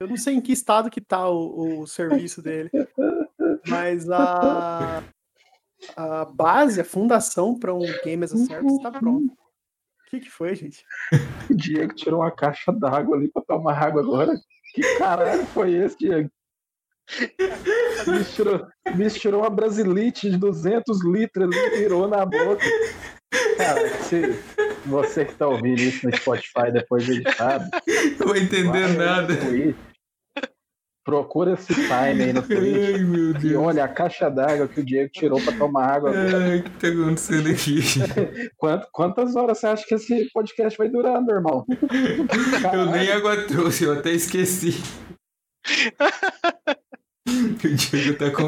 Eu não sei em que estado que tá o, o serviço dele, mas a, a base, a fundação para um Game as a Service está pronta. O que, que foi, gente? O Diego tirou uma caixa d'água ali para tomar água agora. Que caralho foi esse, Diego? Misturou, misturou uma brasilite de 200 litros e virou na boca. Cara, se você que tá ouvindo isso no Spotify depois de editado. Não vou entender nada. Twitch, procura esse time aí no Twitch. Ai, meu E olha a caixa d'água que o Diego tirou pra tomar água. Ai, o que tá acontecendo aqui? Quant- quantas horas você acha que esse podcast vai durar, meu irmão? Eu nem água trouxe, eu até esqueci. O Diego tá com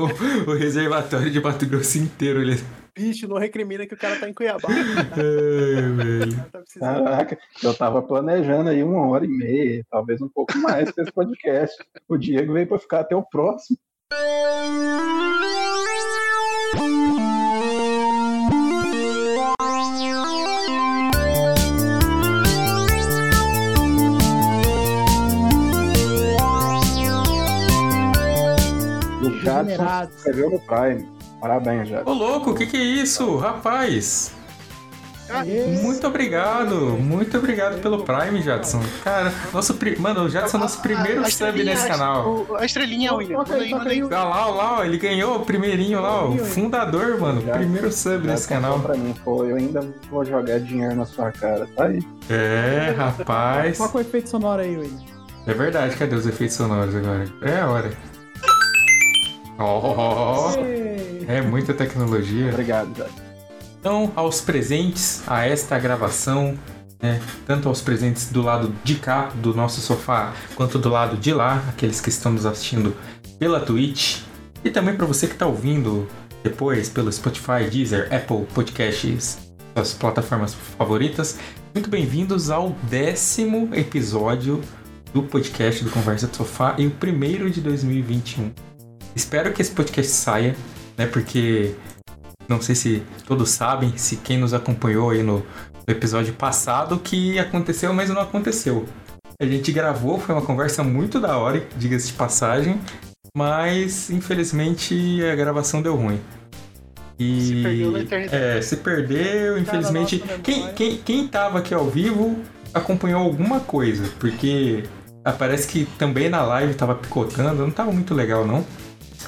o reservatório de Mato Grosso inteiro ali. Bicho, não recrimina que o cara tá em Cuiabá. Ai, tá. Caraca, eu tava planejando aí uma hora e meia, talvez um pouco mais pra esse podcast. O Diego veio pra ficar até o próximo. Jadson se inscreveu no Prime. Parabéns, Jadson. Ô, louco, o que que é isso? Rapaz, muito obrigado. Muito obrigado pelo Prime, Jadson. Cara, nosso pri... Mano, o Jadson é nosso primeiro A sub nesse canal. A estrelinha, William. Olha lá, olha lá, ó, ele ganhou o primeirinho lá, ó, o fundador, mano, primeiro sub desse canal. Pra mim, pô, eu ainda vou jogar dinheiro na sua cara. Tá aí. É, rapaz. Coloca o efeito sonoro aí, William. É verdade, cadê os efeitos sonoros agora? É a hora. Ei. é muita tecnologia. Obrigado. Então, aos presentes a esta gravação, né, tanto aos presentes do lado de cá do nosso sofá, quanto do lado de lá, aqueles que estão nos assistindo pela Twitch, e também para você que está ouvindo depois pelo Spotify, Deezer, Apple Podcasts, suas plataformas favoritas. Muito bem-vindos ao décimo episódio do podcast do Conversa do Sofá e o primeiro de 2021. Espero que esse podcast saia, né? Porque não sei se todos sabem, se quem nos acompanhou aí no, no episódio passado, que aconteceu, mas não aconteceu. A gente gravou, foi uma conversa muito da hora, diga-se de passagem, mas infelizmente a gravação deu ruim. E, Se perdeu na. É, se perdeu, infelizmente. Quem, quem, quem tava aqui ao vivo acompanhou alguma coisa, porque ah, parece que também na live tava picotando, não tava muito legal não.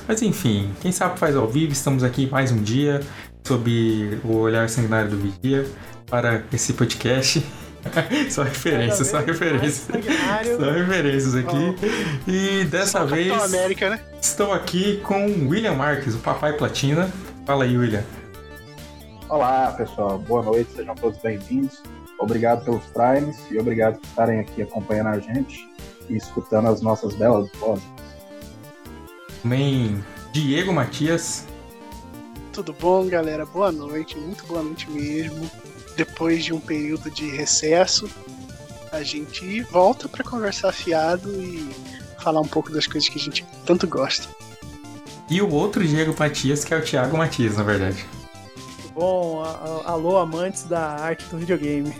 Mas enfim, quem sabe faz ao vivo, estamos aqui mais um dia sob o olhar sanguinário do Vigia para esse podcast. só referência, só referência. Sanguinário. Só referências aqui. E dessa vez Capitão América, né? estou aqui com o William Marques, o Papai Platina. Fala aí, William. Olá, pessoal. Boa noite, sejam todos bem-vindos. Obrigado pelos primes e obrigado por estarem aqui acompanhando a gente e escutando as nossas belas vozes. Também Diego Matias. Tudo bom, galera? Boa noite, muito boa noite mesmo. Depois de um período de recesso, a gente volta para conversar fiado e falar um pouco das coisas que a gente tanto gosta. E o outro Diego Matias, que é o Thiago Matias, na verdade. Tudo bom? Alô, amantes da arte do videogame.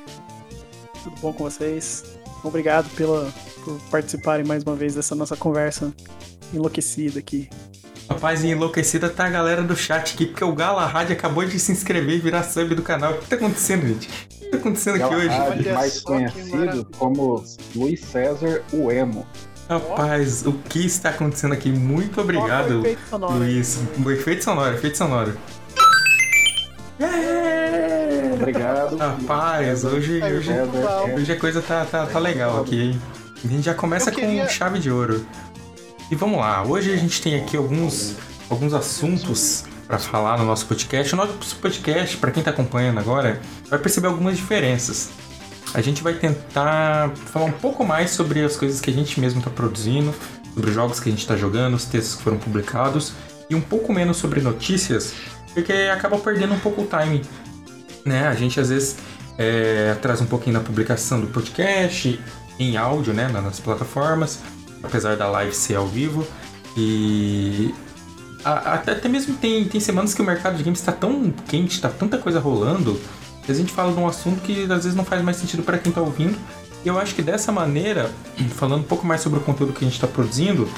Tudo bom com vocês? Obrigado pela, por participarem mais uma vez dessa nossa conversa enlouquecida aqui. Rapaz, enlouquecida tá a galera do chat aqui, porque o Galahad acabou de se inscrever e virar sub do canal. O que tá acontecendo, gente? O que tá acontecendo aqui hoje? Galahad, Olha mais conhecido como Luiz César o Emo. Rapaz, o que está acontecendo aqui? Muito o obrigado, efeito sonoro aí. Luiz. O efeito sonoro, efeito sonoro. É! Obrigado. Rapaz, hoje, hoje, hoje a coisa tá, tá, tá legal aqui, hein? A gente já começa Eu com queria- chave de ouro. E vamos lá, hoje a gente tem aqui alguns, alguns assuntos para falar no nosso podcast. O nosso podcast, para quem tá acompanhando agora, vai perceber algumas diferenças. A gente vai tentar falar um pouco mais sobre as coisas que a gente mesmo tá produzindo, sobre os jogos que a gente tá jogando, os textos que foram publicados, e um pouco menos sobre notícias, porque acaba perdendo um pouco o timing. Né? A gente às vezes é, traz um pouquinho da publicação do podcast em áudio, né, nas plataformas, apesar da live ser ao vivo. E até, até mesmo tem, tem semanas que o mercado de games está tão quente, tá tanta coisa rolando, que a gente fala de um assunto que às vezes não faz mais sentido para quem tá ouvindo. eu acho que dessa maneira, falando um pouco mais sobre o conteúdo que a gente está produzindo,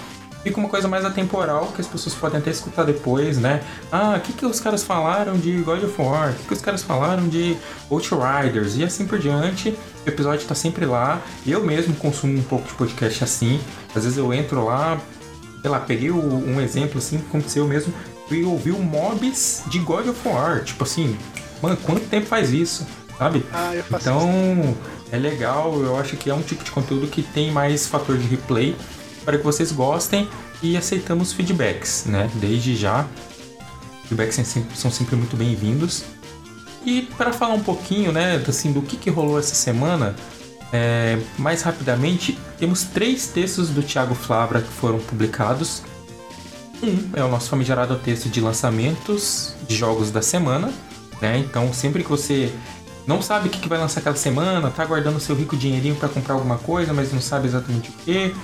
fica uma coisa mais atemporal que as pessoas podem até escutar depois, né? Ah, o que, que os caras falaram de God of War? O que, que os caras falaram de Outriders? E assim por diante. O episódio está sempre lá. Eu mesmo consumo um pouco de podcast assim. Às vezes eu entro lá, sei lá, peguei um exemplo assim que aconteceu mesmo. E ouvi o mobs de God of War. Tipo assim, mano, quanto tempo faz isso? Sabe? Ah, Então, isso. é legal, eu acho que é um tipo de conteúdo que tem mais fator de replay para que vocês gostem e aceitamos feedbacks, né? Desde já. Feedbacks são sempre, são sempre muito bem-vindos. E para falar um pouquinho, né, assim, do que, que rolou essa semana, é, mais rapidamente, temos três textos do Thiago Flabra que foram publicados. Um é o nosso famigerado texto de lançamentos de jogos da semana, né? Então, sempre que você não sabe o que, que vai lançar aquela semana, tá guardando seu rico dinheirinho para comprar alguma coisa, mas não sabe exatamente o que.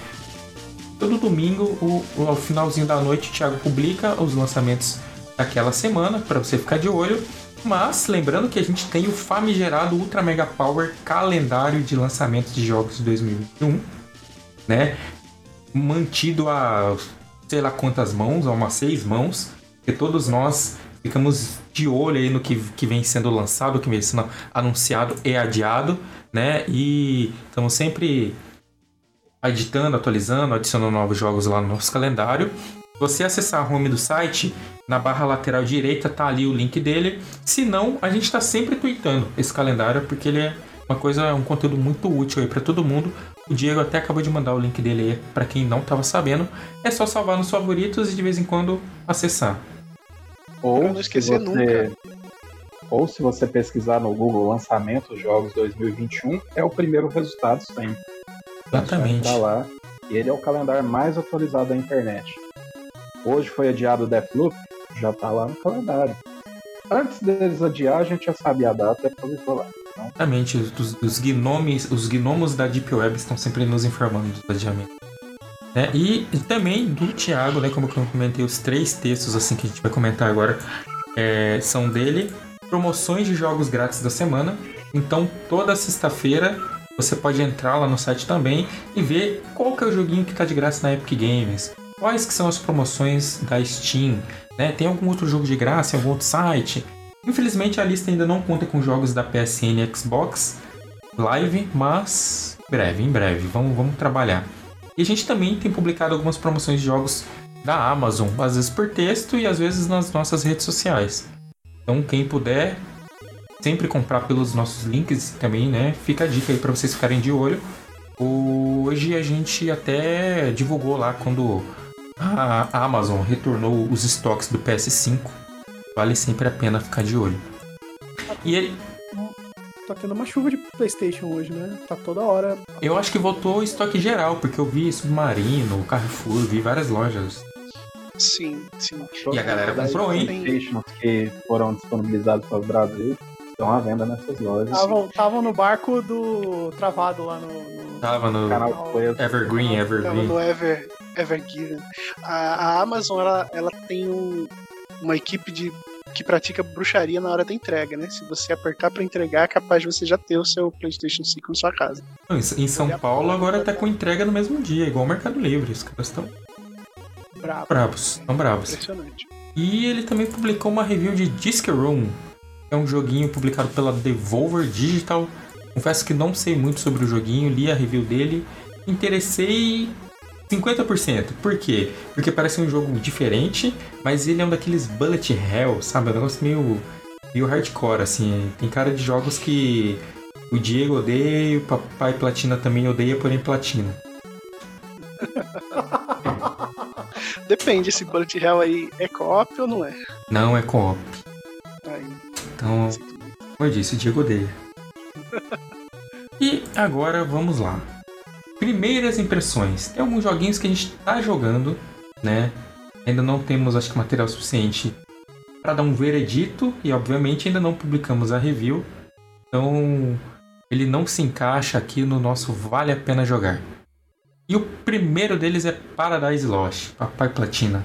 Todo domingo, o, ao finalzinho da noite, o Thiago publica os lançamentos daquela semana para você ficar de olho. Mas lembrando que a gente tem o famigerado Ultra Mega Power calendário de lançamentos de jogos de 2021, né? Mantido a sei lá quantas mãos, a umas seis mãos, que todos nós ficamos de olho aí no que, que vem sendo lançado, que vem sendo anunciado e adiado, né? E estamos sempre editando, atualizando, adicionando novos jogos lá no nosso calendário. Se você acessar a home do site, na barra lateral direita tá ali o link dele. Se não, a gente está sempre tweetando esse calendário porque ele é uma coisa, um conteúdo muito útil aí para todo mundo. O Diego até acabou de mandar o link dele aí para quem não estava sabendo. É só salvar nos favoritos e de vez em quando acessar. Ou Pra não se esquecer você, nunca. Ou se você pesquisar no Google lançamentos jogos 2021, é o primeiro resultado sempre. Exatamente. Tá lá. E ele é o calendário mais atualizado da internet. Hoje foi adiado o Deathloop, já tá lá no calendário. Antes deles adiar, a gente já sabia a data e atualizou lá. Então, Exatamente, os, os gnomes, os gnomos da Deep Web estão sempre nos informando dos adiamentos. né? e, e também do Thiago, né, como eu comentei, os três textos assim que a gente vai comentar agora é, são dele, promoções de jogos grátis da semana. Então, toda sexta-feira você pode entrar lá no site também e ver qual que é o joguinho que está de graça na Epic Games. Quais que são as promoções da Steam, né? Tem algum outro jogo de graça em algum outro site? Infelizmente a lista ainda não conta com jogos da PSN e Xbox Live, mas breve, em breve, vamos, vamos trabalhar. E a gente também tem publicado algumas promoções de jogos da Amazon, às vezes por texto e às vezes nas nossas redes sociais. Então quem puder sempre comprar pelos nossos links também, né? Fica a dica aí para vocês ficarem de olho. Hoje a gente até divulgou lá quando a Amazon retornou os estoques do PS5. Vale sempre a pena ficar de olho. E ele, Tá tendo uma chuva de Playstation hoje, né? Tá toda hora. eu acho que voltou estoque geral, porque eu vi Submarino, Carrefour, vi várias lojas. Sim, sim. E a galera comprou, hein? Que foram disponibilizados para o Brasil estão à venda nessas lojas. Estavam no barco do travado lá no. no- Tava no canal Play Evergreen, Tava Evergreen. no Ever, Evergiven. A, a Amazon, ela, ela tem um- uma equipe de que pratica bruxaria na hora da entrega, né? Se você apertar pra entregar, é capaz de você já ter o seu PlayStation 5 na sua casa. Não, Em em São Paulo agora tá com entrega no mesmo dia, igual o Mercado Livre. Os caras estão bravos, estão bravos. Impressionante. E ele também publicou uma review de Disc Room. É um joguinho publicado pela Devolver Digital. Confesso que não sei muito sobre o joguinho, li a review dele. Interessei 50%. Por quê? Porque parece um jogo diferente, mas ele é um daqueles bullet hell, sabe? É um negócio meio, meio hardcore, assim. Tem cara de jogos que o Diego odeia o Papai Platina também odeia, porém Platina. Depende, esse Bullet Hell aí é co-op ou não é? Não é co-op. Aí, Então. Como eu disse, Diego odeia. e agora vamos lá. Primeiras impressões. Tem alguns joguinhos que a gente tá jogando, né? Ainda não temos, acho que, material suficiente para dar um veredito e, obviamente, ainda não publicamos a review. Então, ele não se encaixa aqui no nosso Vale a Pena Jogar. E o primeiro deles é Paradise Lost, Papai Platina.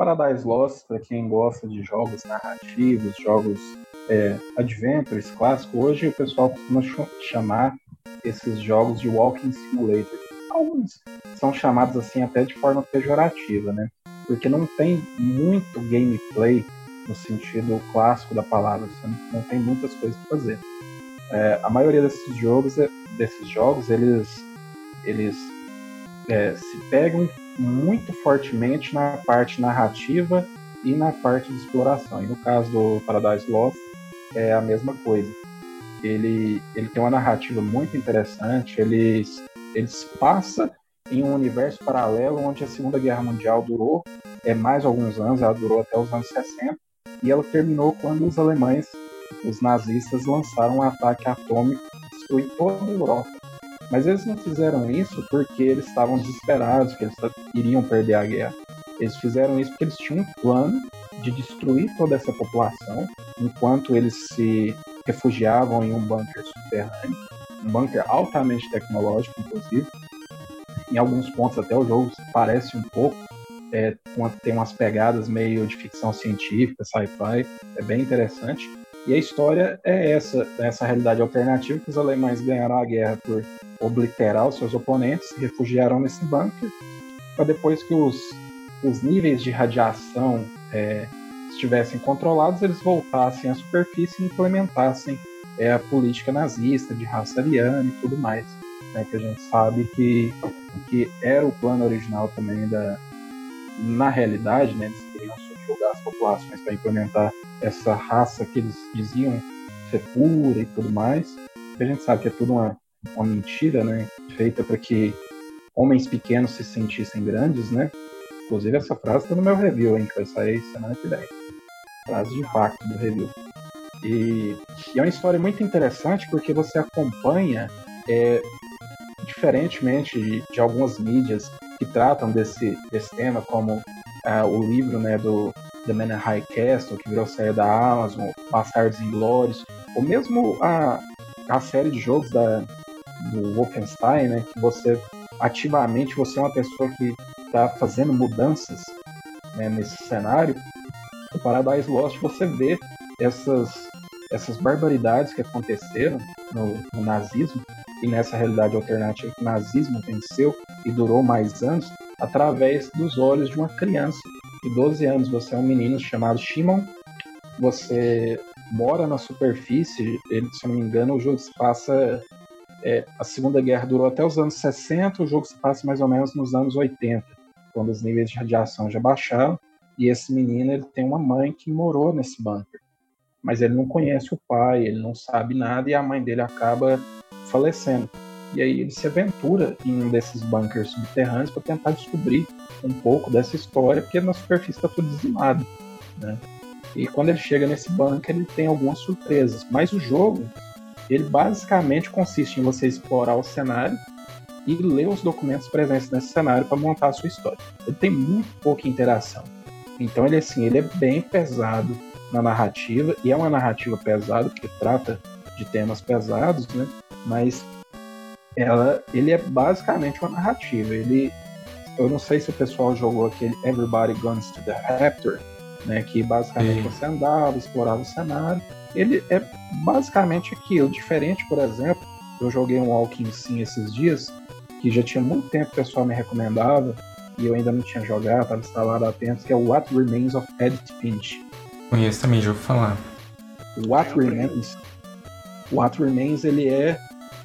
Paradise Lost, para quem gosta de jogos narrativos, jogos é, adventures clássicos, hoje o pessoal costuma ch- chamar esses jogos de walking simulator. Alguns são chamados assim até de forma pejorativa, né? Porque não tem muito gameplay no sentido clássico da palavra, não tem muitas coisas para fazer. É, a maioria desses jogos, é, desses jogos, eles, eles é, se pegam muito fortemente na parte narrativa e na parte de exploração. E no caso do Paradise Lost é a mesma coisa. Ele, ele tem uma narrativa muito interessante, ele, ele passa em um universo paralelo onde a Segunda Guerra Mundial durou é, mais alguns anos, ela durou até os anos 60, e ela terminou quando os alemães, os nazistas, lançaram um ataque atômico que destruiu toda a Europa. Mas eles não fizeram isso porque eles estavam desesperados, que eles iriam perder a guerra. Eles fizeram isso porque eles tinham um plano de destruir toda essa população enquanto eles se refugiavam em um bunker subterrâneo, um bunker altamente tecnológico, inclusive. Em alguns pontos até o jogo parece um pouco, é, tem umas pegadas meio de ficção científica, sci-fi, é bem interessante. E a história é essa, essa realidade alternativa que os alemães ganharam a guerra por obliterar os seus oponentes, se refugiaram nesse bunker, para depois que os, os níveis de radiação é, estivessem controlados, eles voltassem à superfície e implementassem é, a política nazista de raça ariana e tudo mais. Né, que a gente sabe que, que era o plano original também da. Na realidade, né, eles queriam subjugar as populações para implementar essa raça que eles diziam ser pura e tudo mais. A gente sabe que é tudo uma, uma mentira, né? Feita para que homens pequenos se sentissem grandes, né? Inclusive essa frase está no meu review, hein, que vai sair semana que vem. Frase de impacto do review. E, e é uma história muito interessante porque você acompanha, é, diferentemente de, de, algumas mídias que tratam desse, desse tema, como uh, o livro né, do The Man in High Castle, que virou série da Amazon, Bastardos Inglórios, ou mesmo a, a série de jogos da, do Wolfenstein, né, que você ativamente você é uma pessoa que está fazendo mudanças né, nesse cenário. No Paradise Lost você vê essas essas barbaridades que aconteceram no, no nazismo e nessa realidade alternativa que o nazismo venceu e durou mais anos através dos olhos de uma criança. De 12 anos, você é um menino chamado Shimon, você mora na superfície, ele, se não me engano, o jogo se passa é, a Segunda Guerra durou até os anos 60, o jogo se passa mais ou menos nos anos 80, quando os níveis de radiação já baixaram, e esse menino ele tem uma mãe que morou nesse bunker. Mas ele não conhece o pai, ele não sabe nada, e a mãe dele acaba falecendo. E aí ele se aventura em um desses bunkers subterrâneos para tentar descobrir um pouco dessa história, porque na superfície está tudo dizimado. Né? E quando ele chega nesse bunker, ele tem algumas surpresas. Mas o jogo, ele basicamente consiste em você explorar o cenário e ler os documentos presentes nesse cenário para montar a sua história. Ele tem muito pouca interação. Então ele assim, ele é bem pesado na narrativa e é uma narrativa pesada porque trata de temas pesados, né? Mas ela, ele é basicamente uma narrativa. Ele, eu não sei se o pessoal jogou aquele Everybody Guns to the Raptor, né? Que basicamente Sim. você andava, explorava o cenário ele é basicamente aquilo. Diferente, por exemplo, eu joguei um Walking Sim esses dias, que já tinha muito tempo que o pessoal me recomendava, e eu ainda não tinha jogado, estava instalado há tempos, que é o What Remains of Edith Finch. Conheço também, já ouvi falar. What Remains, What Remains ele é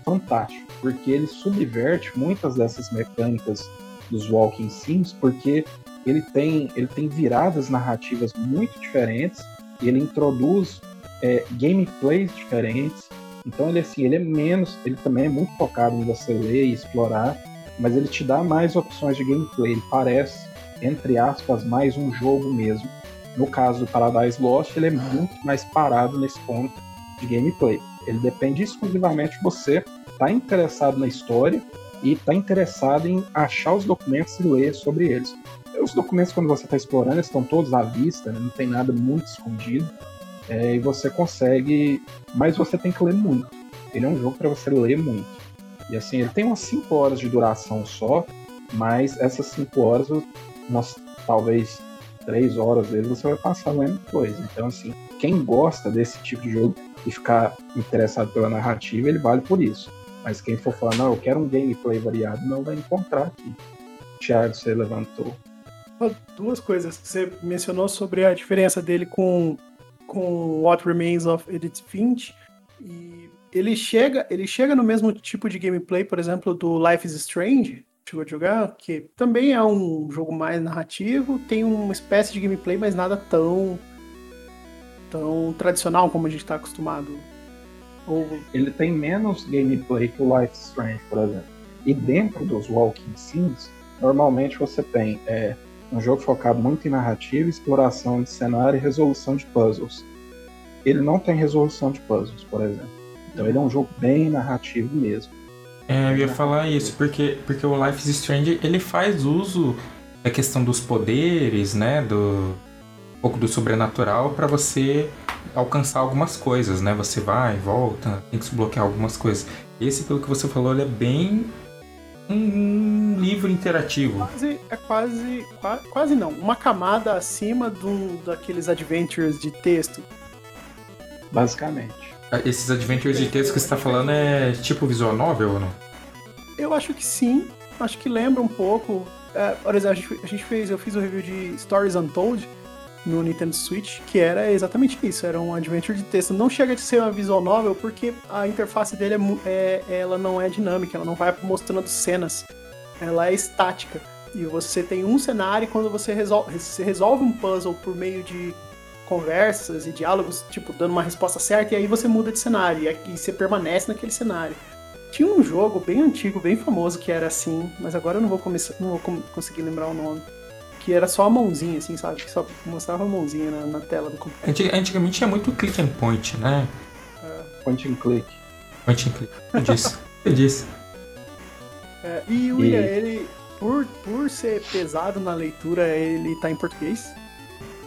fantástico, porque ele subverte muitas dessas mecânicas dos Walking Sims, porque ele tem, ele tem viradas narrativas muito diferentes, e ele introduz é, gameplays diferentes. Então ele assim, ele é menos, ele também é muito focado em você ler e explorar, mas ele te dá mais opções de gameplay. Ele parece, entre aspas, mais um jogo mesmo. No caso do Paradise Lost, ele é muito mais parado nesse ponto de gameplay. Ele depende exclusivamente de você estar tá interessado na história e estar tá interessado em achar os documentos e ler sobre eles. Os documentos, quando você está explorando, estão todos à vista, né? não tem nada muito escondido é, e você consegue. Mas você tem que ler muito. Ele é um jogo para você ler muito. E assim, ele tem umas 5 horas de duração só, mas essas 5 horas, umas, talvez 3 horas dele, você vai passar lendo coisa. Então, assim, quem gosta desse tipo de jogo e ficar interessado pela narrativa, ele vale por isso. Mas quem for falar, não, eu quero um gameplay variado, não vai encontrar aqui. Thiago, você levantou. Duas coisas. Você mencionou sobre a diferença dele com, com What Remains of Edith Finch. E ele chega, ele chega no mesmo tipo de gameplay, por exemplo, do Life is Strange. Chegou a jogar? Que também é um jogo mais narrativo, tem uma espécie de gameplay, mas nada tão tão tradicional como a gente está acostumado ou... Ele tem menos gameplay que o Life is Strange, por exemplo. E dentro dos Walking Sims, normalmente você tem é, um jogo focado muito em narrativa, exploração de cenário e resolução de puzzles. Ele não tem resolução de puzzles, por exemplo. Então ele é um jogo bem narrativo mesmo. É, eu ia falar isso, porque, porque o Life is Strange ele faz uso da questão dos poderes, né? Do, um pouco do sobrenatural para você alcançar algumas coisas, né? Você vai, volta, tem que desbloquear algumas coisas. Esse, pelo que você falou, ele é bem um livro interativo. Quase, é quase, quase, quase não, uma camada acima do, daqueles adventures de texto. Basicamente. Ah, esses adventures de texto que você está falando é tipo visual novel ou não? Eu acho que sim. Acho que lembra um pouco. É, por exemplo, a gente, a gente fez, eu fiz o um review de Stories Untold no Nintendo Switch, que era exatamente isso, era um adventure de texto. Não chega a ser uma visual novel porque a interface dele é, é, ela não é dinâmica, ela não vai mostrando cenas, ela é estática. E você tem um cenário e quando você resolve, você resolve um puzzle por meio de conversas e diálogos, tipo, dando uma resposta certa, e aí você muda de cenário, e aqui você permanece naquele cenário. Tinha um jogo bem antigo, bem famoso, que era assim, mas agora eu não vou, começar, não vou conseguir lembrar o nome que era só a mãozinha, assim, sabe? Que só mostrava a mãozinha na, na tela do computador. Antigamente tinha muito click and point, né? É. Point and click. Point and click. Eu disse. Eu disse. É, e o William, e... ele, por, por ser pesado na leitura, ele tá em português?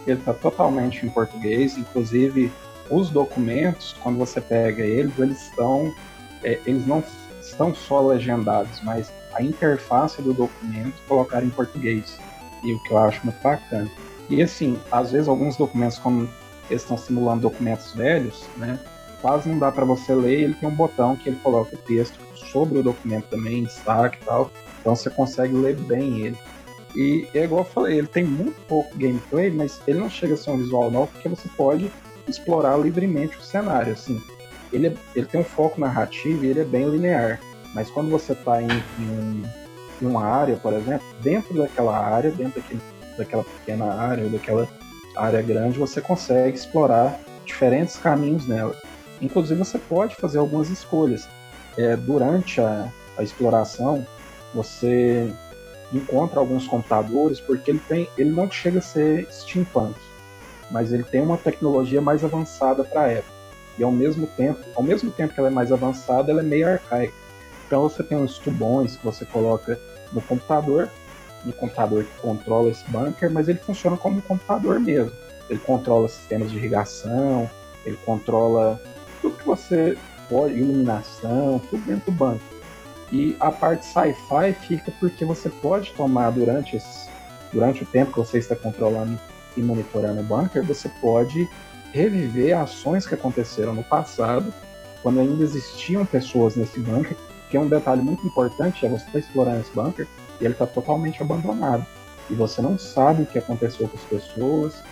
Ele tá totalmente em português, inclusive os documentos, quando você pega eles, eles estão. É, eles não estão só legendados, mas a interface do documento colocar em português e o que eu acho muito bacana. E assim, às vezes alguns documentos, como eles estão simulando documentos velhos, né, quase não dá para você ler, ele tem um botão que ele coloca o texto sobre o documento também, destaque e tal, então você consegue ler bem ele. E é igual eu falei, ele tem muito pouco gameplay, mas ele não chega a ser um visual novo porque você pode explorar livremente o cenário, assim. Ele, é, ele tem um foco narrativo e ele é bem linear, mas quando você está em, em em uma área, por exemplo, dentro daquela área, dentro daquele, daquela pequena área ou daquela área grande, você consegue explorar diferentes caminhos nela. Inclusive, você pode fazer algumas escolhas. É, durante a, a exploração, você encontra alguns computadores porque ele tem, ele não chega a ser steampunk, mas ele tem uma tecnologia mais avançada para a época. E ao mesmo tempo, ao mesmo tempo que ela é mais avançada, ela é meio arcaica. Então você tem uns tubões que você coloca no computador, um computador que controla esse bunker, mas ele funciona como um computador mesmo. Ele controla sistemas de irrigação, ele controla tudo que você pode, iluminação, tudo dentro do bunker. E a parte sci-fi fica porque você pode tomar durante, esse, durante o tempo que você está controlando e monitorando o bunker, você pode reviver ações que aconteceram no passado, quando ainda existiam pessoas nesse bunker que é um detalhe muito importante é você estar tá explorando esse bunker e ele está totalmente abandonado. E você não sabe o que aconteceu com as pessoas,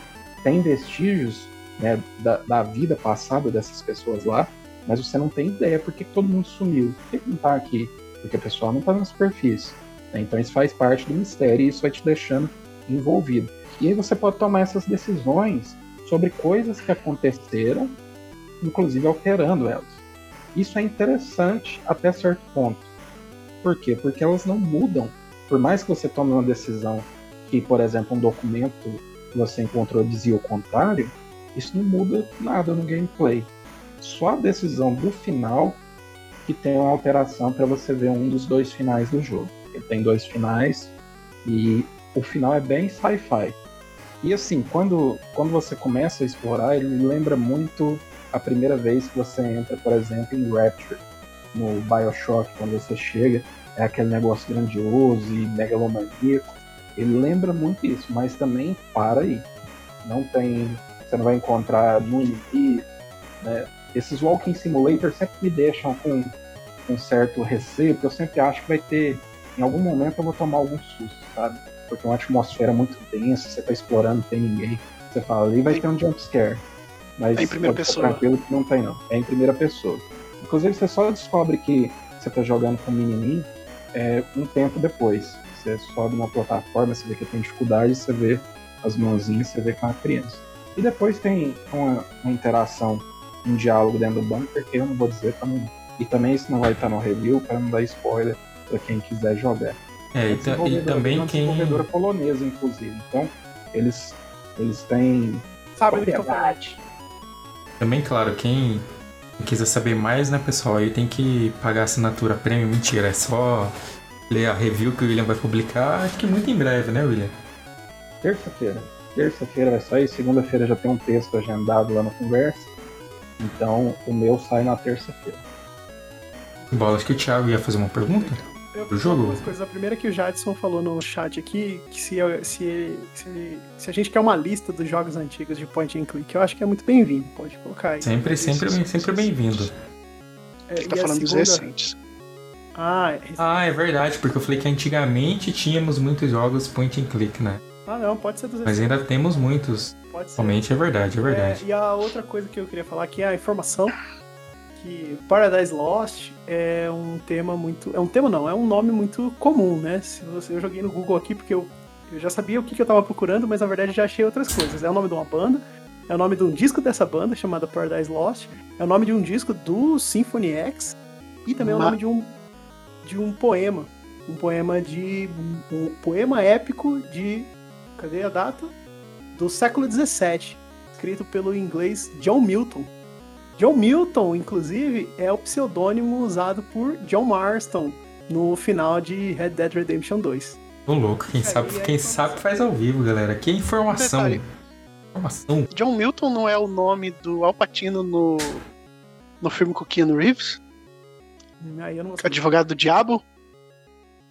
tem vestígios né, da, da, vida passada dessas pessoas lá, mas você não tem ideia por que todo mundo sumiu. Por que, que não está aqui? Porque o pessoal não está na superfície. Né? Então isso faz parte do mistério e isso vai te deixando envolvido. E aí você pode tomar essas decisões sobre coisas que aconteceram, inclusive alterando elas. Isso é interessante até certo ponto. Por quê? Porque elas não mudam. Por mais que você tome uma decisão que, por exemplo, um documento que você encontrou dizia o contrário, isso não muda nada no gameplay. Só a decisão do final que tem uma alteração para você ver um dos dois finais do jogo. Ele tem dois finais e o final é bem sci-fi. E assim, quando, quando você começa a explorar, ele lembra muito a primeira vez que você entra, por exemplo, em Rapture, no Bioshock, quando você chega, é aquele negócio grandioso e megalomaníaco. Ele lembra muito isso, mas também para aí. Não tem. Você não vai encontrar inimigo. Né? Esses Walking Simulator sempre me deixam com um certo receio, porque eu sempre acho que vai ter, em algum momento eu vou tomar algum susto, sabe? Porque é uma atmosfera muito densa, você tá explorando, não tem ninguém. Você fala, ali vai ter um jumpscare. Mas É em primeira pessoa. tranquilo que não tem não. É em primeira pessoa. Inclusive você só descobre que você tá jogando com o menininho é, um tempo depois. Você sobe na plataforma, você vê que tem dificuldade, você vê as mãozinhas, você vê com a criança. E depois tem uma, uma interação, um diálogo dentro do bunker que eu não vou dizer pra não. E também isso não vai estar no review para não dar spoiler pra quem quiser jogar. É, A e, e também é uma quem. desenvolvedora polonesa, inclusive. Então, eles, eles têm Sabe do que eu tô falando? propriedade. Também, claro, quem quiser saber mais, né, pessoal, aí tem que pagar a assinatura premium. Mentira, é só ler a review que o William vai publicar, acho que muito em breve, né, William? Terça-feira. Terça-feira vai sair, segunda-feira já tem um texto agendado lá na conversa. Então, o meu sai na terça-feira. Bola, acho que o Thiago ia fazer uma pergunta. Eu Do jogo? Duas coisas. A primeira é que o Jadson falou no chat aqui, que se, se, se, se a gente quer uma lista dos jogos antigos de point and click, eu acho que é muito bem-vindo. Pode colocar aí. Sempre, sempre, isso, sempre isso. bem-vindo. É, Ele tá falando dos recentes. Ah, é- Ah, é verdade, porque eu falei que antigamente tínhamos muitos jogos point and click, né? ah, não, pode ser dos Mas ainda temos muitos. Pode ser. Somente é verdade, é verdade. É, e a outra coisa que eu queria falar aqui é a informação que Paradise Lost é um tema muito. É um tema não, é um nome muito comum, né? Se você, eu joguei no Google aqui porque eu, eu já sabia o que, que eu tava procurando, mas na verdade já achei outras coisas. É o nome de uma banda, é o nome de um disco dessa banda chamada Paradise Lost, é o nome de um disco do Symphony X e também é o nome de um, de um poema. Um poema de. um poema épico de. Cadê a data? Do século XVII escrito pelo inglês John Milton. John Milton, inclusive, é o pseudônimo usado por John Marston no final de Red Dead Redemption 2. Ô louco, quem É, sabe, aí, quem sabe faz ao vivo, galera. Que informação. Detalhe. Informação. John Milton não é o nome do Alpatino no, no filme com o Keanu Reeves? Aí eu não vou. Advogado do Diabo?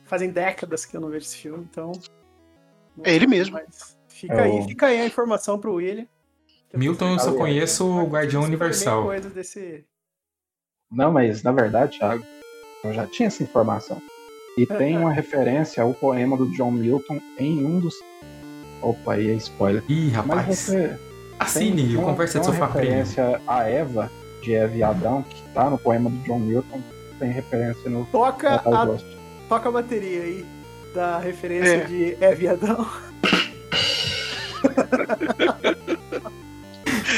Fazem décadas que eu não vejo esse filme, então. É ele mesmo. mas Fica É aí, o- fica aí a informação pro William. Milton eu só Aliás, conheço o Guardião Universal. desse. Não, mas na verdade, Thiago, eu já tinha essa informação. E tem uma referência ao poema do John Milton em um dos. Opa, aí é spoiler. Ih, Mas rapaz. você Assine tem o Conversa de tem uma Sofá Premium. referência a Eva, de Eva e Adão, que tá no poema do John Milton, tem referência no Toca a, toca a bateria aí da referência É. de É Viadão.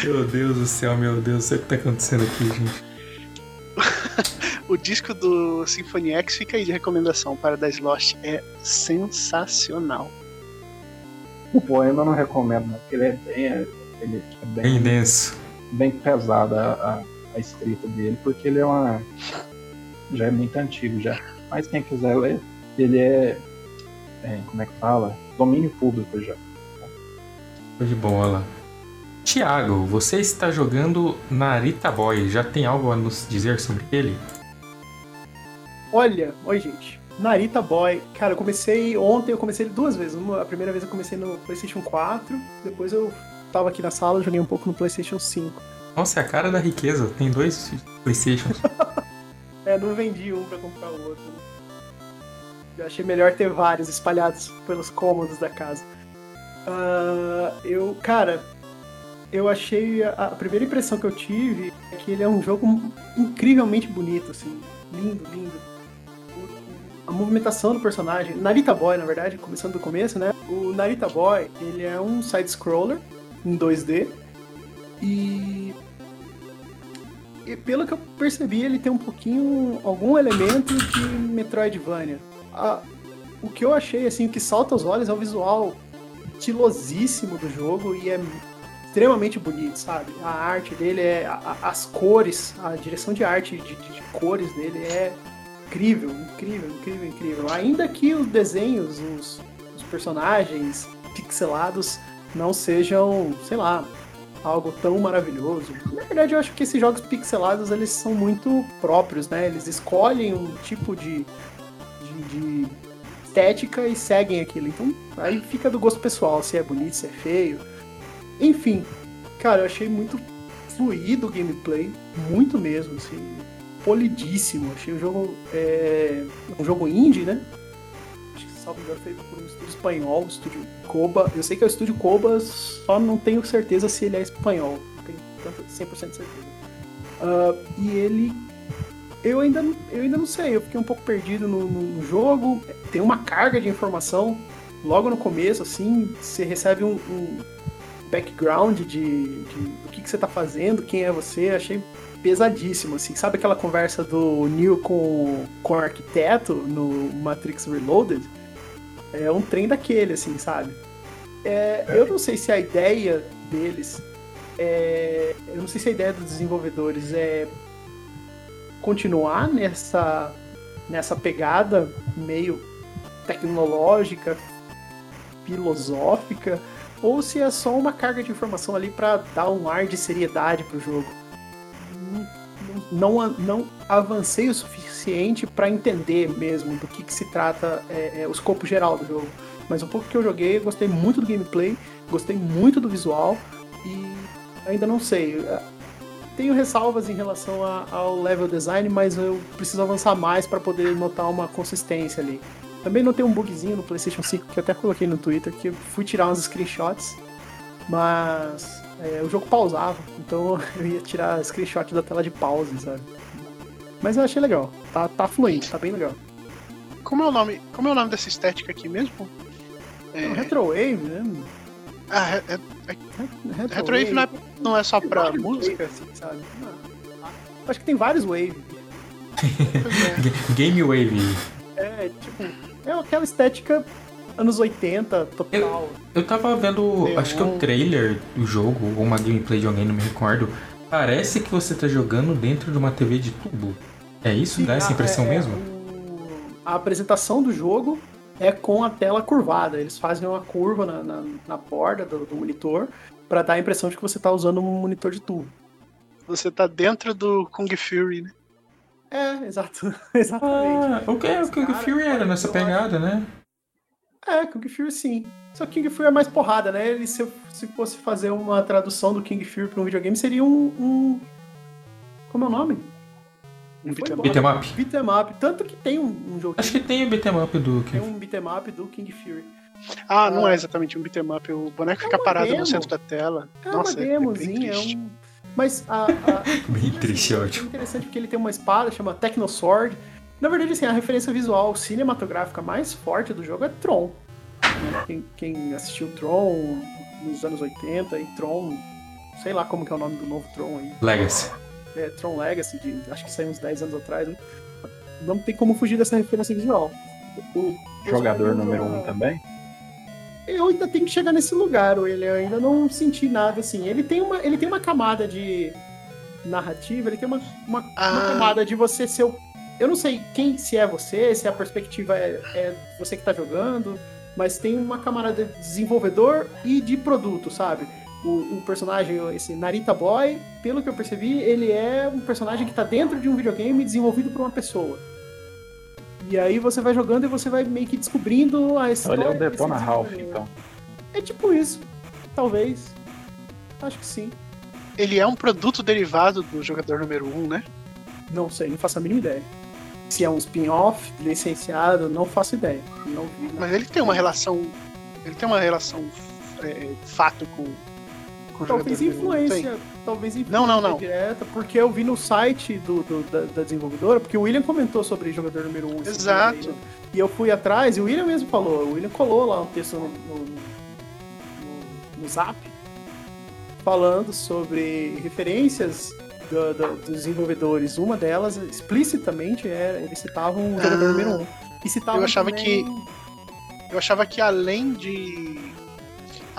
Meu Deus do céu, meu Deus, sei o que tá acontecendo aqui, gente. O disco do Symphony X fica aí de recomendação. Paradise Lost é sensacional. O poema eu não recomendo, não, porque ele é bem, ele é Bem bem, denso. bem pesado a, a- escrita dele, porque ele é uma. já é muito antigo já. Mas quem quiser ler, ele é. é, como é que fala? Domínio público já. Tô de bola. Tiago, você está jogando Narita Boy. Já tem algo a nos dizer sobre ele? Olha, oi gente. Narita Boy, cara, eu comecei ontem, eu comecei ele duas vezes. Uma, a primeira vez eu comecei no PlayStation 4, depois eu tava aqui na sala, joguei um pouco no PlayStation 5. Nossa, é a cara da riqueza. Tem dois Playstations. É, não vendi um pra comprar o outro. Eu achei melhor ter vários espalhados pelos cômodos da casa. Ah, eu, cara, eu achei. A, a primeira impressão que eu tive é que ele é um jogo incrivelmente bonito, assim. Lindo, lindo. A movimentação do personagem. Narita Boy, na verdade, começando do começo, né? O Narita Boy, ele é um side-scroller em 2D. E e pelo que eu percebi, ele tem um pouquinho, algum elemento de Metroidvania. A- o que eu achei, assim, o que salta aos olhos é o visual estilosíssimo do jogo e é extremamente bonito, sabe? A arte dele é, a- as cores, a direção de arte de- de cores dele é incrível, incrível, incrível, incrível. Ainda que os desenhos, os, os personagens pixelados não sejam, sei lá, algo tão maravilhoso. Na verdade, eu acho que esses jogos pixelados eles são muito próprios, né? Eles escolhem um tipo de, de, de estética e seguem aquilo. Então, aí fica do gosto pessoal, se é bonito, se é feio. Enfim, cara, eu achei muito fluido o gameplay, muito mesmo, assim. polidíssimo. Achei o jogo. É, um jogo indie, né? Acho que salvo engano feito por um estúdio espanhol, o estúdio Koba. Eu sei que é o estúdio Koba, só não tenho certeza se ele é espanhol. Não tenho tanto, 100% de certeza. Uh, e ele. Eu ainda, eu ainda não sei, eu fiquei um pouco perdido no, no jogo. Tem uma carga de informação logo no começo, assim, você recebe um, um background de, de, que, que você tá fazendo, quem é você, achei pesadíssimo, assim. Sabe aquela conversa do Neo com, com o arquiteto no Matrix Reloaded? É um trem daquele, assim, sabe? É, eu não sei se a ideia deles é, eu não sei se a ideia dos desenvolvedores é continuar nessa nessa pegada meio tecnológica, filosófica, ou se é só uma carga de informação ali para dar um ar de seriedade pro jogo. Não, não avancei o suficiente para entender mesmo do que, que se trata é, é, o escopo geral do jogo. Mas um pouco que eu joguei, eu gostei muito do gameplay, gostei muito do visual e ainda não sei. Tenho ressalvas em relação a, ao level design, mas eu preciso avançar mais para poder notar uma consistência ali. Também não tem um bugzinho no PlayStation 5 que eu até coloquei no Twitter, que eu fui tirar uns screenshots, mas é, o jogo pausava, então eu ia tirar screenshot da tela de pause, sabe? Mas eu achei legal, tá, tá fluente, tá bem legal. Como é o nome, como é o nome dessa estética aqui mesmo? É... é Retrowave, né? Ah, é, é, é, Retrowave não é, não é só pra música? Wave, assim, sabe? Não. Acho que tem vários Wave. É. Game Wave. É, tipo, é aquela estética anos 80, total. Eu, eu tava vendo, acho que é o trailer do jogo, ou uma gameplay de alguém, não me recordo. Parece que você tá jogando dentro de uma TV de tubo. É isso? Sim, Dá essa impressão é, mesmo? A apresentação do jogo é com a tela curvada. Eles fazem uma curva na, na, na borda do, do monitor para dar a impressão de que você tá usando um monitor de tubo. Você tá dentro do Kung Fury, né? É, exato. Exatamente. Ah, o que o Kung Fury era nessa pegada, né? É, Kung Fury sim. Só que King Fury é mais porrada, né? Ele, se, se fosse fazer uma tradução do King Fury para um videogame, seria um, um. Como é o nome? Um beat'em up. Beat'em up. Tanto que tem um, um jogo. Acho que tem o beat'em up do King Tem um beat'em up do King Fury. Ah, não é exatamente um beat'em up. O boneco é fica parado demo. no centro da tela. É Nossa, uma demozinha, é, é um. Mas a. a... bem triste, assim, ótimo. É interessante porque ele tem uma espada, chama Techno Sword. Na verdade, assim, a referência visual cinematográfica mais forte do jogo é Tron. Quem, quem, assistiu Tron nos anos 80 e Tron, sei lá como que é o nome do novo Tron aí. Legacy. É, Tron Legacy, de, acho que saiu uns 10 anos atrás. Né? Não tem como fugir dessa referência visual. O jogador número 1 um também? Eu ainda tenho que chegar nesse lugar, ele eu ainda não senti nada assim. Ele tem uma, ele tem uma camada de narrativa, ele tem uma, uma, ah. uma camada de você ser o eu não sei quem se é você, se a perspectiva é, é você que está jogando, mas tem uma camada de desenvolvedor e de produto, sabe? O, o, personagem, esse Narita Boy, pelo que eu percebi, ele é um personagem que está dentro de um videogame desenvolvido por uma pessoa. E aí você vai jogando e você vai meio que descobrindo a história. Ele é o Detona Ralph, então. É tipo isso. Talvez. Acho que sim. Ele é um produto derivado do jogador número 1, um, né? Não sei, não faço a mínima ideia. Se é um spin-off licenciado, não faço ideia. Não vi, Mas ele tem uma relação. Ele tem uma relação é, fato com. Talvez influência. Talvez influência não, não, não. direta, porque eu vi no site do, do da, da, desenvolvedora, porque o William comentou sobre jogador número 1. Um, Exato. Aí, né? E eu fui atrás, e o William mesmo falou. O William colou lá um texto no, no, no, no Zap falando sobre referências do, do, dos desenvolvedores. Uma delas, explicitamente, era, eles citavam o jogador ah, número 1. Um. E citavam eu achava também... que. Eu achava que além de.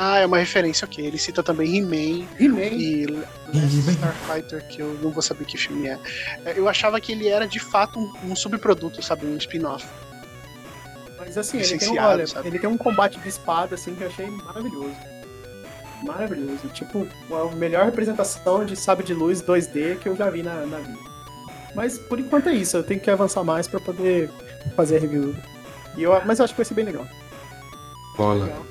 Ah, é uma referência, ok. Ele cita também He-Man He e Starfighter, que eu não vou saber que filme é. é. Eu achava que ele era de fato um, um subproduto, sabe? Um spin-off. Mas assim, ele tem, um, olha, ele tem um combate de espada assim que eu achei maravilhoso maravilhoso. Tipo, a melhor representação de sabre de luz 2D que eu já vi na, na vida. Mas por enquanto é isso, eu tenho que avançar mais para poder fazer a review. E eu, mas eu acho que vai ser bem legal. Bola. Legal,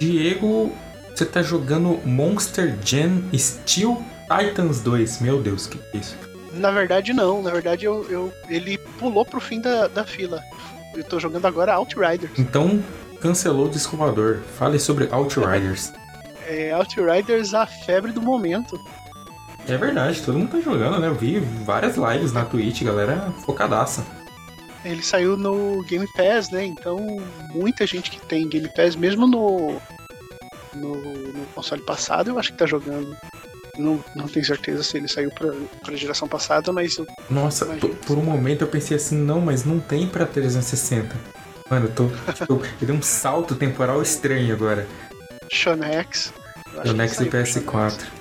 Diego, você tá jogando Monster Gen Steel Titans 2. Meu Deus, que é isso? Na verdade, não. Na verdade, eu, eu, ele pulou pro fim da, da fila. Eu tô jogando agora Outriders. Então, cancelou o desculpador. Fale sobre Outriders. É Outriders a febre do momento. É verdade, todo mundo tá jogando, né? Eu vi várias lives na Twitch, galera focadaça. Ele saiu no Game Pass, né? Então, muita gente que tem Game Pass, mesmo no, no, no console passado, eu acho que tá jogando. Não, não tenho certeza se ele saiu pra, pra geração passada, mas eu Nossa, por, um momento eu pensei assim, não, mas não tem pra 360. Mano, eu tô. Tipo, eu dei um salto temporal estranho agora. Shonex. Next e saiu pro PS4. Shonex.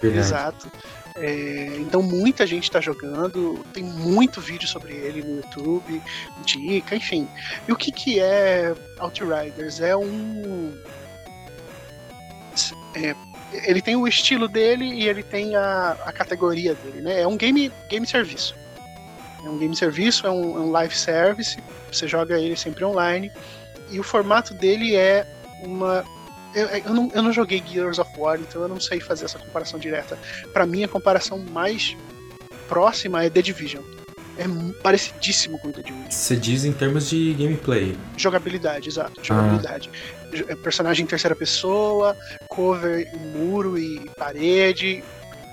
Verdade. Exato. É, então muita gente está jogando, tem muito vídeo sobre ele no YouTube, dica, enfim. E o que, que é Outriders? É um. é, ele tem o estilo dele e ele tem a, a categoria dele, né? É um game, game serviço. É um game serviço, é um, é um live service, você joga ele sempre online. E o formato dele é uma eu, eu, não, eu não joguei Gears of War, então eu não sei fazer essa comparação direta. Pra mim, a comparação mais próxima é The Division. É parecidíssimo com The Division. Você diz em termos de gameplay. Jogabilidade, exato. Jogabilidade. Jo- é Personagem em terceira pessoa, cover em muro e parede.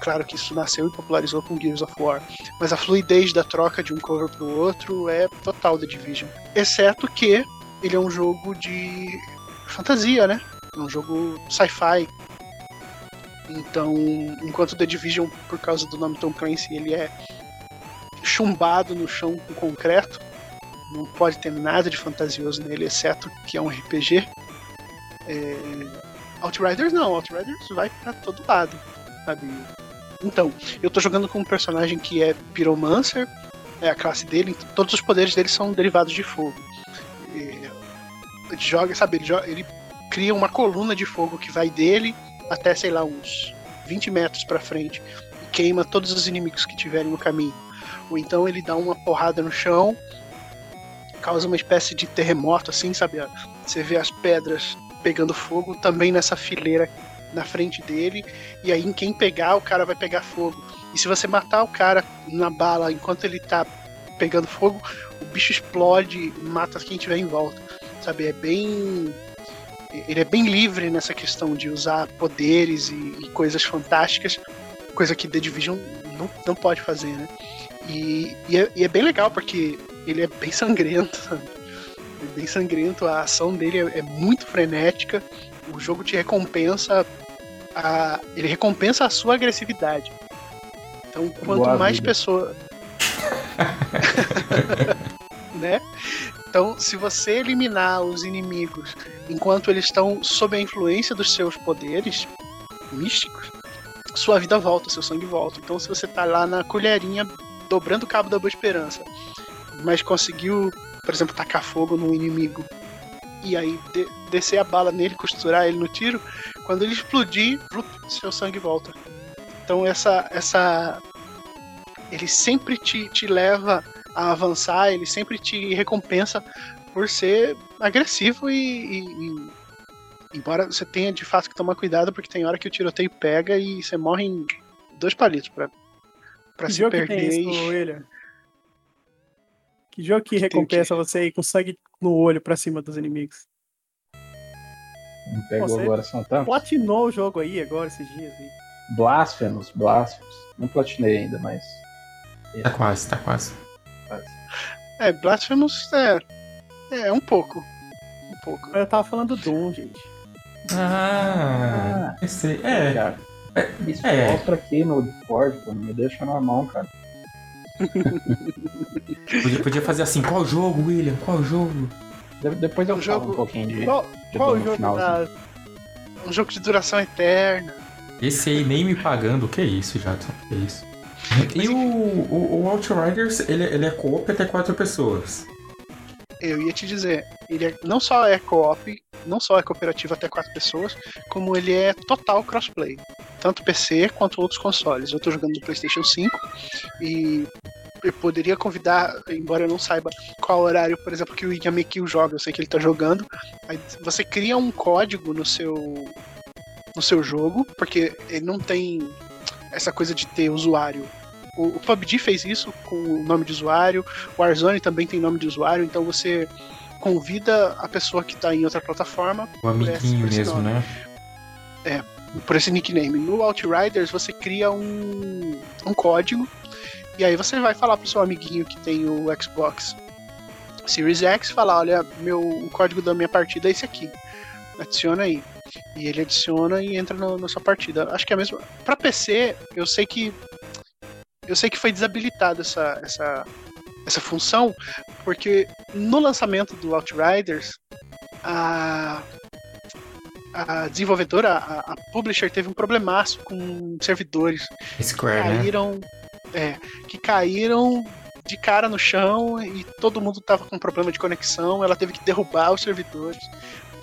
Claro que isso nasceu e popularizou com Gears of War. Mas a fluidez da troca de um cover pro outro é total The Division. Exceto que ele é um jogo de fantasia, né? É um jogo sci-fi. Então, enquanto The Division, por causa do nome Tom Clancy, ele é chumbado no chão com concreto, não pode ter nada de fantasioso nele, exceto que é um RPG. É... Outriders não, Outriders vai pra todo lado, sabe? Então, eu tô jogando com um personagem que é Pyromancer, é a classe dele, então todos os poderes dele são derivados de fogo. É, Ele joga, sabe, ele, joga- ele cria uma coluna de fogo que vai dele até, sei lá, uns 20 metros pra frente e queima todos os inimigos que tiverem no caminho. Ou então ele dá uma porrada no chão, causa uma espécie de terremoto, assim, sabe? Você vê as pedras pegando fogo também nessa fileira na frente dele, e aí em quem pegar, o cara vai pegar fogo. E se você matar o cara na bala enquanto ele tá pegando fogo, o bicho explode mata quem tiver em volta. Sabe? É bem. Ele é bem livre nessa questão de usar poderes e, e coisas fantásticas, coisa que The Division não, não pode fazer, né? E, e, é, e é bem legal porque ele é bem sangrento, sabe? É bem sangrento, a ação dele é, é muito frenética, o jogo te recompensa, a, ele recompensa a sua agressividade. Então, quanto Boa mais vida. pessoas. né? Então, se você eliminar os inimigos enquanto eles estão sob a influência dos seus poderes místicos, sua vida volta, seu sangue volta. Então, se você tá lá na colherinha dobrando o cabo da Boa Esperança, mas conseguiu, por exemplo, tacar fogo no inimigo e aí de- descer a bala nele, costurar ele no tiro, quando ele explodir, seu sangue volta. Então essa essa ele sempre te, te leva a avançar, ele sempre te recompensa por ser agressivo e, e- e- embora você tenha de fato que tomar cuidado porque tem hora que o tiroteio pega e você morre em dois palitos pra, pra Que se jogo que perder. tem isso, e-? Que jogo que Que tem recompensa você e consegue no olho pra cima dos inimigos? Não pegou Você- agora, são tantos. Platinou o jogo aí agora, esses dias. aí. Blasphemous, Blasphemous. Não platinei ainda, mas. Tá quase, tá quase. É, Blasphemous é, é um pouco. Um pouco. Eu tava falando do Doom, gente. Ah, eu sei. É, Cara, isso é. mostra aqui no Discord, pô, me deixa na mão, cara. podia, podia fazer assim, qual jogo, William? Qual jogo? De- depois eu O falo jogo- um pouquinho de. Qual, de qual jogo final, da... Um jogo de duração eterna. Esse aí nem me pagando, que isso, Jadson? Que isso? E o, o, o Outriders, ele, ele é co-op até quatro pessoas. Eu ia te dizer, ele é- não só é co-op, não só é cooperativo até quatro pessoas, como ele é total crossplay. Tanto PC quanto outros consoles. Eu tô jogando no PlayStation 5 e eu poderia convidar, embora eu não saiba qual horário, por exemplo, que o Yamekill joga, eu sei que ele tá jogando. Aí você cria um código no seu no seu jogo, porque ele não tem essa coisa de ter usuário O, o PUBG fez isso com o nome de usuário, o Warzone também tem nome de usuário, então você convida a pessoa que está em outra plataforma. O amiguinho esse, mesmo, né? É, por esse nickname. No Outriders você cria um, um código e aí você vai falar pro seu amiguinho que tem o Xbox Series X, falar, olha, meu, o código da minha partida é esse aqui. Adiciona aí. E ele adiciona e entra na sua partida. Acho que é mesmo. Pra PC, eu sei que. Eu sei que foi desabilitada essa, essa, essa função, porque no lançamento do Outriders, a, a desenvolvedora, a, a publisher, teve um problemaço com servidores. Square, que caíram, né? É, que caíram de cara no chão e todo mundo tava com problema de conexão. Ela teve que derrubar os servidores,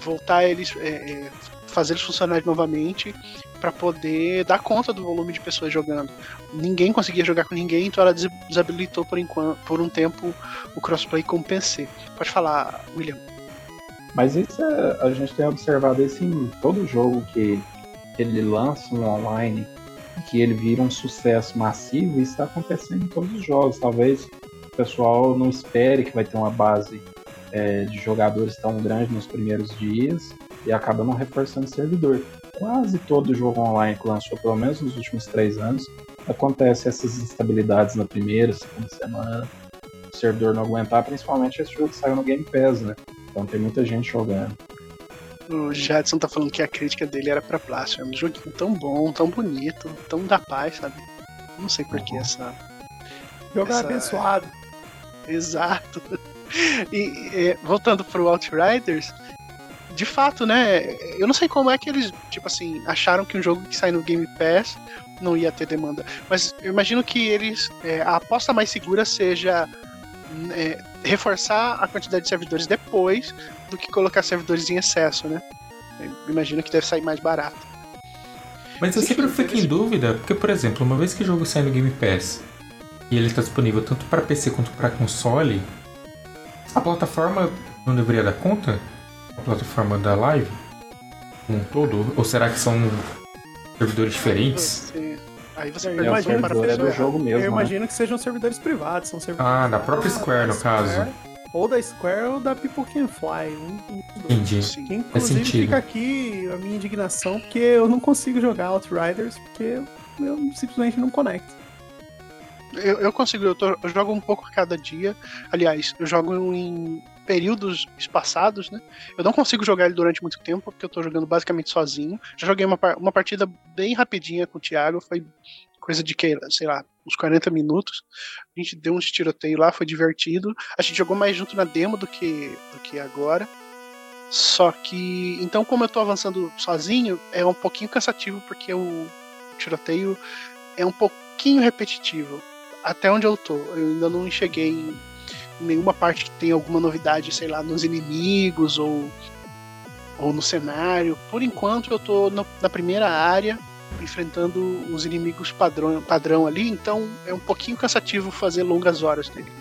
voltar eles, é, é, fazer eles funcionarem novamente para poder dar conta do volume de pessoas jogando. Ninguém conseguia jogar com ninguém, então ela desabilitou por, enquanto, por um tempo o crossplay com o PC. Pode falar, William. Mas isso é, a gente tem observado isso em todo jogo que, ele lança um online, que ele vira um sucesso massivo, isso está acontecendo em todos os jogos. Talvez o pessoal não espere que vai ter uma base é, de jogadores tão grande nos primeiros dias e acaba não reforçando o servidor quase todo jogo online que lançou, pelo menos nos últimos três anos, acontece essas instabilidades na primeira, segunda semana, o servidor não aguentar, principalmente esse jogo que saiu no Game Pass, né? Então tem muita gente jogando. O Jadson tá falando que a crítica dele era pra plástico. É um joguinho tão bom, tão bonito, tão da paz, sabe? Não sei por que uhum. essa. Jogo essa... abençoado. Exato. E, e voltando pro Outriders, de fato, né? Eu não sei como é que eles, tipo assim, acharam que um jogo que sai no Game Pass não ia ter demanda. Mas eu imagino que eles. É, a aposta mais segura seja é, reforçar a quantidade de servidores depois do que colocar servidores em excesso, né? Eu imagino que deve sair mais barato. Mas eu sempre fico em dúvida, porque, por exemplo, uma vez que o jogo sai no Game Pass e ele está disponível tanto para PC quanto para console, a plataforma não deveria dar conta? A plataforma da live? Um todo? Ou será que são servidores diferentes? Aí você é, o servidor é do jogo mesmo. Eu né? imagino que sejam servidores privados, são servidores Ah, da própria Square, no caso. Ou da Square ou da People Can Fly. Um, um Entendi. Que, inclusive fica aqui a minha indignação, porque eu não consigo jogar Outriders, porque eu simplesmente não conecto. Eu, eu consigo, eu, tô, eu jogo um pouco cada dia. Aliás, eu jogo em períodos espaçados, né? Eu não consigo jogar ele durante muito tempo, porque eu tô jogando basicamente sozinho. Já joguei uma, uma partida bem rapidinha com o Thiago, foi coisa de que, sei lá, uns 40 minutos. A gente deu um tiroteio lá, foi divertido. A gente jogou mais junto na demo do que, do que agora. Só que, então, como eu tô avançando sozinho, é um pouquinho cansativo, porque o tiroteio é um pouquinho repetitivo. Até onde eu tô, eu ainda não cheguei nenhuma parte que tem alguma novidade, sei lá, nos inimigos ou, ou no cenário. Por enquanto eu tô no, na primeira área, enfrentando os inimigos padrão, padrão ali, então é um pouquinho cansativo fazer longas horas dele.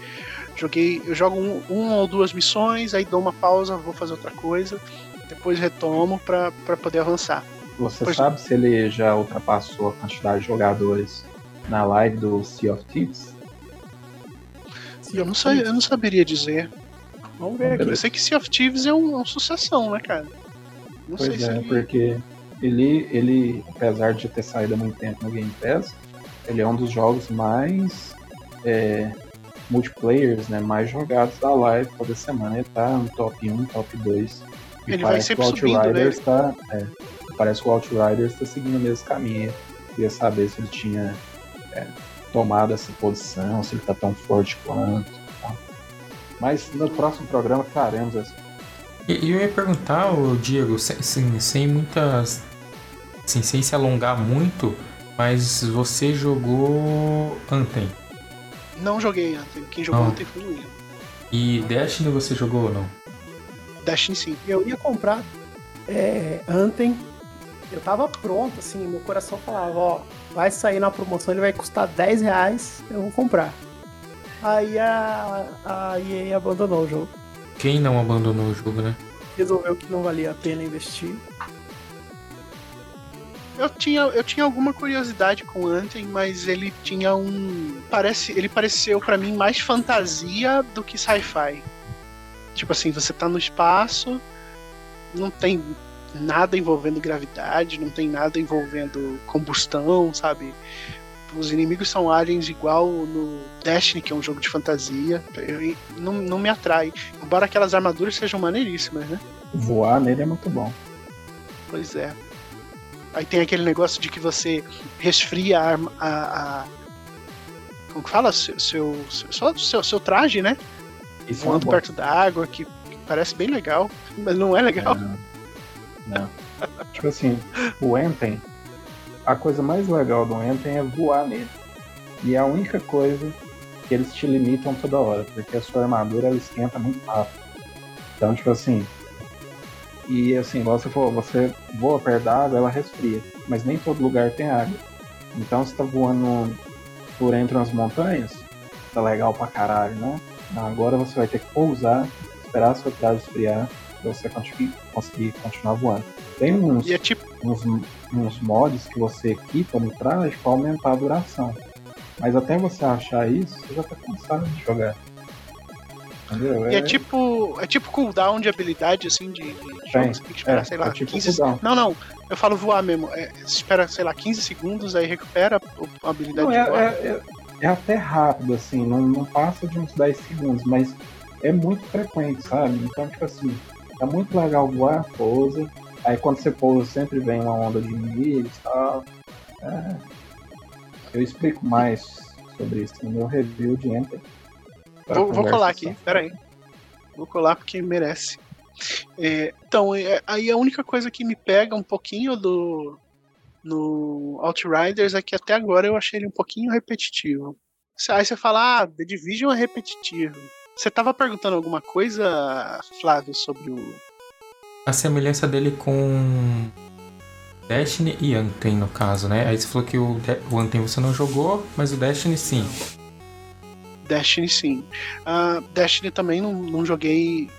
Joguei, eu jogo um, uma ou duas missões, aí dou uma pausa, vou fazer outra coisa, depois retomo para poder avançar. Você depois... sabe se ele já ultrapassou a quantidade de jogadores na live do Sea of Thieves? Eu não, sei, eu não saberia dizer. Vamos ver aqui. Eu sei que Sea of Thieves é um, é um sucessão, né, cara? Não pois sei é, se ele... porque ele, ele, apesar de ter saído há muito tempo no Game Pass, ele é um dos jogos mais é, multiplayers, né, mais jogados da live toda semana. Ele tá no top 1, top 2. E ele vai sempre que o Outriders subindo, né? tá, é, parece que o Outriders está seguindo o mesmo caminho. Queria saber se ele tinha é, tomado essa posição, se ele tá tão forte quanto. Tá. Mas no próximo programa faremos essa. E eu ia perguntar, o Diego, sem, sem muitas. Assim, sem se alongar muito, mas você jogou Anthem? Não joguei Anthem. Quem jogou Anthem foi o William. E Destiny você jogou ou não? Destiny sim. Eu ia comprar é, Anthem. Eu tava pronto, assim, meu coração falava, ó, vai sair na promoção, ele vai custar 10 reais, eu vou comprar. Aí a, a EA abandonou o jogo. Quem não abandonou o jogo, né? Resolveu que não valia a pena investir. Eu tinha, eu tinha alguma curiosidade com o Anthem, mas ele tinha um. Parece, ele pareceu para mim mais fantasia do que sci-fi. Tipo assim, você tá no espaço, não tem nada envolvendo gravidade, não tem nada envolvendo combustão, sabe? Os inimigos são aliens igual no Destiny, que é um jogo de fantasia. Eu, não, não me atrai. Embora aquelas armaduras sejam maneiríssimas, né? Voar nele é muito bom. Pois é. Aí tem aquele negócio de que você resfria a. a, a como que fala? Seu, seu, seu, seu, seu traje, né? Isso Voando é perto da água, que, que, parece bem legal, mas não é legal. Não. Não. tipo assim, o Anthem, a coisa mais legal do Anthem é voar nele. E é a única coisa que eles te limitam toda hora, porque a sua armadura ela esquenta muito rápido. Então, tipo assim, e assim, você falou, você voa perto da água, ela resfria. Mas nem todo lugar tem água. Então você tá voando por entre as montanhas, tá legal pra caralho, né? Agora você vai ter que pousar, esperar a sua traje esfriar pra você conseguir, continuar voando. Tem uns, é tipo... uns, uns mods que você equipa no traje pra aumentar a duração. Mas até você achar isso, você já tá cansado de jogar. Entendeu? E é, é tipo. É tipo cooldown de habilidade, assim, de, de jogo. Você tem que esperar, é, sei lá, é tipo 15 segundos. Não, não. Eu falo voar mesmo. É, espera, sei lá, 15 segundos, aí recupera a habilidade não, é, de voar. É, é, até rápido, assim, não, não passa de uns 10 segundos, mas é muito frequente, sabe? Então, tipo assim, é muito legal voar, pousa. Aí quando você pousa sempre vem uma onda de inimigos e tal. É, eu explico mais sobre isso no meu review de Enter. Vou, vou colar aqui, peraí. Vou colar porque merece. É, então, é, aí a única coisa que me pega um pouquinho do no Outriders é que até agora eu achei ele um pouquinho repetitivo. Aí você fala, ah, The Division é repetitivo. Você tava perguntando alguma coisa, Flávio, sobre o. A semelhança dele com Destiny e Anthem, no caso, né? Aí você falou que o, o Anthem você não jogou, mas o Destiny sim. Destiny sim. Uh, Destiny também não, não joguei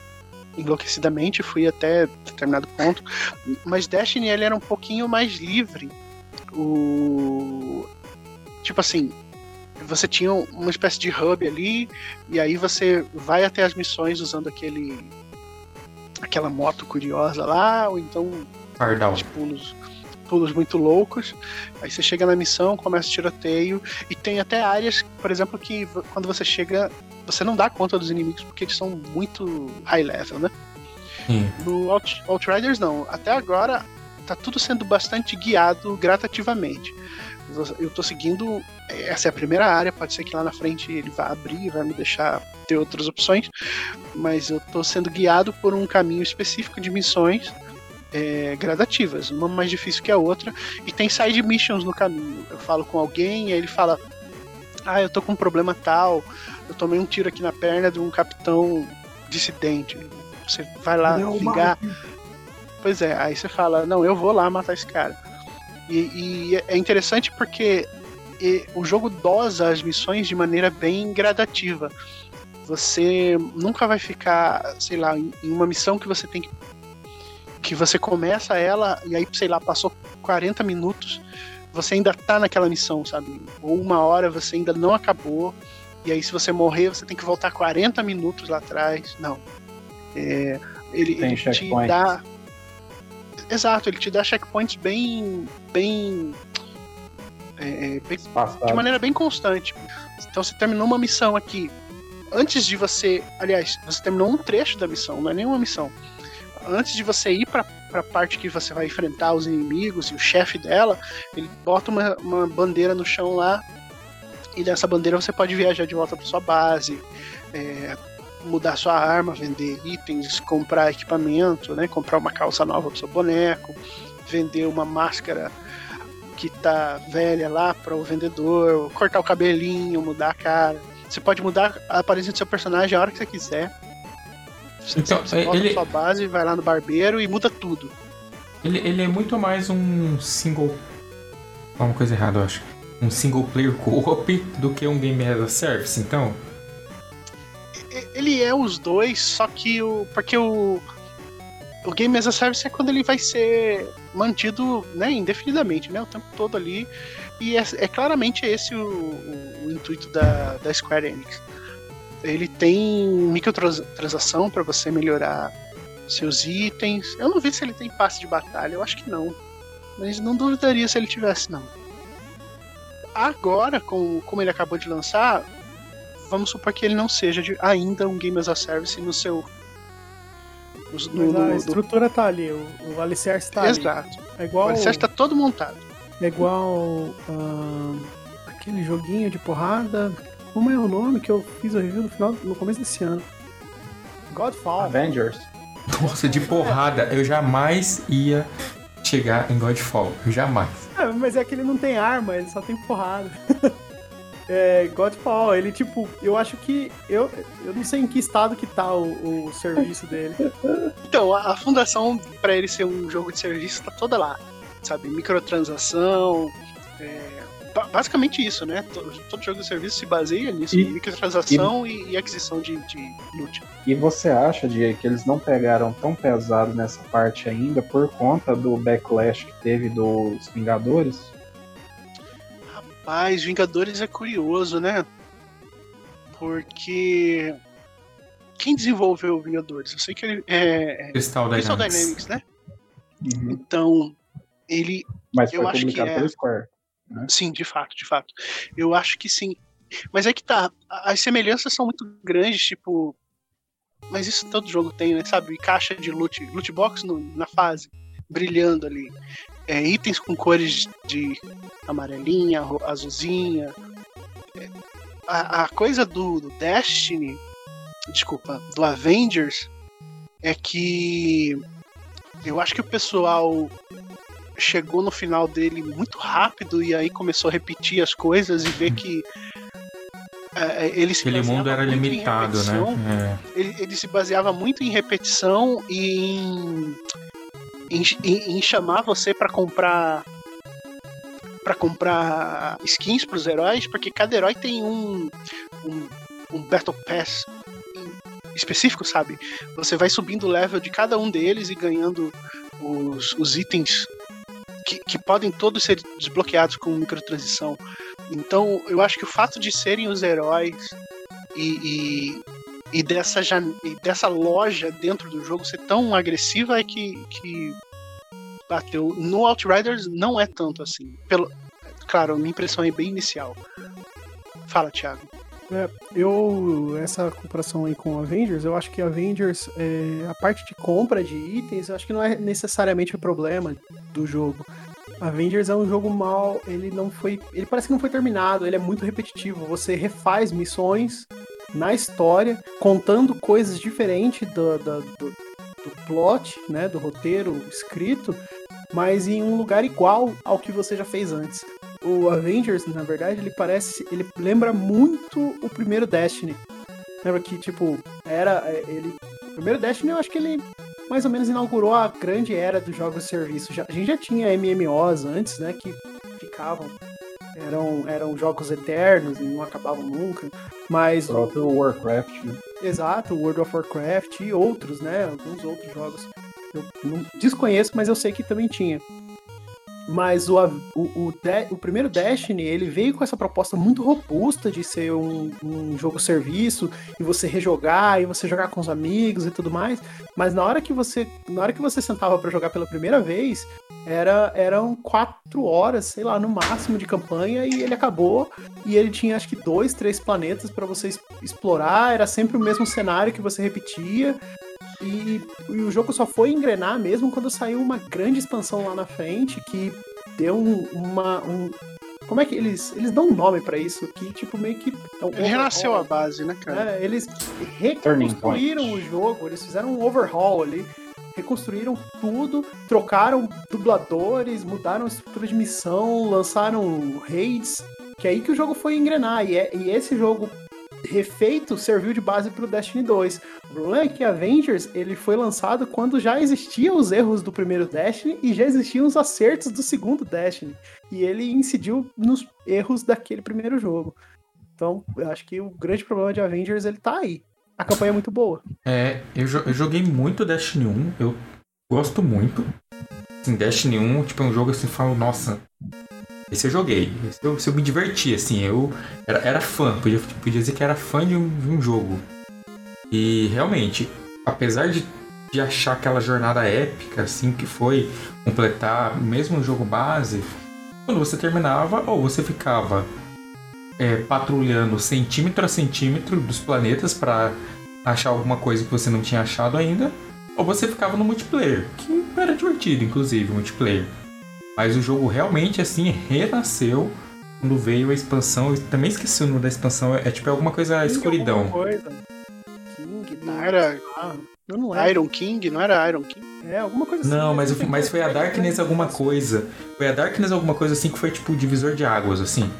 enlouquecidamente, fui até determinado ponto. Mas Destiny ele era um pouquinho mais livre. O tipo assim, você tinha uma espécie de hub ali e aí você vai até as missões usando aquele aquela moto curiosa lá, ou então Pardal. nos, pulos muito loucos. Aí você chega na missão, começa o tiroteio. E tem até áreas, por exemplo, que quando você chega, você não dá conta dos inimigos porque eles são muito high level, né? Sim. No Out, Outriders não. Até agora tá tudo sendo bastante guiado gradativamente. Eu tô seguindo. Essa é a primeira área, pode ser que lá na frente ele vá abrir, vai me deixar ter outras opções, mas eu tô sendo guiado por um caminho específico de missões é, gradativas, uma mais difícil que a outra, e tem side missions no caminho. Eu falo com alguém, e ele fala: Ah, eu tô com um problema tal, eu tomei um tiro aqui na perna de um capitão dissidente. Você vai lá Não, ligar. Pois é, aí você fala: Não, eu vou lá matar esse cara. E, e é interessante porque o jogo dosa as missões de maneira bem gradativa. Você nunca vai ficar, sei lá, em uma missão que você tem que que você começa ela e aí, sei lá, passou 40 minutos, você ainda tá naquela missão, sabe? Ou uma hora você ainda não acabou, e aí se você morrer, você tem que voltar 40 minutos lá atrás. Não. É, ele, ele te dá. Exato, ele te dá checkpoints bem. bem. É, é bem de maneira bem constante. Então você terminou uma missão aqui. Antes de você. Aliás, você terminou um trecho da missão, não é nenhuma missão antes de você ir para a parte que você vai enfrentar os inimigos e o chefe dela, ele bota uma, uma bandeira no chão lá e dessa bandeira você pode viajar de volta para sua base, é, mudar sua arma, vender itens, comprar equipamento, né, comprar uma calça nova para seu boneco, vender uma máscara que tá velha lá para o vendedor, cortar o cabelinho, mudar a cara. Você pode mudar a aparência do seu personagem a hora que você quiser. Você, então, você volta ele... sua base, vai lá no barbeiro e muda tudo. Ele, ele é muito mais um single. Uma coisa errada, eu acho. Um single player co-op do que um game as a service, então. Ele é os dois, só que o. Porque o. o Game as a Service é quando ele vai ser mantido né, indefinidamente, né? O tempo todo ali. E é, é claramente esse o, o, o intuito da, da Square Enix. Ele tem microtransação para você melhorar seus itens. Eu não vi se ele tem passe de batalha, eu acho que não. Mas não duvidaria se ele tivesse, não. Agora, com, como ele acabou de lançar, vamos supor que ele não seja de, ainda um Game as a Service no seu. No, no, a estrutura do... tá ali, o, o alicerce tá Exato. ali. Exato. É igual, o alicerce tá todo montado. É igual uh, aquele joguinho de porrada. Como é o nome que eu fiz o review no, final, no começo desse ano? Godfall. Avengers. Nossa, de porrada. Eu jamais ia chegar em Godfall. Jamais. É, mas é que ele não tem arma, ele só tem porrada. é, Godfall, ele tipo, eu acho que. Eu, eu não sei em que estado que tá o, o serviço dele. Então, a, a fundação para ele ser um jogo de serviço tá toda lá. Sabe? Microtransação. É, basicamente isso, né? Todo, todo, jogo de serviço se baseia nisso, e, microtransação e, e, aquisição de, de loot. E você acha, de que eles não pegaram tão pesado nessa parte ainda por conta do backlash que teve dos Vingadores? Rapaz, Vingadores é curioso, né? Porque quem desenvolveu Vingadores? Eu sei que ele é Crystal Dynamics, Crystal Dynamics né? Uhum. Então, ele Mas foi eu acho que é... Square. Né? Sim, de fato, de fato. Eu acho que sim. Mas é que tá, as semelhanças são muito grandes, tipo. Mas isso todo jogo tem, né? Sabe? Caixa de loot, loot box no, na fase, brilhando ali. É, itens com cores de amarelinha, azulzinha. É, a, a, coisa do, do Destiny, desculpa, do Avengers, é que eu acho que o pessoal chegou no final dele muito rápido e aí começou a repetir as coisas e ver que é, é ele se Aquele mundo era limitado, né? É. Ele, ele, se baseava muito em repetição e em, em, em, em chamar você para comprar para comprar skins para os heróis, porque cada herói tem um, um, um Battle Pass específico, sabe? Você vai subindo o level de cada um deles e ganhando os, os itens que, que podem todos ser desbloqueados com microtransição. Então, eu acho que o fato de serem os heróis e, e, e dessa, e dessa loja dentro do jogo ser tão agressiva é que, que bateu. No Outriders não é tanto assim. Pelo, claro, minha impressão é bem inicial. Fala, Thiago. É, eu, essa comparação aí com Avengers, eu acho que Avengers, é, a parte de compra de itens, eu acho que não é necessariamente o problema do jogo. Avengers é um jogo mal, ele não foi, ele parece que não foi terminado, ele é muito repetitivo. Você refaz missões na história, contando coisas diferentes do, do, do, do plot, né, do roteiro escrito, mas em um lugar igual ao que você já fez antes o Avengers, na verdade, ele parece. Ele lembra muito o primeiro Destiny. Lembra que, tipo, era. É, ele. O primeiro Destiny, eu acho que ele mais ou menos inaugurou a grande era dos jogos de serviço. Já, a gente já tinha MMOs antes, né? Que ficavam. Eram, eram jogos eternos e não acabavam nunca. Mas. O próprio Warcraft, né? Exato, World of Warcraft e outros, né? Alguns outros jogos. Eu não desconheço, mas eu sei que também tinha. Mas o, o, o, de, o, primeiro Destiny, ele veio com essa proposta muito robusta de ser um, um jogo-serviço e você rejogar e você jogar com os amigos e tudo mais. Mas na hora que você, na hora que você sentava para jogar pela primeira vez, era, eram quatro horas, sei lá, no máximo de campanha e ele acabou. E ele tinha acho que dois, três planetas para você explorar. Era sempre o mesmo cenário que você repetia. E, e, o jogo só foi engrenar mesmo quando saiu uma grande expansão lá na frente que deu um, uma. Um, como é que eles. Eles dão um nome para isso que, tipo, meio que. É um Renasceu a base, né, cara? É, eles reconstruíram o jogo, eles fizeram um overhaul ali reconstruíram tudo, trocaram dubladores, mudaram a estrutura de missão, lançaram raids, que é aí que o jogo foi engrenar. E, é, e esse jogo refeito serviu de base para o Destiny 2. O problema é que Avengers ele foi lançado quando já existiam os erros do primeiro Destiny e já existiam os acertos do segundo Destiny. E ele incidiu nos erros daquele primeiro jogo. Então, eu acho que o grande problema de Avengers ele tá aí. A campanha é muito boa. É, eu, eu joguei muito Destiny 1. Eu gosto muito. Assim, Destiny 1, tipo, é um jogo assim, falo, nossa, esse eu joguei. Esse eu, esse eu me diverti, assim, eu era, era fã, podia, podia dizer que era fã de um, de um jogo. E realmente, apesar de, de achar aquela jornada épica, assim, que foi completar mesmo o jogo base, quando você terminava, ou você ficava é, patrulhando centímetro a centímetro dos planetas para achar alguma coisa que você não tinha achado ainda, ou você ficava no multiplayer, que era divertido, inclusive, o multiplayer. Mas o jogo realmente, assim, renasceu quando veio a expansão. Eu também esqueci o nome da expansão, é, é tipo alguma coisa King escuridão. alguma coisa. King, Não era Ah, eu não lembro. Iron King? Não era Iron King? É, alguma coisa assim. Não, mas, mas foi a Darkness alguma coisa. Foi a Darkness alguma coisa assim que foi tipo o divisor de águas, assim.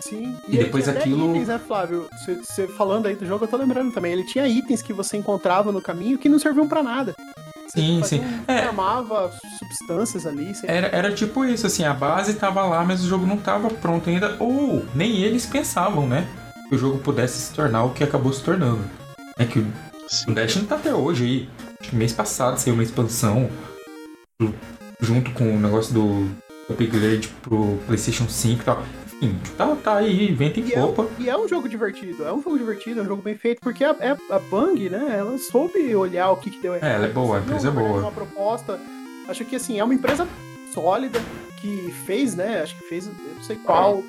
Sim. E aí depois aquilo- itens, né, Flávio? Você- Você falando aí do jogo, eu tô lembrando também. Ele tinha itens que você encontrava no caminho que não serviam pra nada. Sim, sim. um- É. Substâncias ali. Era, era tipo isso, assim, a base tava lá, mas o jogo não tava pronto ainda. Ou nem eles pensavam, né? Que o jogo pudesse se tornar o que acabou se tornando. É que o Sim. Destiny tá até hoje aí. Acho que mês passado saiu uma expansão junto com o negócio do upgrade pro PlayStation 5 e tal. Tá, tá aí, vento E é, popa. e é um jogo divertido, é um jogo divertido, é um jogo bem feito, porque a, é- a Bang, né, ela soube olhar o que, que deu errado. É, ela é boa, a empresa é boa. Uma proposta, acho que assim, é uma empresa sólida, que fez, né, acho que fez, eu não sei qual,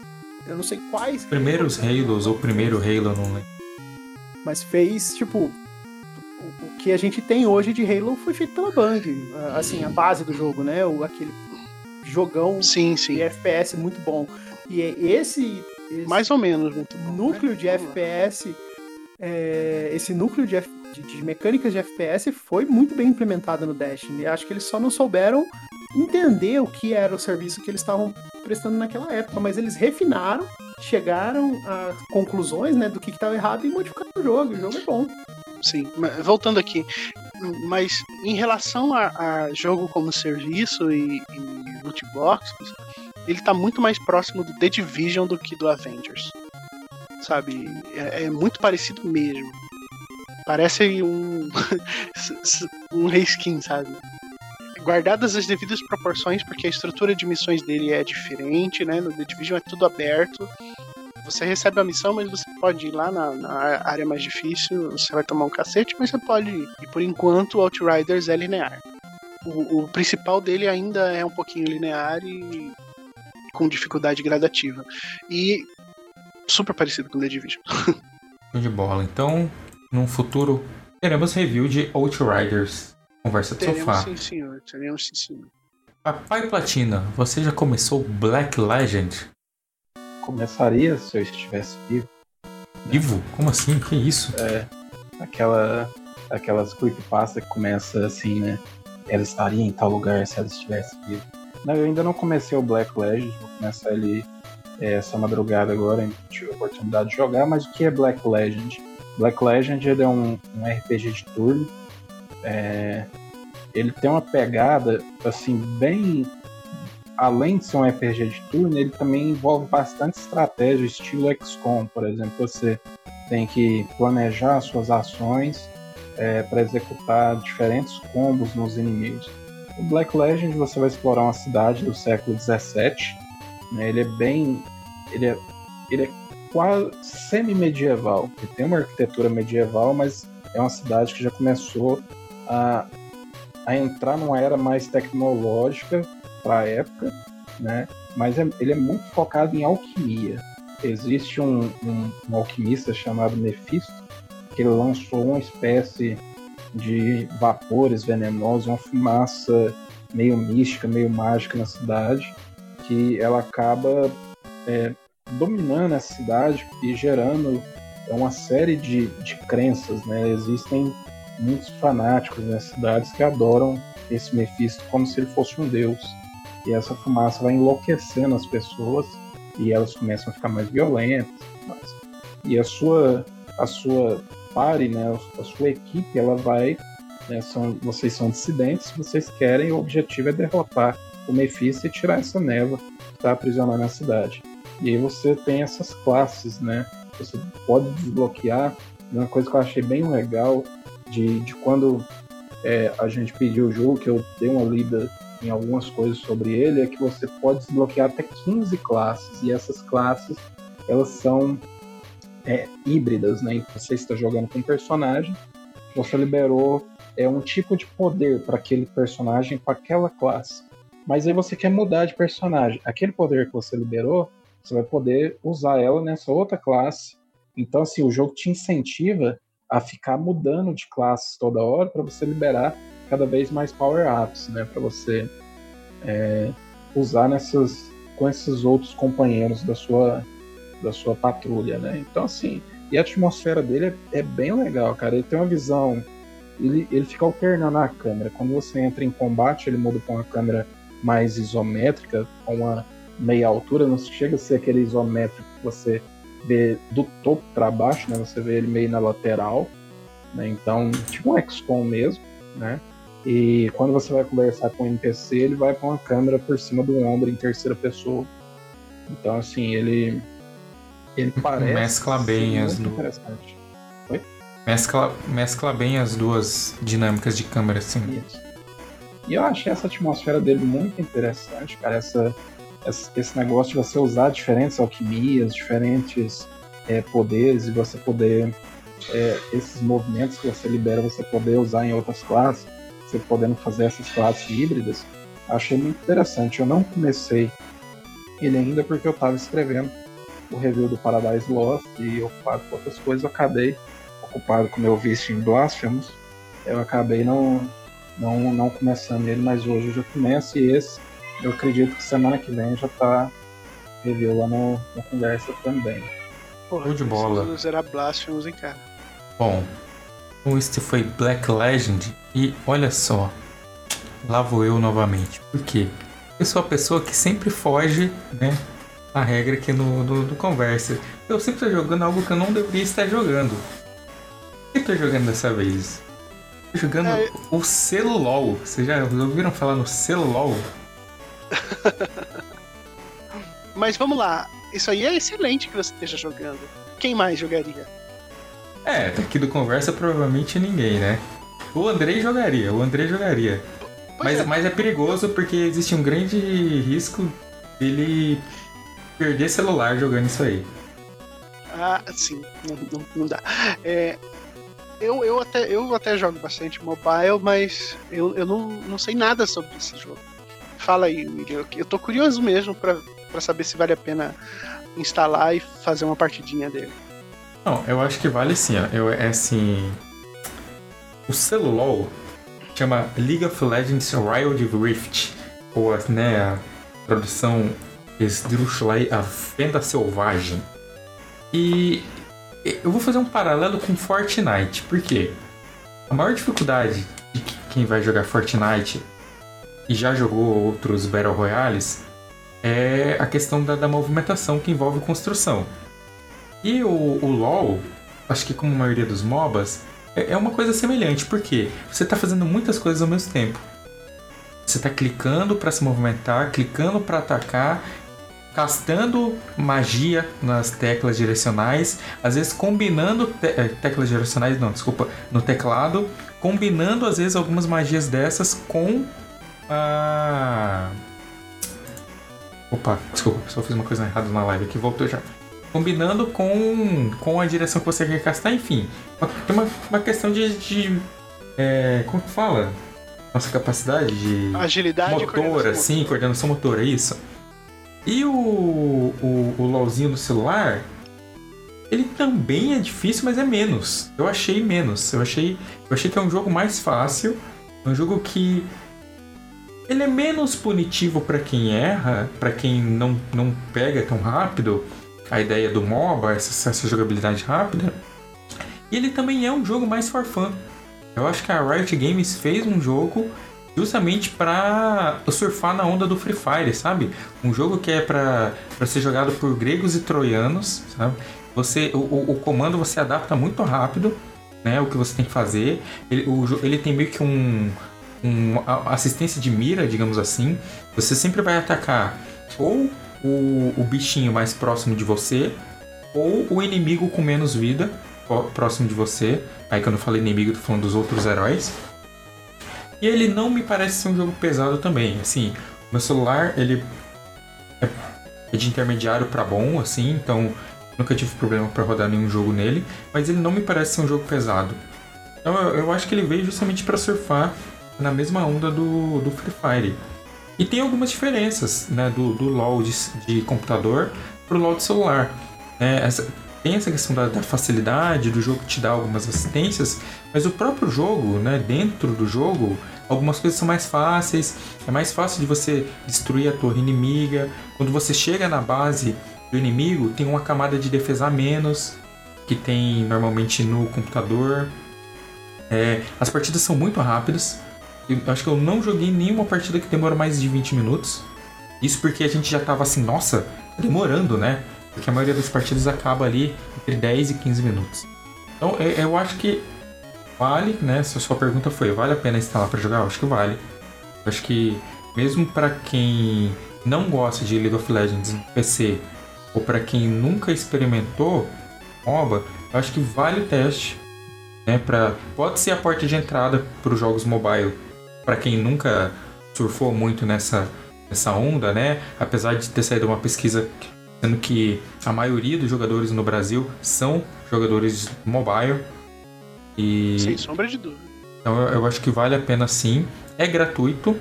eu não sei quais... Primeiros Halos ou primeiro Halo, não lembro. Mas fez, tipo, o, o que a gente tem hoje de Halo foi feito pela Bang, a- assim, a base do jogo, né, o, aquele jogão Sim, sim. de FPS muito bom. E é esse... esse Mais ou menos muito bom. núcleo né? de. FPS, é, esse núcleo de, de- de mecânicas de FPS foi muito bem implementado no Destiny. Acho que eles só não souberam entender o que era o serviço que eles estavam prestando naquela época, mas eles refinaram, chegaram a conclusões né, do que estava errado e modificaram o jogo. O jogo é bom. Sim, mas voltando aqui, mas em relação a, a jogo como serviço e, e loot boxes, ele tá muito mais próximo do The Division do que do Avengers. Sabe? É, é muito parecido mesmo. Parece um. um reskin, sabe? Guardadas as devidas proporções, porque a estrutura de missões dele é diferente, né? No The Division é tudo aberto. Você recebe a missão, mas você pode ir lá na, na área mais difícil, você vai tomar um cacete, mas você pode ir. E por enquanto o Outriders é linear. O, o principal dele ainda é um pouquinho linear e com dificuldade gradativa. E super parecido com The Division. Show de bola. Então, num futuro, teremos review de Outriders. Conversa do Teremos sofá. sim, senhor. Teremos sim, senhor. Papai Platina, você já começou Black Legend? Começaria se eu estivesse vivo. Vivo? Como assim? Que isso? Aquela, aquelas creepypasta que começa assim, né? Ela estaria em tal lugar se ela estivesse viva. Não, eu ainda não comecei o Black Legend, vou começar ele é, essa madrugada agora, ainda tive a oportunidade de jogar, mas o que é Black Legend? Black Legend ele é um, um RPG de turno. é, ele tem uma pegada assim bem além de ser um RPG de turno, ele também envolve bastante estratégia, estilo XCOM, por exemplo. Você tem que planejar suas ações para executar diferentes combos nos inimigos. O Black Legend você vai explorar uma cidade do século XVII. Né? Ele é bem, ele é, ele é quase semi-medieval. Ele tem uma arquitetura medieval, mas é uma cidade que já começou a, a entrar numa era mais tecnológica para a época, né? Mas é- ele é muito focado em alquimia. Existe um, um- um alquimista chamado Mephisto que lançou uma espécie de vapores venenosos, uma fumaça meio mística, meio mágica na cidade, que ela acaba é, dominando essa cidade e gerando uma série de, de crenças, né? Existem muitos fanáticos nas cidades que adoram esse Mephisto como se ele fosse um deus. E essa fumaça vai enlouquecendo as pessoas e elas começam a ficar mais violentas. Mas... E a sua, a sua pare, né, a sua equipe, ela vai. Né, são, vocês são dissidentes, vocês querem, o objetivo é derrotar o Mephisto e tirar essa neva que está aprisionando a cidade. E aí você tem essas classes, né? Você pode desbloquear. Uma coisa que eu achei bem legal de, de quando é, a gente pediu o jogo, que eu dei uma lida em algumas coisas sobre ele, é que você pode desbloquear até 15 classes, e essas classes elas são é, híbridas, né? Então, você está jogando com um personagem, você liberou é um tipo de poder para aquele personagem, para aquela classe. Mas aí você quer mudar de personagem. Aquele poder que você liberou, você vai poder usar ela nessa outra classe. Então, assim, o jogo te incentiva a ficar mudando de classes toda hora para você liberar cada vez mais power-ups, né? Para você é, usar nessas com esses outros companheiros da sua da sua patrulha, né? Então assim, e a atmosfera dele é, é bem legal, cara. Ele tem uma visão, ele, ele fica alternando a câmera. Quando você entra em combate, ele muda para uma câmera mais isométrica, com uma meia altura, não chega a ser aquele isométrico que você vê do topo para baixo, né? Você vê ele meio na lateral, né? Então, tipo um XCOM mesmo, né? E quando você vai conversar com o NPC, ele vai com a câmera por cima do ombro em terceira pessoa. Então, assim, ele ele parece mescla bem as duas. Mescla, mescla bem as duas dinâmicas de câmera, assim. Isso. E eu achei essa atmosfera dele muito interessante, cara. Essa, esse negócio de você usar diferentes alquimias, diferentes é, poderes e você poder. É, esses movimentos que você libera, você poder usar em outras classes, você podendo fazer essas classes híbridas. Achei muito interessante. Eu não comecei ele ainda porque eu estava escrevendo o review do Paradise Lost e ocupado com outras coisas, eu acabei ocupado com meu vício em Blasphemous. Eu acabei não, não, não começando ele, mas hoje eu já começo e esse eu acredito que semana que vem já tá review lá no, na conversa também. Porra, de bola. zerar Blasphemous, hein, cara? Bom, este foi Black Legend e olha só, lá vou eu novamente. Por quê? Eu sou a pessoa que sempre foge, né, a regra aqui no, no, no conversa. Eu sempre estou jogando algo que eu não deveria estar jogando. O que eu tô jogando dessa vez? Tô jogando é... o Celulol. Vocês já ouviram falar no Celulol? Mas vamos lá. Isso aí é excelente que você esteja jogando. Quem mais jogaria? É, daqui do conversa provavelmente ninguém, né? O Andrei jogaria, o Andrei jogaria. mas é. mas é perigoso porque existe um grande risco dele perder celular jogando isso aí. Ah, sim, não, não, não dá. É, eu, eu, até, eu até jogo bastante mobile, mas eu, eu não, não sei nada sobre esse jogo. Fala aí, Miguel. Eu tô curioso mesmo para saber se vale a pena instalar e fazer uma partidinha dele. Não, eu acho que vale sim. Ó. Eu, é assim. O Celulol chama League of Legends Wild Rift, ou né, a tradução Esdrúxula a Fenda Selvagem. E eu vou fazer um paralelo com Fortnite, porque a maior dificuldade de quem vai jogar Fortnite e já jogou outros Battle Royales é a questão da, da movimentação que envolve construção. E o, o, LoL, acho que como a maioria dos MOBAs, é, é uma coisa semelhante, porque você está fazendo muitas coisas ao mesmo tempo. Você está clicando para se movimentar, clicando para atacar castando magia nas teclas direcionais, às vezes combinando te eh, teclas direcionais, não, desculpa, no teclado, combinando às vezes algumas magias dessas com a Opa, desculpa, só fiz uma coisa errada na live aqui, voltou já. Combinando com, com a direção que você quer castar, enfim. Tem uma, uma questão de. de é, como que fala? Nossa capacidade de. Agilidade motora, sim, coordenação motora, isso. E o, o, o LOLzinho no celular, ele também é difícil, mas é menos. Eu achei menos. Eu achei, eu achei que é um jogo mais fácil. É um jogo que ele é menos punitivo para quem erra, para quem não, não pega tão rápido a ideia do MOBA, essa, essa jogabilidade rápida. E ele também é um jogo mais for fun. Eu acho que a Riot Games fez um jogo justamente para surfar na onda do Free Fire, sabe? Um jogo que é para ser jogado por gregos e troianos, sabe? Você, o, o, comando você adapta muito rápido, né? O que você tem que fazer. Ele, o, ele tem meio que um, um assistência de mira, digamos assim. Você sempre vai atacar ou o, o bichinho mais próximo de você, ou o inimigo com menos vida próximo de você. Aí quando eu falei inimigo, eu tô falando dos outros heróis. E ele não me parece ser um jogo pesado também. Assim, meu celular, ele é, é de intermediário para bom, assim, então nunca tive problema para rodar nenhum jogo nele, mas ele não me parece ser um jogo pesado. Então eu, eu acho que ele veio justamente para surfar na mesma onda do, do Free Fire. E tem algumas diferenças né, do, do LoL de, de computador para o LoL de celular. É, essa, tem essa questão da, da, facilidade do jogo te dar algumas assistências, mas o próprio jogo, né, dentro do jogo, algumas coisas são mais fáceis. É mais fácil de você destruir a torre inimiga. Quando você chega na base do inimigo, tem uma camada de defesa a menos que tem normalmente no computador. É, as partidas são muito rápidas. Eu acho que eu não joguei nenhuma partida que demora mais de 20 minutos. Isso porque a gente já tava assim, nossa, tá demorando, né? Porque a maioria das partidas acaba ali entre 10 e 15 minutos. Então eu acho que vale, né? Se a sua pergunta foi, vale a pena instalar para jogar? Eu acho que vale. Eu acho que mesmo para quem não gosta de League of Legends no PC ou para quem nunca experimentou MOBA, eu acho que vale o teste. Né, pra, pode ser a porta de entrada para os jogos mobile para quem nunca surfou muito nessa, nessa onda, né? Apesar de ter saído uma pesquisa sendo que a maioria dos jogadores no Brasil são jogadores mobile. E... Sem sombra de dúvida. Então eu, eu acho que vale a pena sim. É gratuito.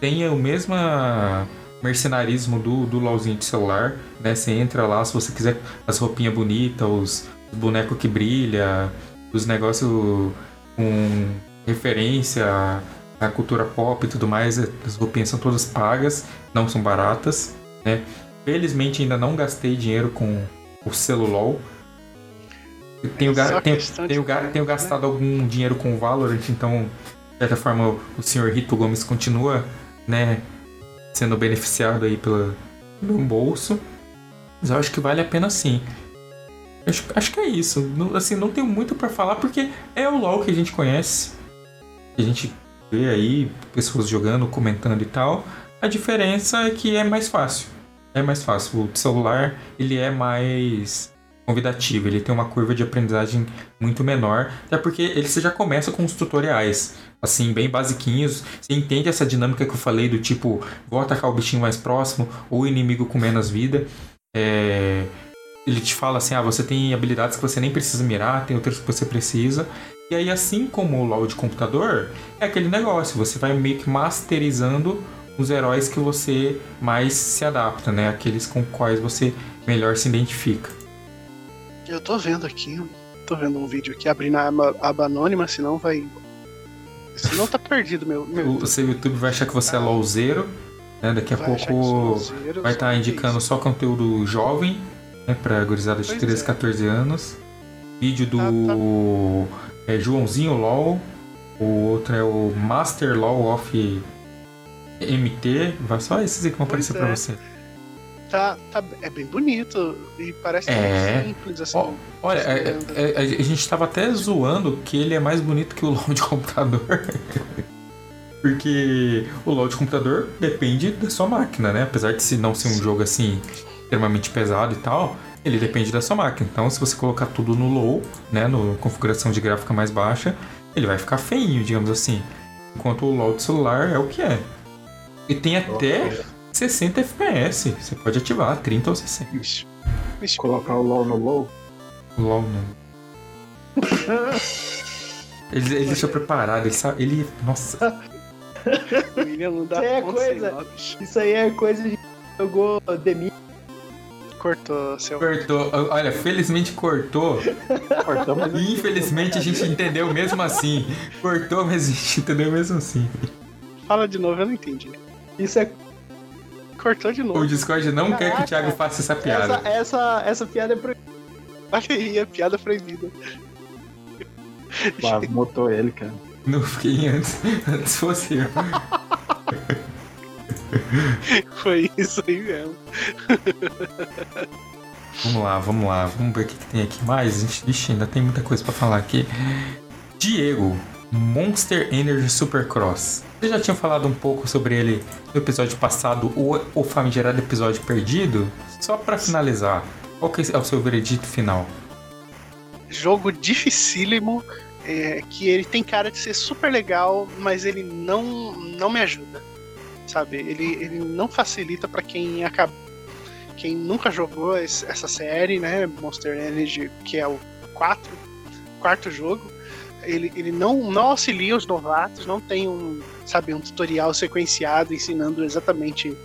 Tem o mesmo mercenarismo do, do LOLzinho de celular, né? Você entra lá, se você quiser as roupinhas bonitas, os, os bonecos que brilha, os negócios com referência à cultura pop e tudo mais, as roupinhas são todas pagas, não são baratas, né? Felizmente ainda não gastei dinheiro com o celulol. Tenho, ga tenho, tenho, ga tenho, gastado algum dinheiro com o Valorant, então, de certa forma, o senhor Rito Gomes continua, né, sendo beneficiado aí pela, pelo bolso. Mas eu acho que vale a pena sim. Acho, acho que é isso. Não, assim, não tenho muito para falar porque é o LoL que a gente conhece. A gente vê aí pessoas jogando, comentando e tal. A diferença é que é mais fácil é mais fácil. O celular, ele é mais convidativo, ele tem uma curva de aprendizagem muito menor, até porque ele você já começa com os tutoriais, assim, bem basiquinhos. Você entende essa dinâmica que eu falei do tipo, vou atacar o bichinho mais próximo ou o inimigo com menos vida. É... Ele te fala assim, ah, você tem habilidades que você nem precisa mirar, tem outras que você precisa. E aí, assim como o LoL de computador, é aquele negócio, você vai meio que masterizando os heróis que você mais se adapta, né? Aqueles com quais você melhor se identifica. Eu tô vendo aqui, tô vendo um vídeo aqui abrindo a aba, aba anônima, senão vai. Senão tá perdido, meu. meu o seu YouTube vai achar que você é louzeiro, né? Daqui a vai pouco vai estar tá indicando só conteúdo jovem, né? Pra gurizada de pois 13, é. 14 anos. Vídeo do tá, tá. É, Joãozinho LOL. O outro é o Master LOL of MT, vai só esses aí que vão aparecer é. pra você. Tá, tá, é bem bonito e parece é. simples assim. Olha, é, é, a gente tava até zoando que ele é mais bonito que o LoL de computador. Porque o LoL de computador depende da sua máquina, né? Apesar de se não ser um Sim. jogo assim extremamente pesado e tal, ele depende da sua máquina. Então, se você colocar tudo no low, né, no configuração de gráfica mais baixa, ele vai ficar feinho, digamos assim. Enquanto o LoL de celular é o que é. E tem até 60 FPS. Você pode ativar 30 ou 60. Ixi. Ixi. Colocar o LOL no low? LOL no. ele, ele deixou preparado, ele sabe. Ele. Nossa. William não dá isso aí é coisa. Isso aí é coisa de jogou Demi. Cortou, seu. Cortou. Olha, felizmente cortou. cortou mas Infelizmente a gente entendeu mesmo assim. Cortou, mas a gente entendeu mesmo assim. Fala de novo, eu não entendi. Isso é. Cortou de novo. O Discord não Caraca, quer que o Thiago faça essa piada. Essa, essa, essa piada é proibida. Olha aí, a piada proibida. Pá, motou ele, cara. Não fiquei antes. Antes fosse eu. Foi isso aí mesmo. Vamos lá, vamos lá. Vamos ver o que, que tem aqui mais. A gente, vixe, ainda tem muita coisa para falar aqui. Diego, Monster Energy Supercross. Você já tinha falado um pouco sobre ele no episódio passado, o, o famigerado episódio perdido? Só para finalizar, qual é o seu veredito final? Jogo dificílimo, é, que ele tem cara de ser super legal, mas ele não, não me ajuda, sabe? Ele, ele não facilita para quem acaba, quem nunca jogou essa série, né? Monster Energy, que é o 4, quarto jogo. Ele, ele não, não auxilia os novatos, não tem um, sabe, um tutorial sequenciado ensinando exatamente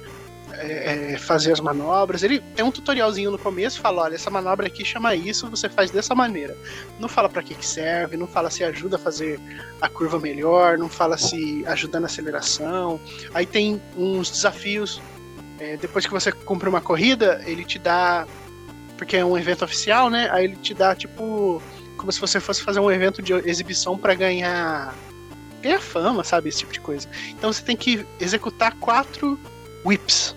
é, é, fazer as manobras. Ele tem um tutorialzinho no começo, fala, olha, essa manobra aqui chama isso, você faz dessa maneira. Não fala para que, que serve, não fala se ajuda a fazer a curva melhor, não fala se ajuda na aceleração. Aí tem uns desafios. É, depois que você cumpre uma corrida, ele te dá. Porque é um evento oficial, né? Aí ele te dá tipo. Como se você fosse fazer um evento de exibição para ganhar. ganhar fama, sabe? Esse tipo de coisa. Então você tem que executar quatro whips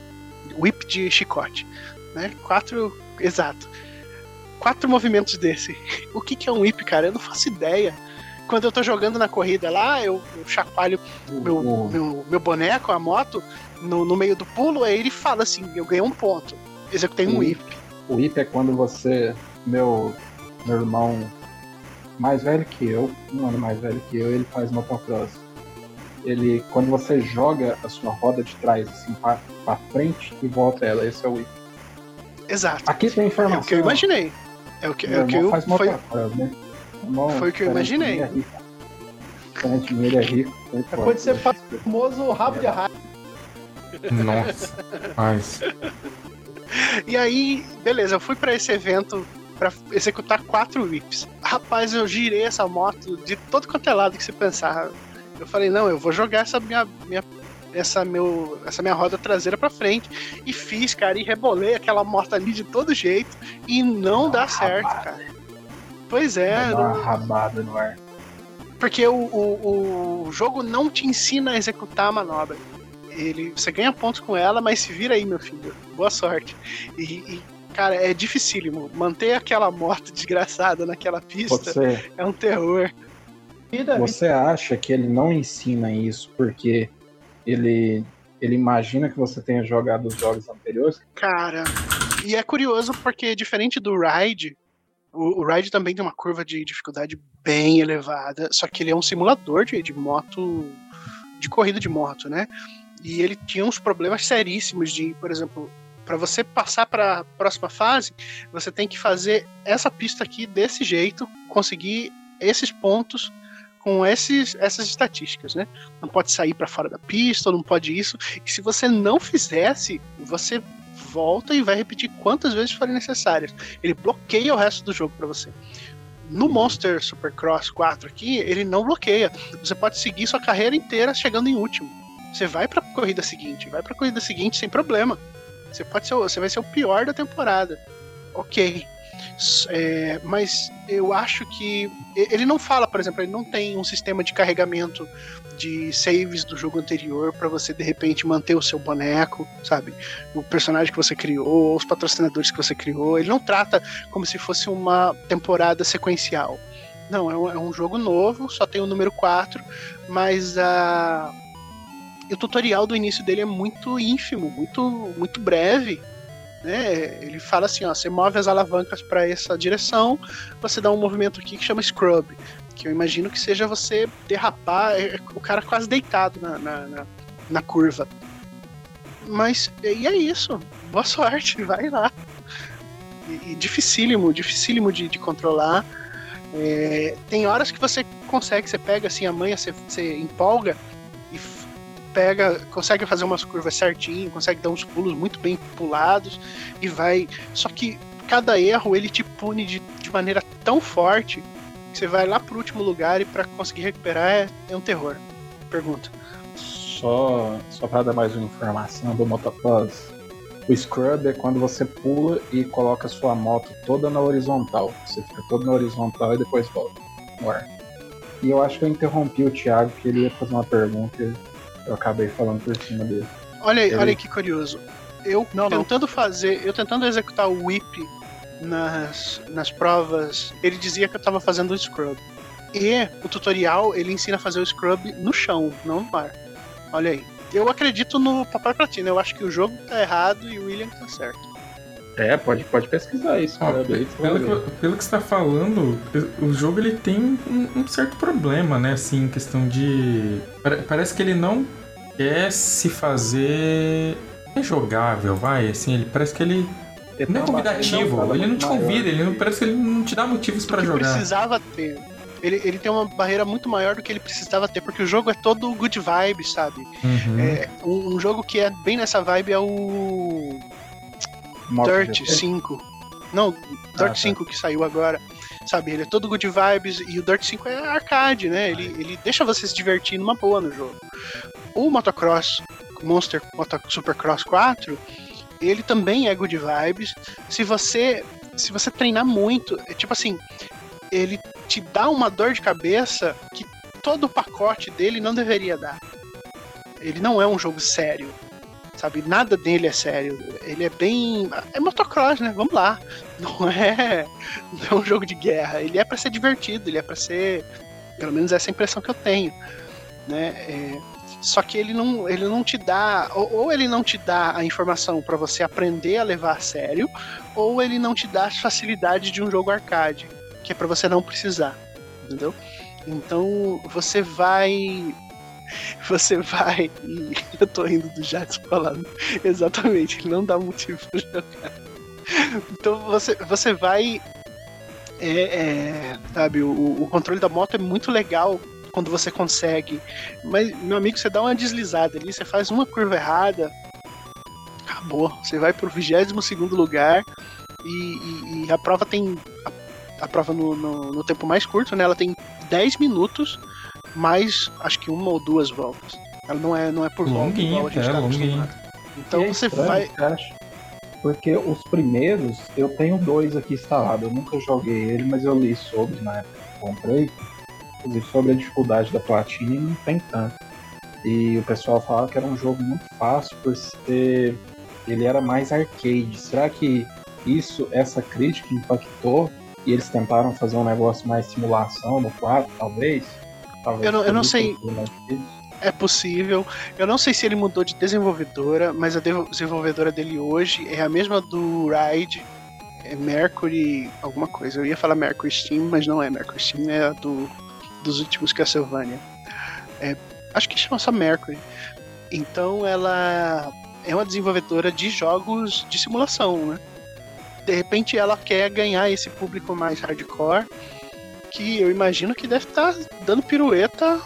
whip de chicote. Né? Quatro. Exato. Quatro movimentos desse. O que, que é um whip, cara? Eu não faço ideia. Quando eu tô jogando na corrida lá, eu, eu chacoalho meu, uhum. meu, meu, boneco, a moto, no, no meio do pulo, aí ele fala assim: eu ganhei um ponto. Executei um whip. O whip é quando você. Meu, meu irmão mais velho que eu, um ano mais velho que eu, ele faz motocross ele quando você joga a sua roda de trás assim para frente e volta ela, esse é o whip. Exato. Aqui tem informação. É o que eu imaginei. É o que, é o que eu faz foi, né? Irmão, foi o que eu imaginei. É ele é rico. É quando você faz o famoso rabo de arraia. Nossa, mas. E aí, beleza, eu fui para esse evento para executar quatro whips. Rapaz, eu girei essa moto de todo quanto é lado que você pensar. Eu falei, não, eu vou jogar essa minha, minha essa, meu, essa minha roda traseira para frente. E fiz, cara, e rebolei aquela moto ali de todo jeito. E não dá, dá certo, rabada. cara. Pois é. Dá uma rabada no ar. Porque o, o, o jogo não te ensina a executar a manobra. Ele, você ganha pontos com ela, mas se vira aí, meu filho. Boa sorte. E, e cara, é dificílimo. Manter aquela moto desgraçada naquela pista é um terror. Você acha que ele não ensina isso porque ele, ele imagina que você tenha jogado os jogos anteriores? Cara, e é curioso porque diferente do Ride, o, o Ride também tem uma curva de dificuldade bem elevada, só que ele é um simulador de, de moto, de corrida de moto, né? E ele tinha uns problemas seríssimos de, por exemplo, para você passar para a próxima fase, você tem que fazer essa pista aqui desse jeito, conseguir esses pontos com esses, essas estatísticas, né? Não pode sair para fora da pista, não pode isso. E se você não fizesse, você volta e vai repetir quantas vezes forem necessárias. Ele bloqueia o resto do jogo para você. No Monster Supercross 4 aqui, ele não bloqueia. Você pode seguir sua carreira inteira chegando em último. Você vai para a corrida seguinte, vai para a corrida seguinte sem problema. Você pode ser, você vai ser o pior da temporada. OK. É, mas eu acho que ele não fala, por exemplo, ele não tem um sistema de carregamento de saves do jogo anterior para você de repente manter o seu boneco, sabe? O personagem que você criou, os patrocinadores que você criou. Ele não trata como se fosse uma temporada sequencial. Não, é um, é um jogo novo, só tem o número 4, mas a. o tutorial do início dele é muito ínfimo, muito, muito breve né? Ele fala assim, ó, você move as alavancas para essa direção, você dá um movimento aqui que chama scrub, que eu imagino que seja você derrapar, é, é, o cara quase deitado na, na, na, na curva. Mas e é isso. Boa sorte, vai lá. E, e dificílimo, dificílimo de, de controlar. É, tem horas que você consegue, você pega assim a manha, você, você empolga e pega, consegue fazer umas curvas certinho, consegue dar uns pulos muito bem pulados e vai. Só que cada erro ele te pune de, de maneira tão forte que você vai lá pro último lugar e para conseguir recuperar é, é, um terror. Pergunta. Só, só para dar mais uma informação do Motocross. O scrub é quando você pula e coloca sua moto toda na horizontal. Você fica todo na horizontal e depois volta. E eu acho que eu interrompi o Thiago, que ele ia fazer uma pergunta eu acabei falando por cima dele. Olha aí, olha aí que curioso. Eu não, tentando não. fazer, eu tentando executar o whip nas, nas provas, ele dizia que eu tava fazendo o scrub. E o tutorial, ele ensina a fazer o scrub no chão, não no ar. Olha aí. Eu acredito no Papai Platina, eu acho que o jogo tá errado e o William tá certo. É, pode, pode pesquisar isso. Ó, pelo, que, pelo que você está falando, o jogo ele tem um, um, certo problema, né? Assim, em questão de. Parece que ele não quer se fazer jogável, vai. Assim, ele parece que ele. não é convidativo, não, ele não te convida, ele não parece que ele não te dá motivos para jogar. precisava ter. Ele, ele tem uma barreira muito maior do que ele precisava ter, porque o jogo é todo good vibes, sabe? Uhum. É, um, um, jogo que é bem nessa vibe é o Dirt 5. Não, Dirt ah, tá. 5 que saiu agora. Sabe, ele é todo good vibes e o Dirt 5 é arcade, né? Ele, ele deixa você se divertir numa boa no jogo. O Motocross Monster Moto Supercross 4, ele também é good vibes. Se você se você treinar muito, é tipo assim, ele te dá uma dor de cabeça que todo o pacote dele não deveria dar. Ele não é um jogo sério sabe? Nada dele é sério. Ele é bem. É motocross, né? Vamos lá. Não é, não é um jogo de guerra. Ele é para ser divertido, ele é para ser. Pelo menos essa é a impressão que eu tenho. Né? É... Só que ele não, ele não te dá. Ou, ou ele não te dá a informação para você aprender a levar a sério, ou ele não te dá as facilidades de um jogo arcade, que é para você não precisar. Entendeu? Então você vai você vai eu tô indo do Jadson falando. Exatamente, não dá motivo pra jogar. Então você, você vai. É, é, sabe, o, o controle da moto é muito legal quando você consegue. Mas, meu amigo, você dá uma deslizada ali, você faz uma curva errada, acabou. Você vai pro 22 segundo lugar e, e, e, a prova tem. A, a prova no, no, no, tempo mais curto, né? Ela tem 10 minutos mais acho que uma ou duas voltas. Ela não é, não é por volta, igual a gente é, tá Então é você estranho, vai. Porque os primeiros, eu tenho dois aqui instalados. Eu nunca joguei ele, mas eu li sobre na época que comprei. Sobre a dificuldade da platina não tem tanto. E o pessoal falava que era um jogo muito fácil por ser. Ele era mais arcade. Será que isso, essa crítica impactou e eles tentaram fazer um negócio mais simulação no 4, talvez? Talvez eu não, eu não sei. É possível. Eu não sei se ele mudou de desenvolvedora, mas a desenvolvedora dele hoje é a mesma do Ride. É Mercury alguma coisa. Eu ia falar Mercury Steam, mas não é Mercury Steam, é a do, dos últimos Castlevania. É, acho que chama só Mercury. Então ela é uma desenvolvedora de jogos de simulação, né? De repente ela quer ganhar esse público mais hardcore que eu imagino que deve estar tá dando pirueta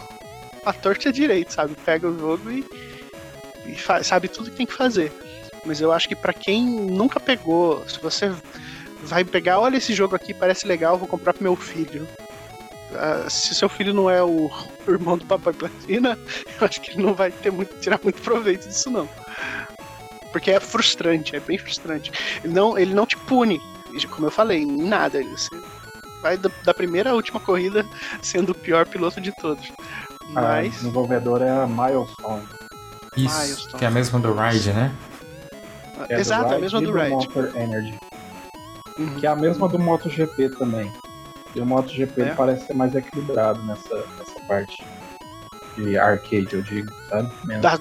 a torta direito, sabe? Pega o jogo e, e sabe tudo que tem que fazer. Mas eu acho que para quem nunca pegou, se você vai pegar, olha esse jogo aqui, parece legal, vou comprar pro meu filho. Uh, se seu filho não é o, o irmão do Papai Platina, eu acho que ele não vai ter muito, tirar muito proveito disso não. Porque é frustrante, é bem frustrante. Ele não, ele não te pune, como eu falei, em nada. Você vai da primeira à última corrida sendo o pior piloto de todos. Mas... A desenvolvedora é a Milestone. Isso, Milestone. que é a mesma do Ride, né? É Exato, é a mesma do, do Ride. Motor Energy. Uhum. Que é a mesma do MotoGP também. E o MotoGP é. parece ser mais equilibrado nessa, nessa parte de arcade, eu digo, sabe? Menos Dá,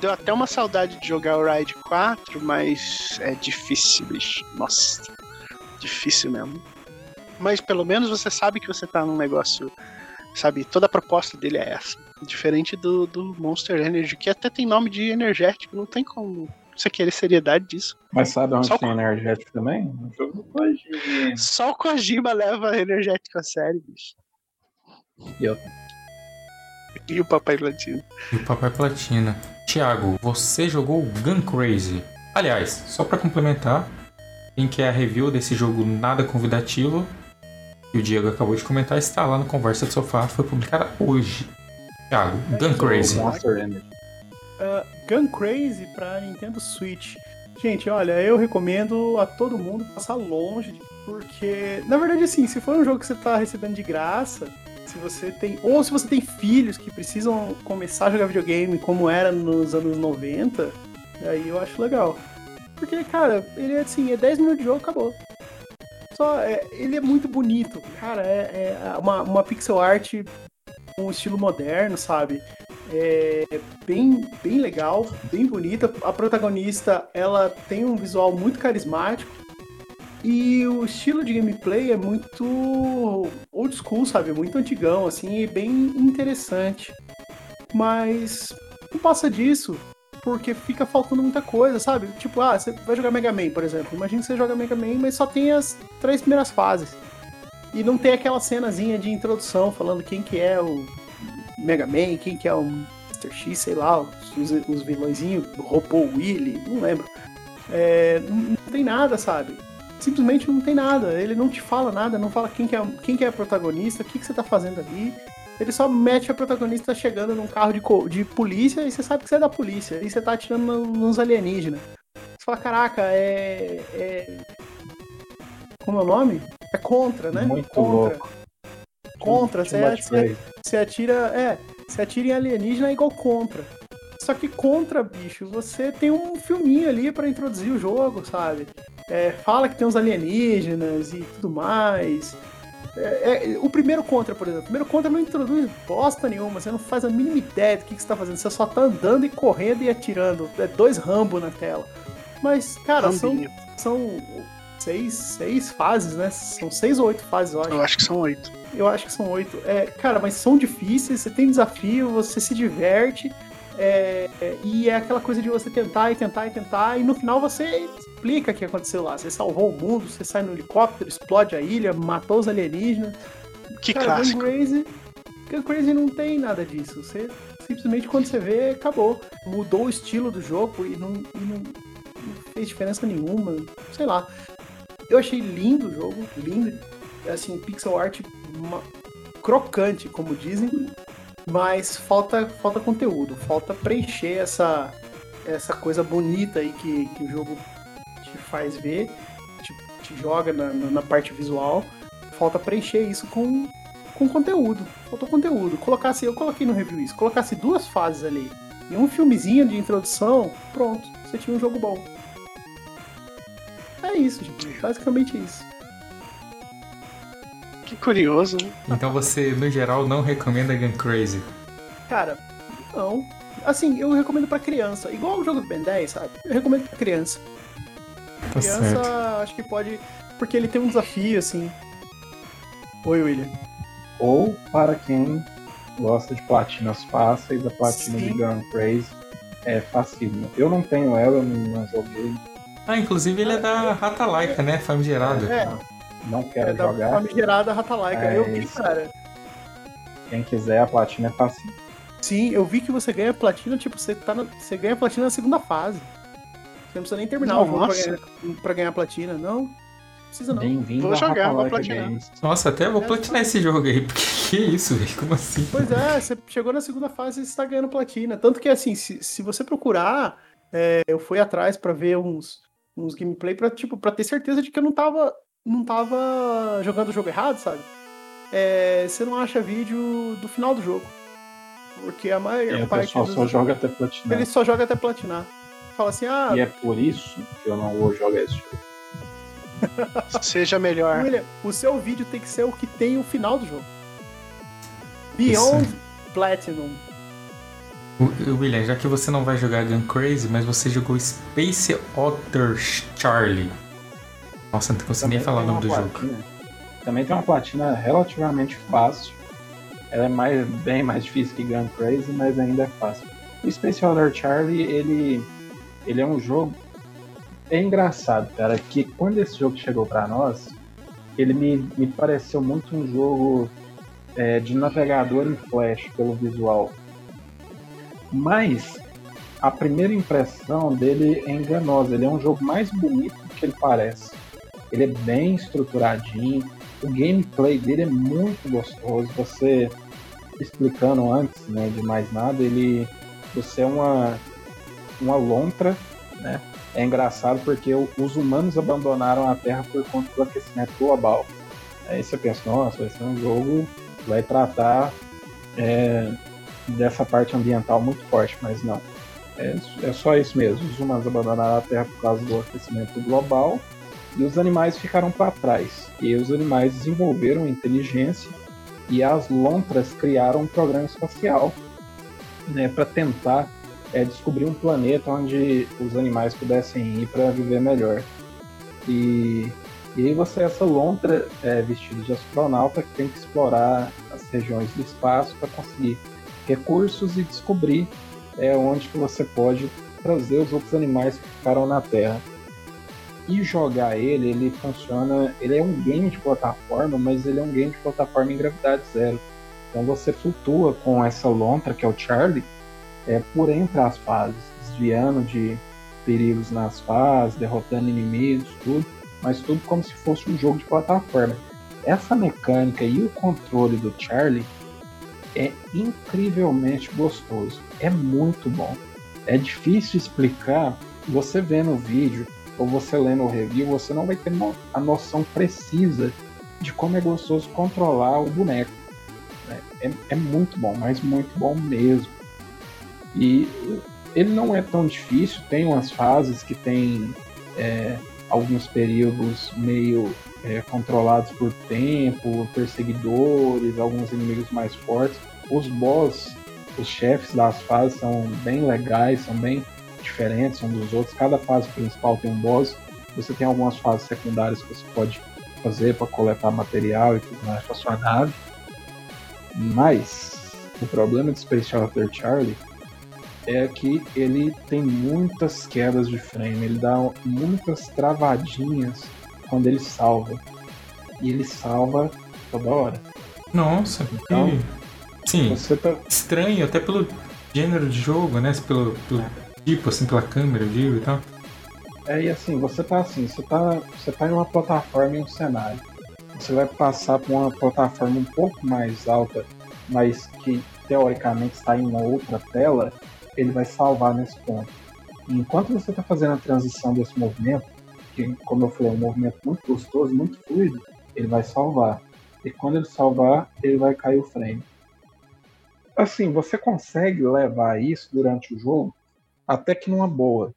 deu até uma saudade de jogar o Ride 4, mas é difícil, bicho. Nossa, difícil mesmo mas pelo menos você sabe que você tá num negócio. Sabe, toda a proposta dele é essa. Diferente do, do Monster Energy, que até tem nome de energético, não tem como você querer seriedade disso. Mas sabe onde Só tem o... energético também? No jogo do Kojima. Só o Kojima leva energético a sério, bicho. E eu. E o Papai Platina. E o Papai Platina. Thiago, você jogou Gun Crazy. Aliás, só para complementar, quem quer a review desse jogo nada convidativo, que o Diego acabou de comentar, está lá no Conversa de Sofá, foi publicada hoje. Thiago, Gun Crazy. Uh, Gun Crazy para Nintendo Switch. Gente, olha, eu recomendo a todo mundo passar longe, porque, na verdade, assim, se for um jogo que você está recebendo de graça, se você tem. Ou se você tem filhos que precisam começar a jogar videogame como era nos anos 90, aí eu acho legal. Porque, cara, ele é assim, é 10 minutos de jogo, acabou só. É, ele é muito bonito, cara. É, é uma, uma pixel art um estilo moderno, sabe? É bem, bem legal, bem bonita. A protagonista, ela tem um visual muito carismático. E o estilo de gameplay é muito old school, sabe? Muito antigão, assim, e bem interessante. Mas não passa disso, porque fica faltando muita coisa, sabe? Tipo, ah, você vai jogar Mega Man, por exemplo. Imagina que você joga Mega Man, mas só tem as três primeiras fases. E não tem aquela cenazinha de introdução falando quem que é o Mega Man, quem que é o Mr. X, sei lá, os, os vilõezinhos, Robô Willy, não lembro. É, não tem nada, sabe? Simplesmente não tem nada. Ele não te fala nada, não fala quem que é, quem que é a protagonista, o que, que você tá fazendo ali. Ele só mete a protagonista chegando num carro de, de polícia e você sabe que você é da polícia. E você tá atirando nos alienígenas. Você fala, caraca, é. é... Como é o nome? É contra, né? Muito contra. louco. Contra, você, você, você atira. É, você atira em alienígena é igual contra. Só que contra, bicho, você tem um filminho ali para introduzir o jogo, sabe? É, fala que tem uns alienígenas e tudo mais. É, é, o primeiro contra, por exemplo, o primeiro contra não introduz bosta nenhuma, você não faz a mínima ideia do que, que você tá fazendo, você só tá andando e correndo e atirando. É dois Rambo na tela. Mas, cara, são, são seis, seis fases, né? São seis ou oito fases, eu acho. Eu acho que são oito. Eu acho que são oito. É, cara, mas são difíceis, você tem desafio, você se diverte. É, e é aquela coisa de você tentar e tentar e tentar, e no final você explica o que aconteceu lá. Você salvou o mundo, você sai no helicóptero, explode a ilha, matou os alienígenas. Que Cara, clássico. Gun Crazy, Gun Crazy não tem nada disso. Você simplesmente quando você vê, acabou. Mudou o estilo do jogo e não, e não, não fez diferença nenhuma. Sei lá. Eu achei lindo o jogo, lindo. Assim, pixel art uma, crocante, como dizem mas falta, falta conteúdo, falta preencher essa, essa coisa bonita aí que, que o jogo te faz ver, te, te joga na, na, parte visual. Falta preencher isso com, com conteúdo. Faltou conteúdo. Colocasse, eu coloquei no review isso, colocasse duas fases ali e um filmezinho de introdução, pronto, você tinha um jogo bom. É isso, gente. Basicamente isso. Que curioso, né? Então você, no geral, não recomenda Gun Crazy? Cara, não. Assim, eu recomendo pra criança. Igual o jogo do Ben 10, sabe? Eu recomendo pra criança. Tá criança, certo. acho que pode. Porque ele tem um desafio, assim. Oi, William. Ou para quem gosta de platinas fáceis, a platina Sim. de Gun Crazy é fácil. Eu não tenho ela, eu não joguei. Ah, inclusive ele é da Rata Laika, né? Famigerado. É, não quero é jogar. Da famigerada Rata Laika. É eu vi, cara. Quem quiser, a platina é fácil. Sim, eu vi que você ganha platina, tipo, você, tá na, você ganha platina na segunda fase. Você não precisa nem terminar Nossa. o jogo pra ganhar, pra ganhar platina, não. Precisa não. Bem-vindo Vou jogar, vou platinar. Nossa, até vou é, platinar esse jogo aí, porque que isso, velho? Como assim? Pois é, você chegou na segunda fase e você tá ganhando platina. Tanto que, assim, se, se você procurar, é, eu fui atrás para ver uns, uns gameplay pra, tipo, pra ter certeza de que eu não tava não tava jogando o jogo errado, sabe? É, você não acha vídeo do final do jogo. Porque a maior é, parte. O pessoal dos... só joga até platinar. Ele só joga até platinar. Fala assim, ah. E é por isso que eu não vou jogar esse jogo. Seja melhor. William, o seu vídeo tem que ser o que tem o final do jogo. Beyond isso. Platinum. William, já que você não vai jogar Gun Crazy, mas você jogou Space Otter Charlie. Nossa, não consegui nem falar o nome do platina. jogo. Também tem uma platina relativamente fácil. Ela é mais, bem mais difícil que Gun Crazy, mas ainda é fácil. O Space Order Charlie, ele, ele é um jogo é engraçado, cara, que quando esse jogo chegou para nós, ele me, me pareceu muito um jogo é, de navegador em flash pelo visual. Mas a primeira impressão dele é enganosa. Ele é um jogo mais bonito do que ele parece. Ele é bem estruturadinho. O gameplay dele é muito gostoso. Você explicando antes, né, de mais nada, ele você é uma uma lontra, né? É engraçado porque os humanos abandonaram a Terra por conta do aquecimento global. Aí você pensa, nossa, vai ser um jogo que vai tratar é, dessa parte ambiental muito forte, mas não. É, é só isso mesmo. Os humanos abandonaram a Terra por causa do aquecimento global e os animais ficaram para trás. E os animais desenvolveram inteligência e as lontras criaram um programa espacial né, para tentar é, descobrir um planeta onde os animais pudessem ir para viver melhor. E, e aí você é essa lontra é, vestida de astronauta que tem que explorar as regiões do espaço para conseguir recursos e descobrir é, onde que você pode trazer os outros animais que ficaram na Terra. E jogar ele, ele funciona. Ele é um game de plataforma, mas ele é um game de plataforma em gravidade zero. Então você flutua com essa lontra, que é o Charlie, é, por entre as fases, desviando de perigos nas fases, derrotando inimigos, tudo, mas tudo como se fosse um jogo de plataforma. Essa mecânica e o controle do Charlie é incrivelmente gostoso, é muito bom. É difícil explicar, você vendo o vídeo ou você lendo o review, você não vai ter a noção precisa de como é gostoso controlar o boneco. É, é muito bom, mas muito bom mesmo. E ele não é tão difícil, tem umas fases que tem é, alguns períodos meio é, controlados por tempo, perseguidores, alguns inimigos mais fortes. Os boss, os chefes das fases são bem legais, são bem diferentes uns dos outros. Cada fase principal tem um boss. Você tem algumas fases secundárias que você pode fazer para coletar material e tudo mais para sua nave. Mas o problema de Space Shuttle Charlie é que ele tem muitas quedas de frame, ele dá muitas travadinhas quando ele salva. E ele salva toda hora. Nossa, então, sim, tá... estranho até pelo gênero de jogo, né? Pelo, pelo tipo, assim, pela câmera, eu digo e tal. É, e assim, você tá assim, você tá, você tá em uma plataforma em um cenário. Você vai passar por uma plataforma um pouco mais alta, mas que teoricamente está em uma outra tela, ele vai salvar nesse ponto. E enquanto você está fazendo a transição desse movimento, que, como eu falei, é um movimento muito gostoso, muito fluido, ele vai salvar. E quando ele salvar, ele vai cair o frame. Assim, você consegue levar isso durante o jogo até que numa boa.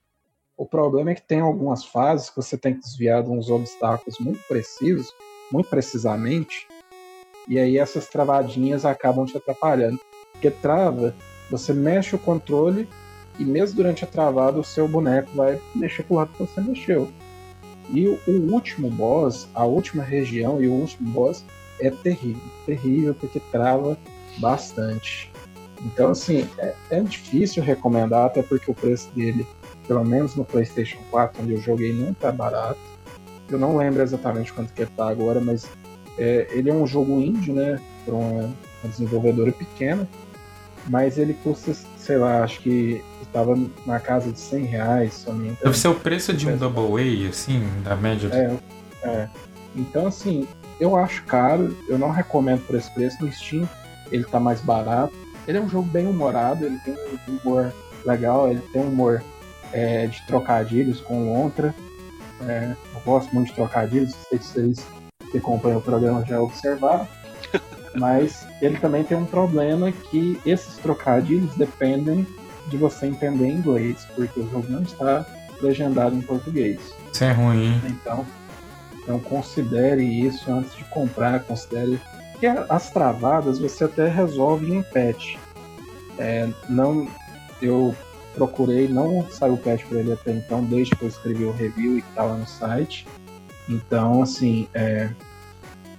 O problema é que tem algumas fases que você tem que desviar de uns obstáculos muito precisos, muito precisamente, e aí essas travadinhas acabam te atrapalhando. Porque trava você mexe o controle e mesmo durante a travada o seu boneco vai mexer pro lado que você mexeu. E o, último boss, a última região e o último boss é terrível. Terrível porque trava bastante. Então, assim, é, é, difícil recomendar, até porque o preço dele, pelo menos no PlayStation 4, onde eu joguei, não tá barato. Eu não lembro exatamente quanto que tá agora, mas é, ele é um jogo indie, né? Para uma, uma desenvolvedora pequena mas ele custa, sei lá, acho que estava na casa de 100 reais somente. Deve ser o preço de um Double A, assim, da média. É, é. Então, assim, eu acho caro, eu não recomendo por esse preço. No Steam, ele tá mais barato. Ele é um jogo bem humorado, ele tem um humor legal, ele tem um humor é, de trocadilhos com lontra. É, eu gosto muito de trocadilhos, não sei se vocês que acompanham o programa já observaram. Mas ele também tem um problema que esses trocadilhos dependem de você entender inglês, porque o jogo não está legendado em português. Isso é ruim. Então, então considere isso antes de comprar, considere que as travadas você até resolve em patch. É, não, eu procurei, não saiu patch para ele até então, desde que eu escrevi o review e estava no site. Então, assim, é,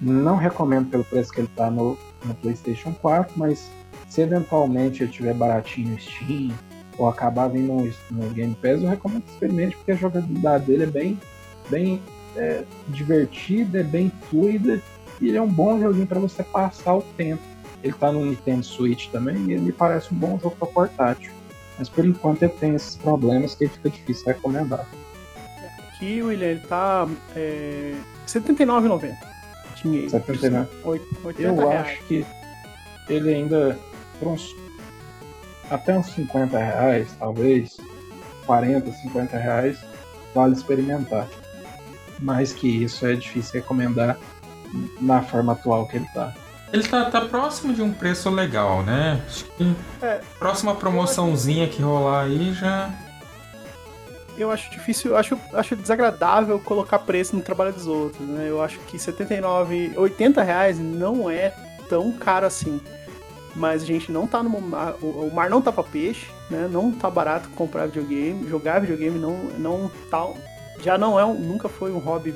não recomendo pelo preço que ele está no, no PlayStation 4, mas se eventualmente ele estiver baratinho no Steam ou acabar vindo no, no Game Pass, eu recomendo que experimente, porque a jogabilidade dele é bem, bem é, divertida, é bem fluida e ele é um bom joguinho para você passar o tempo. Ele está no Nintendo Switch também e ele me parece um bom jogo para portátil. Mas por enquanto ele tem esses problemas que fica difícil recomendar. Aqui, William, ele tá é, R$ 79,90 dinheiro. 79. 80 Eu reais. acho que ele ainda, por uns, até uns 50 reais, talvez, 40, 50 reais, vale experimentar. Mais que isso é difícil recomendar na forma atual que ele tá. Ele tá, tá próximo de um preço legal, né? Acho que é, próxima promoçãozinha que rolar aí já eu acho difícil, acho, acho desagradável colocar preço no trabalho dos outros, né? Eu acho que 79, 80 reais não é tão caro assim. Mas a gente não tá no o mar não tá para peixe, né? Não tá barato comprar videogame, jogar videogame não não tá já não é um, nunca foi um hobby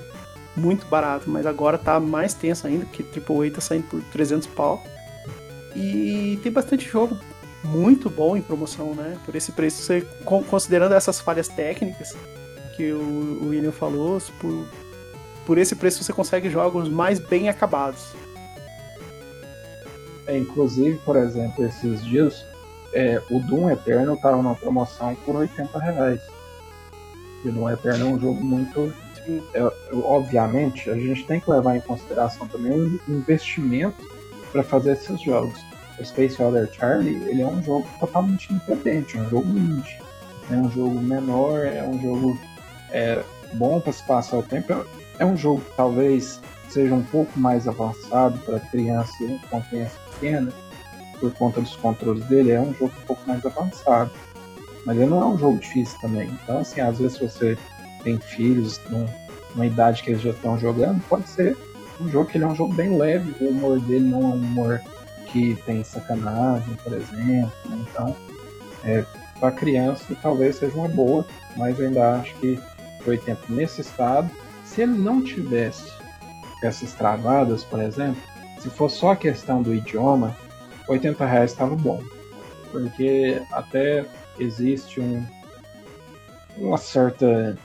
muito barato, mas agora tá mais tenso ainda, porque AAA tá saindo por 300 pau. E tem bastante jogo muito bom em promoção, né? Por esse preço, você, considerando essas falhas técnicas que o, o William falou, por, por esse preço você consegue jogos mais bem acabados. É, inclusive, por exemplo, esses dias, é, o Doom Eterno estava numa promoção por 80 reais. E o Doom Eterno é um jogo muito. É, obviamente, a gente tem que levar em consideração também o investimento para fazer esses jogos. O Space Other Charlie ele é um jogo totalmente independente, é um jogo indie. É um jogo menor, é um jogo é, bom para se passar o tempo. É um jogo que talvez seja um pouco mais avançado para criança com criança pequena, por conta dos controles dele, é um jogo um pouco mais avançado. Mas ele não é um jogo difícil também. Então, assim, às vezes você tem filhos numa idade que eles já estão jogando, pode ser um jogo que ele é um jogo bem leve, o humor dele não é um humor que tem sacanagem, por exemplo. Né? Então, é, para criança talvez seja uma boa, mas ainda acho que 80 nesse estado, se ele não tivesse essas travadas, por exemplo, se for só a questão do idioma, 80 reais estava bom. Porque até existe um, uma certa.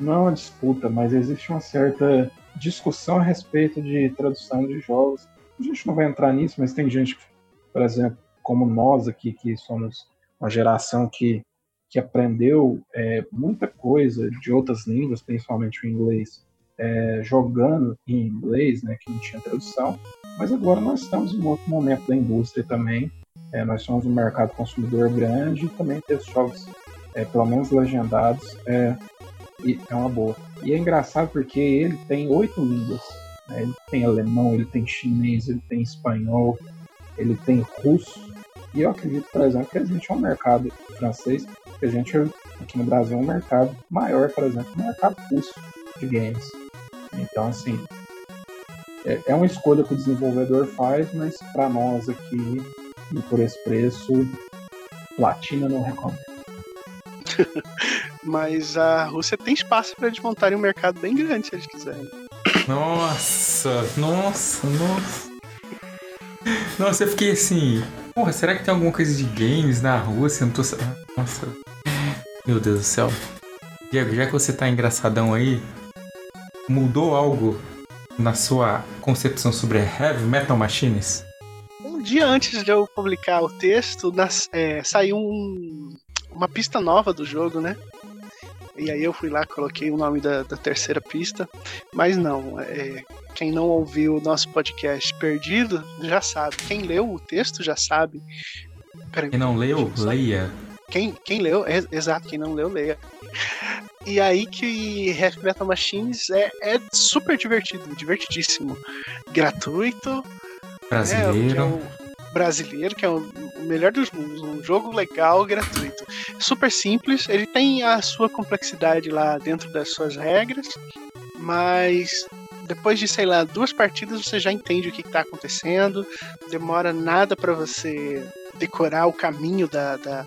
Não é uma disputa, mas existe uma certa discussão a respeito de tradução de jogos. A gente não vai entrar nisso, mas tem gente, por exemplo, como nós aqui, que somos uma geração que, que aprendeu é, muita coisa de outras línguas, principalmente o inglês, é, jogando em inglês, né, que não tinha tradução. Mas agora nós estamos em um outro momento da indústria também. É, nós somos um mercado consumidor grande e também ter jogos, é, pelo menos legendados, é, é uma boa. E é engraçado porque ele tem oito línguas. Né? Ele tem alemão, ele tem chinês, ele tem espanhol, ele tem russo. E eu acredito, por exemplo, que a gente é um mercado francês, que a gente aqui no Brasil é um mercado maior, por exemplo, o mercado russo de games. Então, assim, é, é uma escolha que o desenvolvedor faz, mas para nós aqui, e por esse preço, platina não recomendo. mas a Rússia tem espaço para eles montarem um mercado bem grande se eles quiserem. Nossa, nossa, nossa. Nossa, eu fiquei assim. Porra, será que tem alguma coisa de games na Rússia? Não tô. Nossa. Meu Deus do céu. Diego, já que você tá engraçadão aí, mudou algo na sua concepção sobre Heavy Metal Machines? Um dia antes de eu publicar o texto, nas, é, saiu um, uma pista nova do jogo, né? E aí eu fui lá, coloquei o nome da, da terceira pista, mas não, é, quem não ouviu o nosso podcast perdido já sabe. Quem leu o texto já sabe. Peraí, quem não leu, leia. Quem, quem leu, é, exato, quem não leu, leia. E aí que Heavy Metal Machines é, é super divertido, divertidíssimo. Gratuito. Brasileiro. Né, que é o brasileiro, que é o melhor dos mundos. Um jogo legal, gratuito. Super simples, ele tem a sua complexidade lá dentro das suas regras, mas depois de, sei lá, duas partidas você já entende o que está acontecendo, demora nada para você decorar o caminho da, da,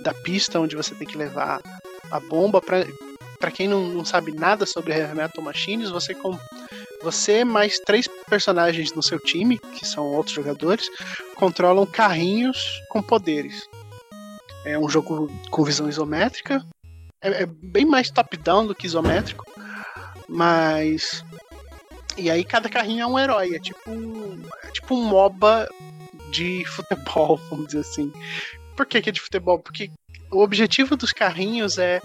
da, pista onde você tem que levar a bomba para para quem não, não, sabe nada sobre Heavy Metal Machines, você com você mais três personagens no seu time, que são outros jogadores, controlam carrinhos com poderes. É um jogo com visão isométrica, é, é bem mais top-down do que isométrico, mas e aí cada carrinho é um herói, é tipo é tipo um MOBA de futebol, vamos dizer assim. Por que, que é de futebol? Porque o objetivo dos carrinhos é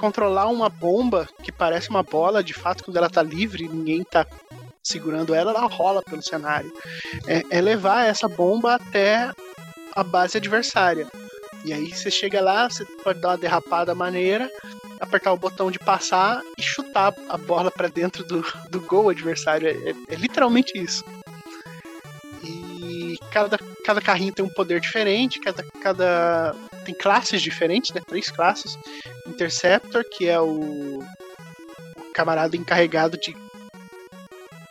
controlar uma bomba que parece uma bola, de fato, quando ela tá livre, ninguém tá segurando ela, ela rola pelo cenário. É, é levar essa bomba até a base adversária. E aí você chega lá, você pode dar uma derrapada maneira, apertar o botão de passar e chutar a bola para dentro do, do gol adversário. É, é, é, literalmente isso. E cada, cada carrinho tem um poder diferente, cada, cada tem classes diferentes, né? Três classes. Interceptor, que é o, camarada encarregado de,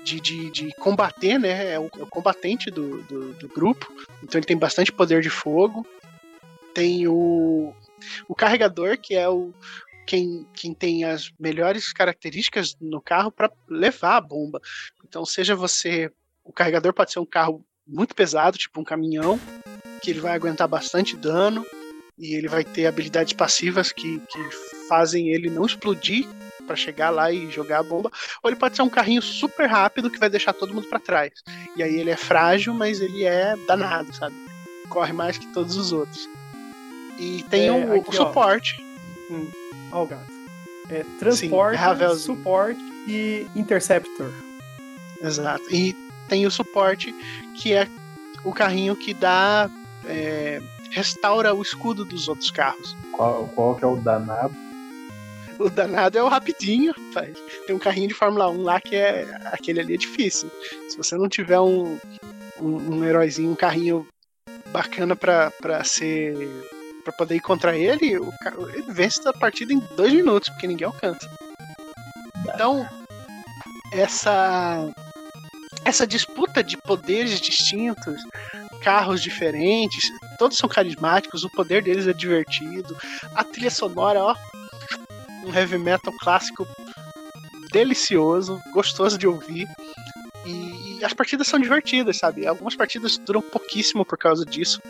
de, de, de combater, né? É o, é o combatente do, do, do, grupo. Então ele tem bastante poder de fogo. Tem o, o carregador, que é o quem, quem tem as melhores características no carro para levar a bomba. Então, seja você. O carregador pode ser um carro muito pesado, tipo um caminhão, que ele vai aguentar bastante dano e ele vai ter habilidades passivas que, que fazem ele não explodir para chegar lá e jogar a bomba, ou ele pode ser um carrinho super rápido que vai deixar todo mundo para trás. E aí ele é frágil, mas ele é danado, sabe? Corre mais que todos os outros. E tem é, o, aqui, o, suporte. Ó. Hum. Ó, o gato. É, transporte, Sim, é suporte e interceptor. Exato. E tem o suporte, que é o carrinho que dá. É, restaura o escudo dos outros carros. Qual, qual que é o danado? O danado é o rapidinho, rapaz. Tem um carrinho de Fórmula 1 lá que é. Aquele ali é difícil. Se você não tiver um, um, um heróizinho, um carrinho bacana pra, pra ser. pra poder ir contra ele, o, ele vence a partida em dois minutos, porque ninguém alcança. Então, essa. Essa disputa de poderes distintos, carros diferentes, todos são carismáticos, o poder deles é divertido, a trilha sonora, ó, um heavy metal clássico delicioso, gostoso de ouvir. E as partidas são divertidas, sabe? Algumas partidas duram pouquíssimo por causa disso.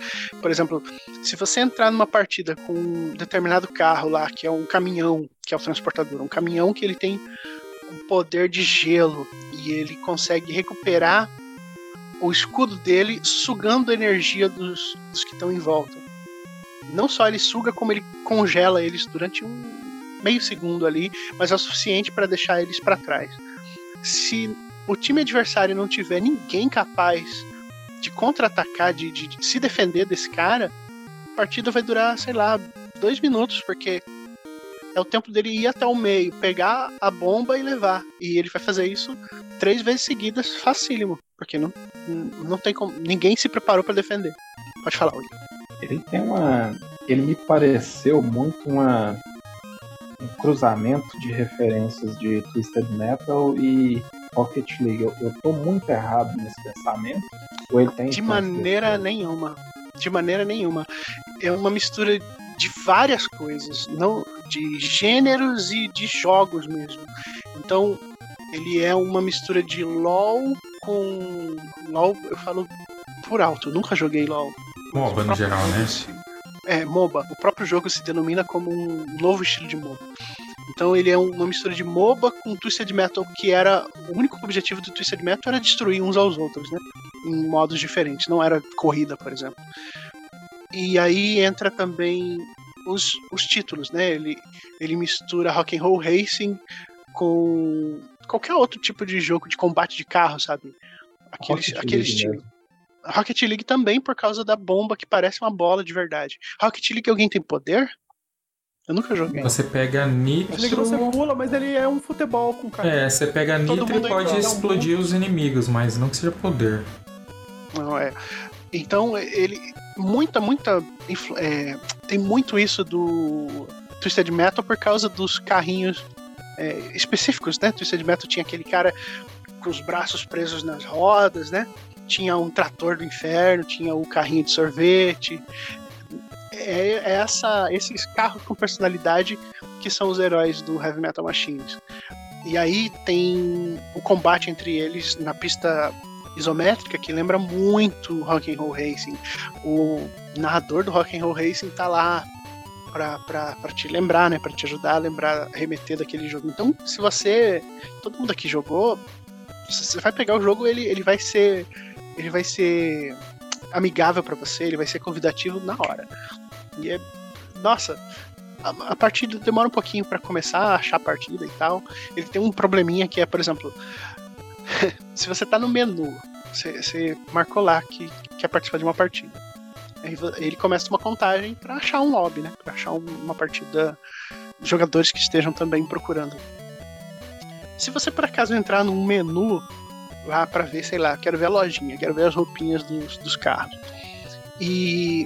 Por exemplo, se você entrar numa partida com um determinado carro lá, que é um caminhão, que é o transportador, um caminhão que ele tem um poder de gelo e ele consegue recuperar o escudo dele sugando a energia dos, dos que estão em volta. Não só ele suga, como ele congela eles durante um meio segundo ali, mas é o suficiente para deixar eles para trás. Se o time adversário não tiver ninguém capaz de contra-atacar, de, de, de, se defender desse cara, a partida vai durar, sei lá, dois minutos, porque é o tempo dele ir até o meio, pegar a bomba e levar. E ele vai fazer isso três vezes seguidas, facílimo, porque não, não tem como. Ninguém se preparou para defender. Pode falar, William. Ele tem uma. Ele me pareceu muito uma um cruzamento de referências de Twisted Metal e Rocket League. Eu, eu tô muito errado nesse pensamento? Ou ele tem de maneira nenhuma. De maneira nenhuma. É uma mistura de várias coisas, não de gêneros e de jogos mesmo. Então, ele é uma mistura de LoL com LoL, eu falo por alto, nunca joguei LoL. MOBA no geral, né? É, MOBA. O próprio jogo se denomina como um novo estilo de MOBA. Então ele é uma mistura de MOBA com Twisted Metal, que era. O único objetivo do Twisted Metal era destruir uns aos outros, né? Em modos diferentes. Não era corrida, por exemplo. E aí entra também os, os títulos, né? Ele, ele mistura rock and roll racing com qualquer outro tipo de jogo de combate de carro, sabe? Aquele, aquele estilo. Mesmo. Rocket League também por causa da bomba que parece uma bola de verdade. Rocket League alguém tem poder? Eu nunca joguei. Você pega nitro. League você pula, mas ele é um futebol com cara. É, você pega nitro e pode explodir um os inimigos, mas não que seja poder. Não é. Então ele muita muita é, tem muito isso do Twisted Metal por causa dos carrinhos é, específicos, né? Twisted Metal tinha aquele cara com os braços presos nas rodas, né? tinha um trator do inferno, tinha o carrinho de sorvete. É, é essa, esses carros com personalidade que são os heróis do Heavy Metal Machines. E aí tem o combate entre eles na pista isométrica que lembra muito Rock and Roll Racing. O narrador do Rock and Roll Racing tá lá para te lembrar, né, para te ajudar a lembrar, remeter daquele jogo. Então, se você, todo mundo aqui jogou, você vai pegar o jogo, ele, ele vai ser ele vai ser amigável para você, ele vai ser convidativo na hora. E é. Nossa, a, a partida demora um pouquinho para começar a achar a partida e tal. Ele tem um probleminha que é, por exemplo, se você tá no menu, você, marcou lá que quer participar de uma partida. Aí ele começa uma contagem para achar um lobby, né? Pra achar uma partida. Jogadores que estejam também procurando. Se você por acaso entrar num menu lá para ver, sei lá, quero ver a lojinha, quero ver as roupinhas dos, dos carros. E,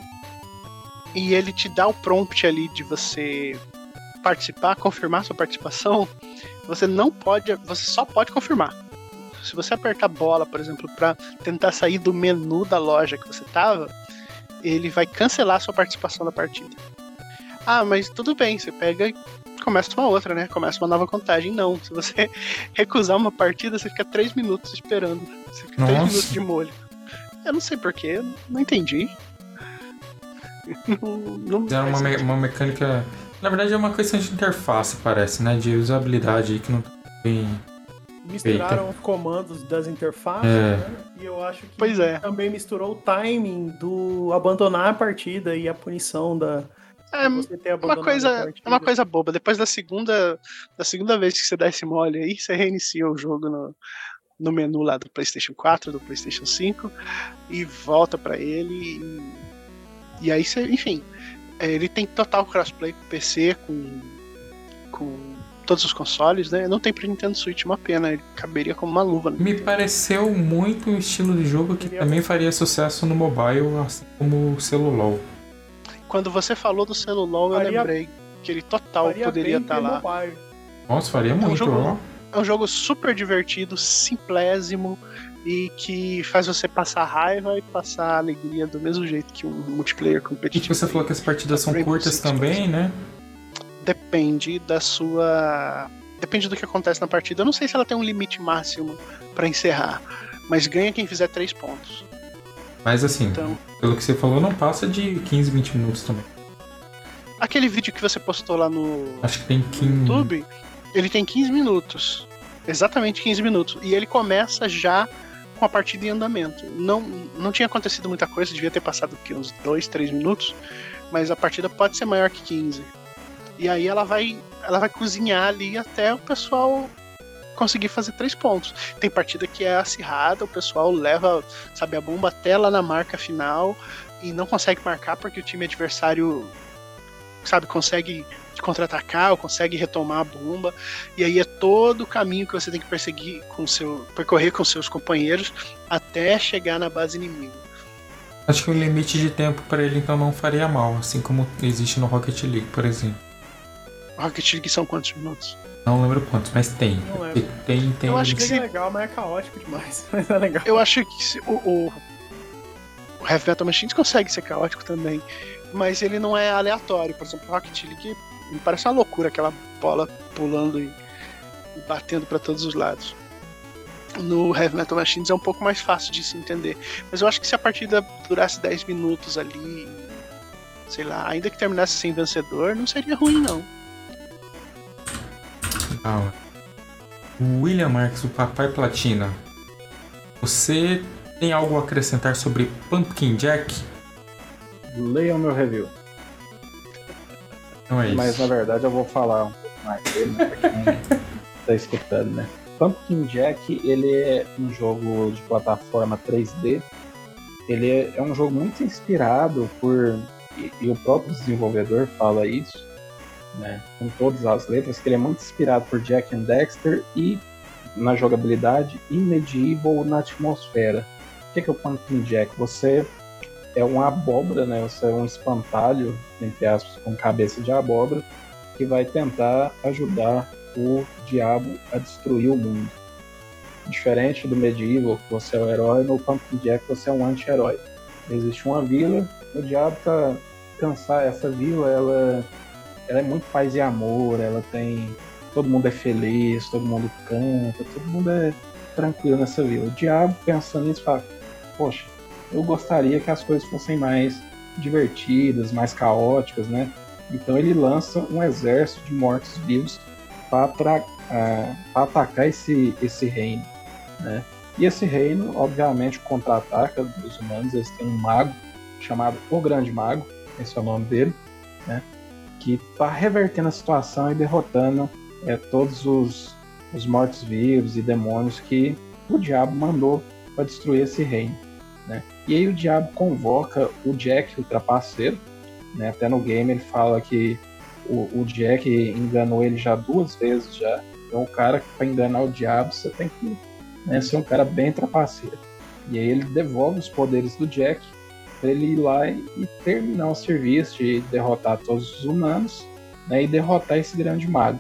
e ele te dá o prompt ali de você participar, confirmar sua participação. Você não pode, você só pode confirmar. Se você apertar bola, por exemplo, para tentar sair do menu da loja que você tava, ele vai cancelar sua participação na partida. Ah, mas tudo bem, você pega e começa uma outra, né? Começa uma nova contagem. Não, se você recusar uma partida, você fica três minutos esperando. Você fica três Nossa. minutos de molho. Eu não sei porquê, não entendi. Não, não faz uma, me- uma mecânica. Na verdade é uma questão de interface, parece, né? De usabilidade que não bem. Misturaram os comandos das interfaces, É. né? E eu acho que Pois é. também misturou o timing do abandonar a partida e a punição da É, uma coisa, é uma coisa boba. Depois da segunda, da segunda vez que você dá esse mole aí, você reinicia o jogo no, no menu lá do PlayStation 4, do PlayStation 5 e volta pra ele. E, e aí você, enfim, é, ele tem total crossplay com PC, com, com todos os consoles, né? Não tem pra Nintendo Switch, uma pena. Ele caberia como uma luva. no Me pareceu muito um estilo de jogo que também faria sucesso no mobile, assim como o celular. Quando você falou do celular, eu Faria- lembrei que ele total Faria poderia estar ter lá. mobile. Nossa, faria um muito, jogo- ó. É um jogo super divertido, simplésimo e que faz você passar raiva e passar alegria do mesmo jeito que um multiplayer E competitivo. você falou que as partidas são Rainbow curtas Six, também, né? Depende da sua. Depende do que acontece na partida. Eu não sei se ela tem um limite máximo pra encerrar, mas ganha quem fizer três pontos. Mas assim, Então, pelo que você falou, não passa de 15, 20 minutos também. aquele vídeo que você postou lá no Acho que tem 15. YouTube, ele tem 15 minutos. Exatamente 15 minutos. E ele começa já com a partida em andamento. Não, não tinha acontecido muita coisa, devia ter passado aqui uns 2, 3 minutos, mas a partida pode ser maior que 15. E aí ela vai, ela vai cozinhar ali até o pessoal conseguir fazer três pontos. Tem partida que é acirrada, o pessoal leva, sabe, a bomba até lá na marca final e não consegue marcar porque o time adversário, sabe, consegue contra-atacar ou consegue retomar a bomba. E aí é todo o caminho que você tem que perseguir com seu, percorrer com seus companheiros até chegar na base inimiga. Acho que o limite de tempo pra ele então não faria mal, assim como existe no Rocket League, por exemplo. Rocket League são quantos minutos? Não lembro quantos, mas tem. Não lembro. Tem, tem. Eu acho que é legal, mas é caótico demais. Mas é legal. Eu acho que se- o, o, o Heavy Metal Machines consegue ser caótico também, mas ele não é aleatório. Por exemplo, Rocket League me parece uma loucura aquela bola pulando e, e batendo para todos os lados. No Heavy Metal Machines é um pouco mais fácil de se entender, mas eu acho que se a partida durasse 10 minutos ali, sei lá, ainda que terminasse sem vencedor, não seria ruim não. O William Marques, o Papai Platina. Você tem algo a acrescentar sobre Pumpkin Jack? Leiam meu review. Não é isso. Mas na verdade eu vou falar um pouco mais dele, né, pra quem tá escutando, né? Pumpkin Jack, ele é um jogo de plataforma 3D. Ele é, é um jogo muito inspirado por. E, e o próprio desenvolvedor fala isso, né? Com todas as letras, que ele é muito inspirado por Jack and Dexter e na jogabilidade e Medieval na atmosfera. O que que é o Pumpkin Jack? Você é uma abóbora, né? Você é um espantalho, entre aspas, com cabeça de abóbora, que vai tentar ajudar o diabo a destruir o mundo. Diferente do Medieval, que você é o herói, no Pumpkin Jack você é um anti-herói. Existe uma vila, o diabo tá cansar essa vila, ela, ela é muito paz e amor, ela tem todo mundo é feliz, todo mundo canta, todo mundo é tranquilo nessa vila. O diabo pensando nisso fala, poxa, eu gostaria que as coisas fossem mais divertidas, mais caóticas, né? Então ele lança um exército de mortos-vivos para atacar esse, esse reino, né? E esse reino, obviamente, contra-ataca dos humanos. Eles têm um mago chamado O Grande Mago, esse é o nome dele, né? Que está revertendo a situação e derrotando é, todos os, os mortos-vivos e demônios que o diabo mandou para destruir esse reino. Né? E aí o diabo convoca o Jack, o trapaceiro. Né? Até no game ele fala que o, o Jack enganou ele já duas vezes já. Então o cara que para enganar o diabo você tem que né, ser um cara bem trapaceiro. E aí ele devolve os poderes do Jack para ele ir lá e, terminar o serviço de derrotar todos os humanos né, e derrotar esse grande mago.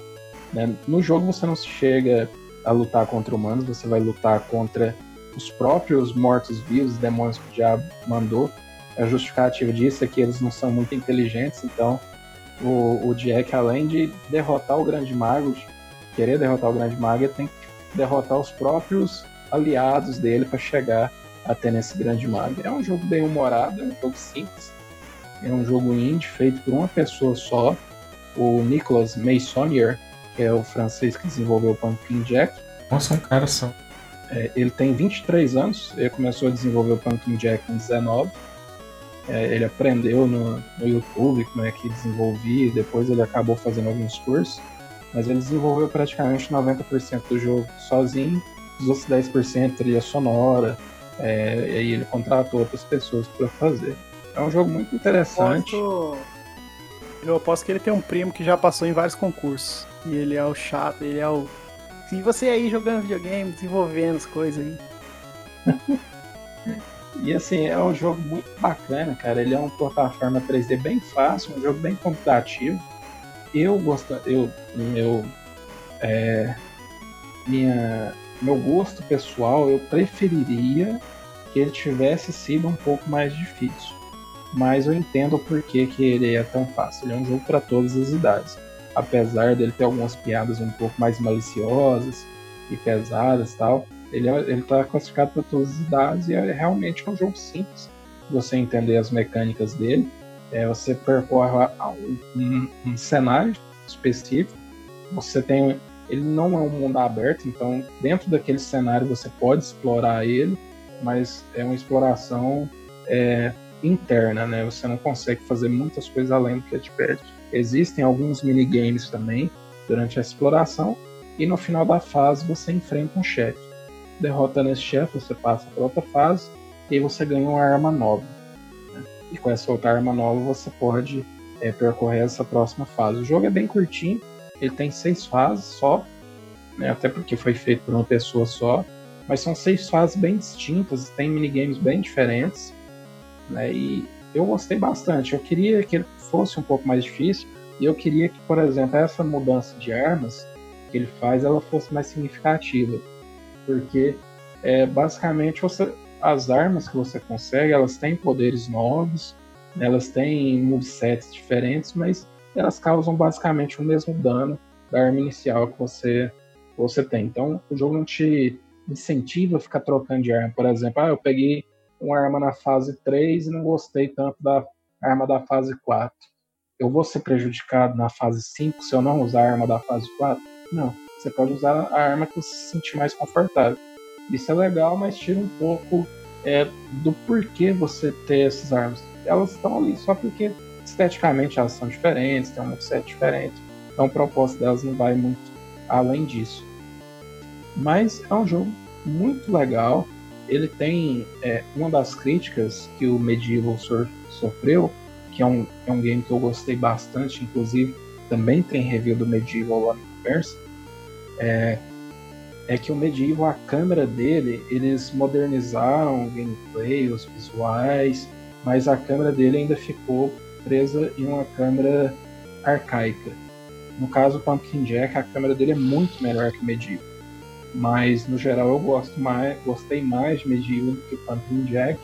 Né? No jogo você não chega a lutar contra humanos, você vai lutar contra os próprios mortos-vivos, demônios que o diabo mandou. A justificativa disso é que eles não são muito inteligentes, então o, o Jack, além de derrotar o grande mago, de querer derrotar o grande mago, ele tem que derrotar os próprios aliados dele para chegar até nesse grande mago. É um jogo bem humorado, é um jogo simples, é um jogo indie feito por uma pessoa só, o Nicholas Maisonier, que é o francês que desenvolveu o Pumpkin Jack. Nossa, um cara só. É, ele tem 23 anos, ele começou a desenvolver o Pumpkin Jack em 19. É, ele aprendeu no, no, YouTube como é que desenvolvia, depois ele acabou fazendo alguns cursos, mas ele desenvolveu praticamente 90% do jogo sozinho, os outros 10% trilha sonora, é, e aí ele contratou outras pessoas para fazer. É um jogo muito interessante. Eu aposto, eu aposto que ele tem um primo que já passou em vários concursos. E ele é o chato, ele é o. E você aí jogando videogame, desenvolvendo as coisas aí. e assim, é um jogo muito bacana, cara. Ele é uma plataforma 3D bem fácil, um jogo bem computativo. Eu gosto. Eu. Meu. É, minha, meu gosto pessoal, eu preferiria que ele tivesse sido um pouco mais difícil. Mas eu entendo o porquê que ele é tão fácil. Ele é um jogo para todas as idades apesar dele ter algumas piadas um pouco mais maliciosas e pesadas tal, ele, é, ele tá classificado para todas as idades e é realmente um jogo simples. Você entender as mecânicas dele, é, você percorre um, um cenário específico, você tem ele não é um mundo aberto, então dentro daquele cenário você pode explorar ele, mas é uma exploração é, interna, né? Você não consegue fazer muitas coisas além do que te pede. Existem alguns minigames também durante a exploração e no final da fase você enfrenta um chefe. Derrotando esse chefe, você passa para outra fase e você ganha uma arma nova. Né? E com essa outra arma nova você pode é, percorrer essa próxima fase. O jogo é bem curtinho, ele tem seis fases só, né? até porque foi feito por uma pessoa só, mas são seis fases bem distintas, tem minigames bem diferentes. Né? E eu gostei bastante. Eu queria que ele fosse um pouco mais difícil e eu queria que, por exemplo, essa mudança de armas que ele faz, ela fosse mais significativa, porque é, basicamente você, as armas que você consegue, elas têm poderes novos, elas têm movesets diferentes, mas elas causam basicamente o mesmo dano da arma inicial que você, você tem. Então, o jogo não te incentiva a ficar trocando de arma. Por exemplo, ah, eu peguei uma arma na fase 3 e não gostei tanto da arma da fase 4. Eu vou ser prejudicado na fase 5 se eu não usar a arma da fase 4? Não. Você pode usar a arma que você se sentir mais confortável. Isso é legal, mas tira um pouco é, do porquê você ter essas armas. Elas estão ali só porque esteticamente elas são diferentes, tem um set diferente. Então o propósito delas não vai muito além disso. Mas é um jogo muito legal ele tem é, uma das críticas que o Medieval sofreu, que é um, é um game que eu gostei bastante, inclusive também tem review do Medieval lá no é, é que o Medieval, a câmera dele, eles modernizaram o gameplay, os visuais, mas a câmera dele ainda ficou presa em uma câmera arcaica. No caso, o Pumpkin Jack, a câmera dele é muito melhor que o Medieval. Mas no geral eu gosto mais, gostei mais de Medieval do que Pumpkin Jack.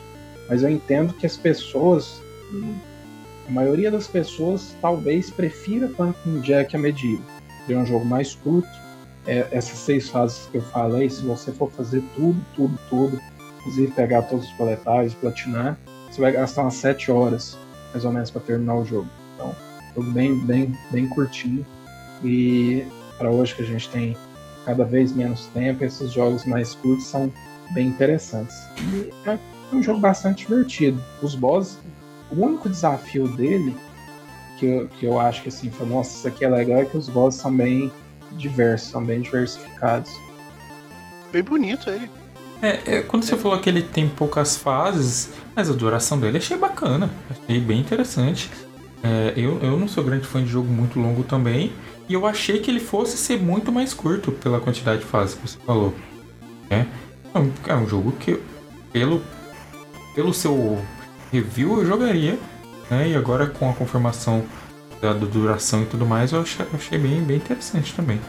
Mas eu entendo que as pessoas, a maioria das pessoas, talvez prefira Pumpkin Jack a Medieval. É um jogo mais curto. É, essas seis fases que eu falei, se você for fazer tudo, tudo, tudo, inclusive pegar todos os coletáveis, platinar, você vai gastar umas sete horas, mais ou menos, para terminar o jogo. Então, jogo bem, bem, bem curtinho. E para hoje que a gente tem cada vez menos tempo, esses jogos mais curtos são bem interessantes. E é um jogo bastante divertido. Os bosses, o único desafio dele, que eu, que eu acho que assim, foi, nossa, isso aqui é legal, é que os bosses são bem diversos, são bem diversificados. Bem bonito ele. É, é, quando você falou que ele tem poucas fases, mas a duração dele achei bacana, achei bem interessante. É, eu, eu não sou grande fã de jogo muito longo também, e eu achei que ele fosse ser muito mais curto pela quantidade de fases que você falou. É, é um, é um jogo que, pelo, pelo seu review, eu jogaria. Né? E agora com a confirmação da, da duração e tudo mais, eu achei, eu achei bem, bem interessante também.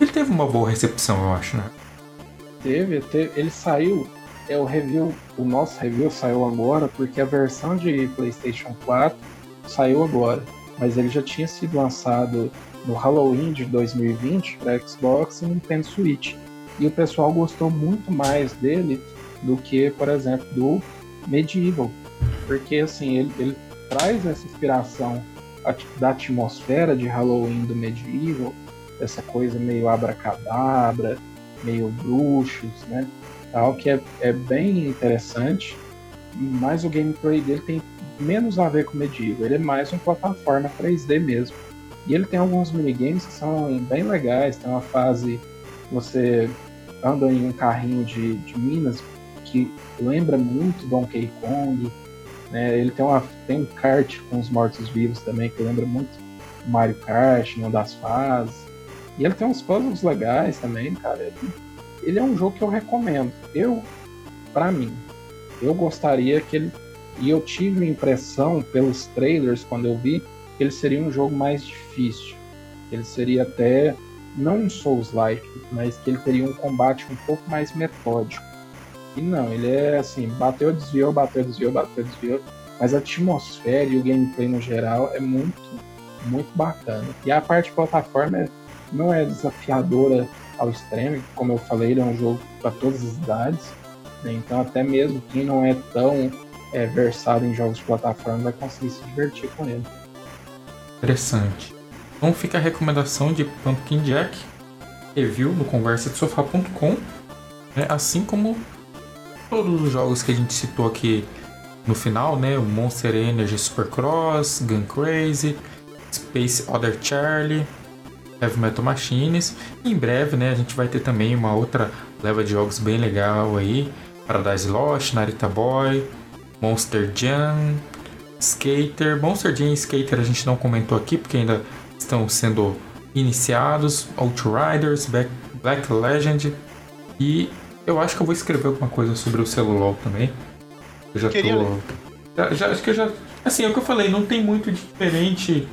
Ele teve uma boa recepção, eu acho, né? Teve, teve ele saiu, é o review, o nosso review saiu agora porque a versão de PlayStation 4 saiu agora, mas ele já tinha sido lançado no Halloween de 2020 para Xbox e Nintendo Switch. E o pessoal gostou muito mais dele do que, por exemplo, do Medieval, porque assim ele, ele traz essa inspiração da atmosfera de Halloween do Medieval, essa coisa meio abracadabra, meio bruxos, né? Tal, que é, é bem interessante, mas o gameplay dele tem menos a ver com Medieval, ele é mais uma plataforma 3D mesmo. E ele tem alguns minigames que são bem legais, tem uma fase você anda em um carrinho de, de minas que lembra muito Donkey Kong, né? Ele tem, uma, tem um kart com os mortos-vivos também, que lembra muito Mario Kart, uma das fases. E ele tem uns puzzles legais também, cara. Ele, é um jogo que eu recomendo. Eu, para mim, eu gostaria que ele. E eu tive a impressão pelos trailers quando eu vi que ele seria um jogo mais difícil. Ele seria até não um Souls-like, mas que ele teria um combate um pouco mais metódico. E não, ele é assim, bateu, desviou, bateu, desviou, bateu, desviou. Mas a atmosfera e o gameplay no geral é muito, muito bacana. E a parte de plataforma não é desafiadora ao extremo, como eu falei, ele é um jogo para todas as idades. Né? Então até mesmo quem não é tão é, versado em jogos de plataforma vai conseguir se divertir com ele. Interessante. Então fica a recomendação de Pumpkin Jack, review no conversa de sofá.com, né? assim como todos os jogos que a gente citou aqui no final, né? O Monster Energy Supercross, Gun Crazy, Space Other Charlie, Heavy Metal Machines. E em breve, né, a gente vai ter também uma outra leva de jogos bem legal aí. Paradise Lost, Narita Boy, Monster Jam, Skater. Monster Jam e Skater a gente não comentou aqui porque ainda estão sendo iniciados. Outriders, Black Legend e eu acho que eu vou escrever alguma coisa sobre o celular também. Eu já Queria tô. Já, já, acho que eu já. Assim, é o que eu falei, não tem muito diferente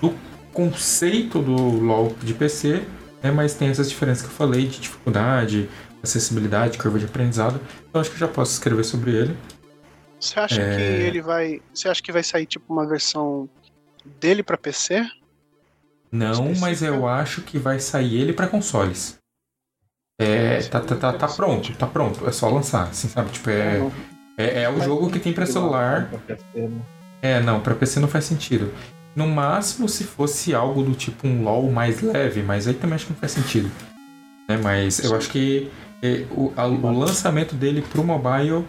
do conceito do LoL de PC, né? Mas tem essas diferenças que eu falei de dificuldade, acessibilidade, curva de aprendizado. Então acho que eu já posso escrever sobre ele. Você acha é... que ele vai. Você acha que vai sair tipo uma versão dele para PC? Não, mas eu acho que vai sair ele para consoles. É, tá, tá, tá, tá, pronto, tá pronto. É só lançar, assim, sabe? Tipo, é, é, é o jogo que tem pra celular. É, não, pra PC não faz sentido. No máximo, se fosse algo do tipo um LoL mais leve, mas aí também acho que não faz sentido. Né? Mas eu acho que é, o, a, o lançamento dele pro mobile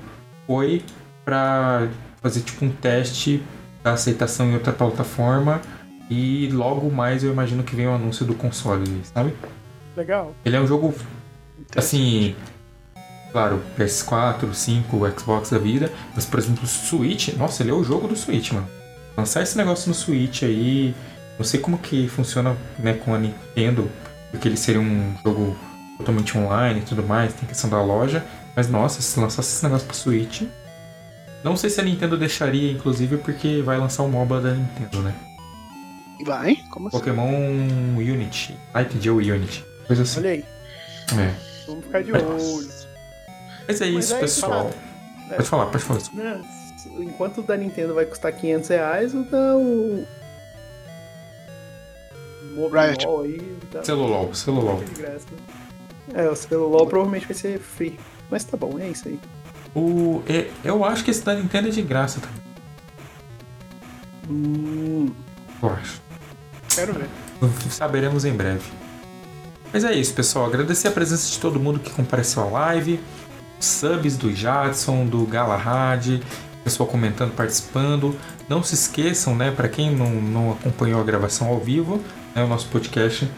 foi pra fazer tipo um teste da aceitação em outra plataforma e logo mais eu imagino que vem o anúncio do console, sabe? Legal. Ele é um jogo Assim, claro, PS4, 5, Xbox da vida, mas por exemplo, o Switch, nossa, ele é o jogo do Switch, mano. Lançar esse negócio no Switch aí, não sei como que funciona né, com a Nintendo, porque ele seria um jogo totalmente online e tudo mais, tem questão da loja, mas nossa, se lançasse esse negócio pro Switch, não sei se a Nintendo deixaria, inclusive, porque vai lançar o MOBA da Nintendo, né? Vai? Como assim? Pokémon Unity, Light Geo Unity, coisa assim. Olha aí. É. Vamos ficar de olho. Mas é isso, Mas pessoal. Pode falar, pode falar. Né, enquanto o da Nintendo vai custar 500 reais, o da. O... Riot. aí. Tá... Celulol, celulol. Né? É, o celulol provavelmente vai ser free. Mas tá bom, é isso aí. O, eu acho que esse da Nintendo é de graça também. Hum. Eu acho. Quero ver. Saberemos em breve. Mas é isso, pessoal. Agradecer a presença de todo mundo que compareceu à live. Subs do Jadson, do Galahad, pessoal comentando, participando. Não se esqueçam, né, para quem não, não acompanhou a gravação ao vivo, né, o nosso podcast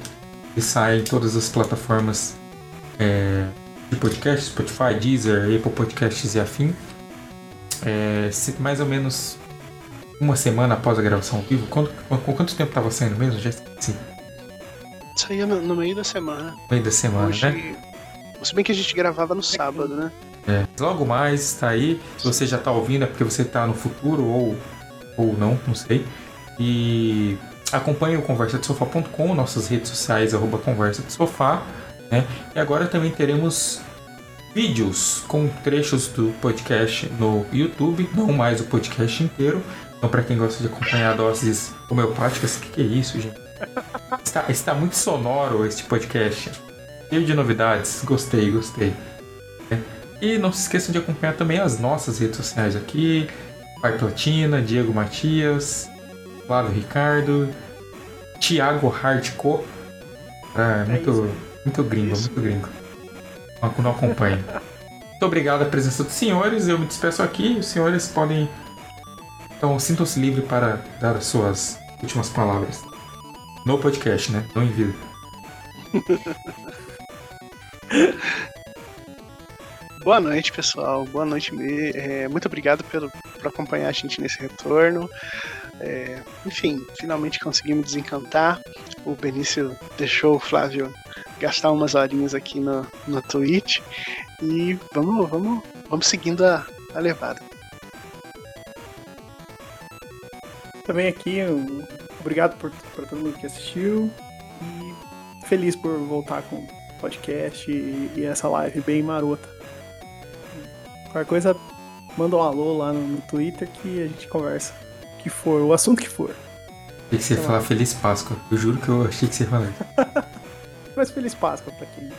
ele sai em todas as plataformas é, de podcast, Spotify, Deezer, Apple Podcasts e afim. É, mais ou menos uma semana após a gravação ao vivo. Quanto, quanto tempo estava saindo mesmo? Já esqueci. Saía no, no, meio da semana. Meio da semana, Hoje, né? Se bem que a gente gravava no sábado, né? É. Logo mais está aí. Se você já está ouvindo, é porque você está no futuro ou, ou não, não sei. E acompanhe o conversadesofá.com, nossas redes sociais, arroba conversa de sofá. Né? E agora também teremos vídeos com trechos do podcast no YouTube, não mais o podcast inteiro. Então, para quem gosta de acompanhar doses homeopáticas, o que, que é isso, gente? Está, está muito sonoro este podcast. Cheio de novidades. Gostei, gostei. E não se esqueçam de acompanhar também as nossas redes sociais aqui. Pai Platina, Diego Matias, Flávio Ricardo, Thiago Hardcore. Ah, é muito, muito gringo, isso. muito gringo. Não, não acompanho. muito obrigado a presença dos senhores. Eu me despeço aqui. Os senhores podem. Então, sintam-se livres para dar as suas últimas palavras. No podcast, né? Não em vida. Boa noite, pessoal. Boa noite. É, muito obrigado pelo, por acompanhar a gente nesse retorno. É, enfim, finalmente conseguimos desencantar. O Benício deixou o Flávio gastar umas horinhas aqui no, no Twitch. E vamos, vamos, vamos seguindo a, a levada. Também aqui, um, obrigado por, por todo mundo que assistiu. E feliz por voltar com o podcast e, e essa live bem marota. Qualquer coisa, manda um alô lá no, no Twitter que a gente conversa. Que for, o assunto que for. Achei que você ia falar Feliz Páscoa. Eu juro que eu achei que você ia falar. Mas Feliz Páscoa pra quem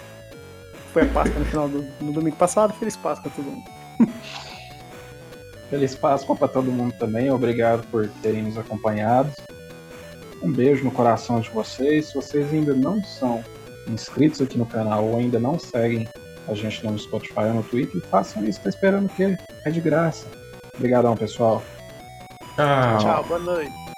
foi a Páscoa no final do no domingo passado. Feliz Páscoa a todo mundo. Feliz Páscoa para todo mundo também. Obrigado por terem nos acompanhado. Um beijo no coração de vocês. Se vocês ainda não são inscritos aqui no canal ou ainda não seguem a gente no Spotify ou no Twitter, façam isso, tá esperando o quê? É de graça. Obrigadão, pessoal. Tchau. Tchau, boa noite.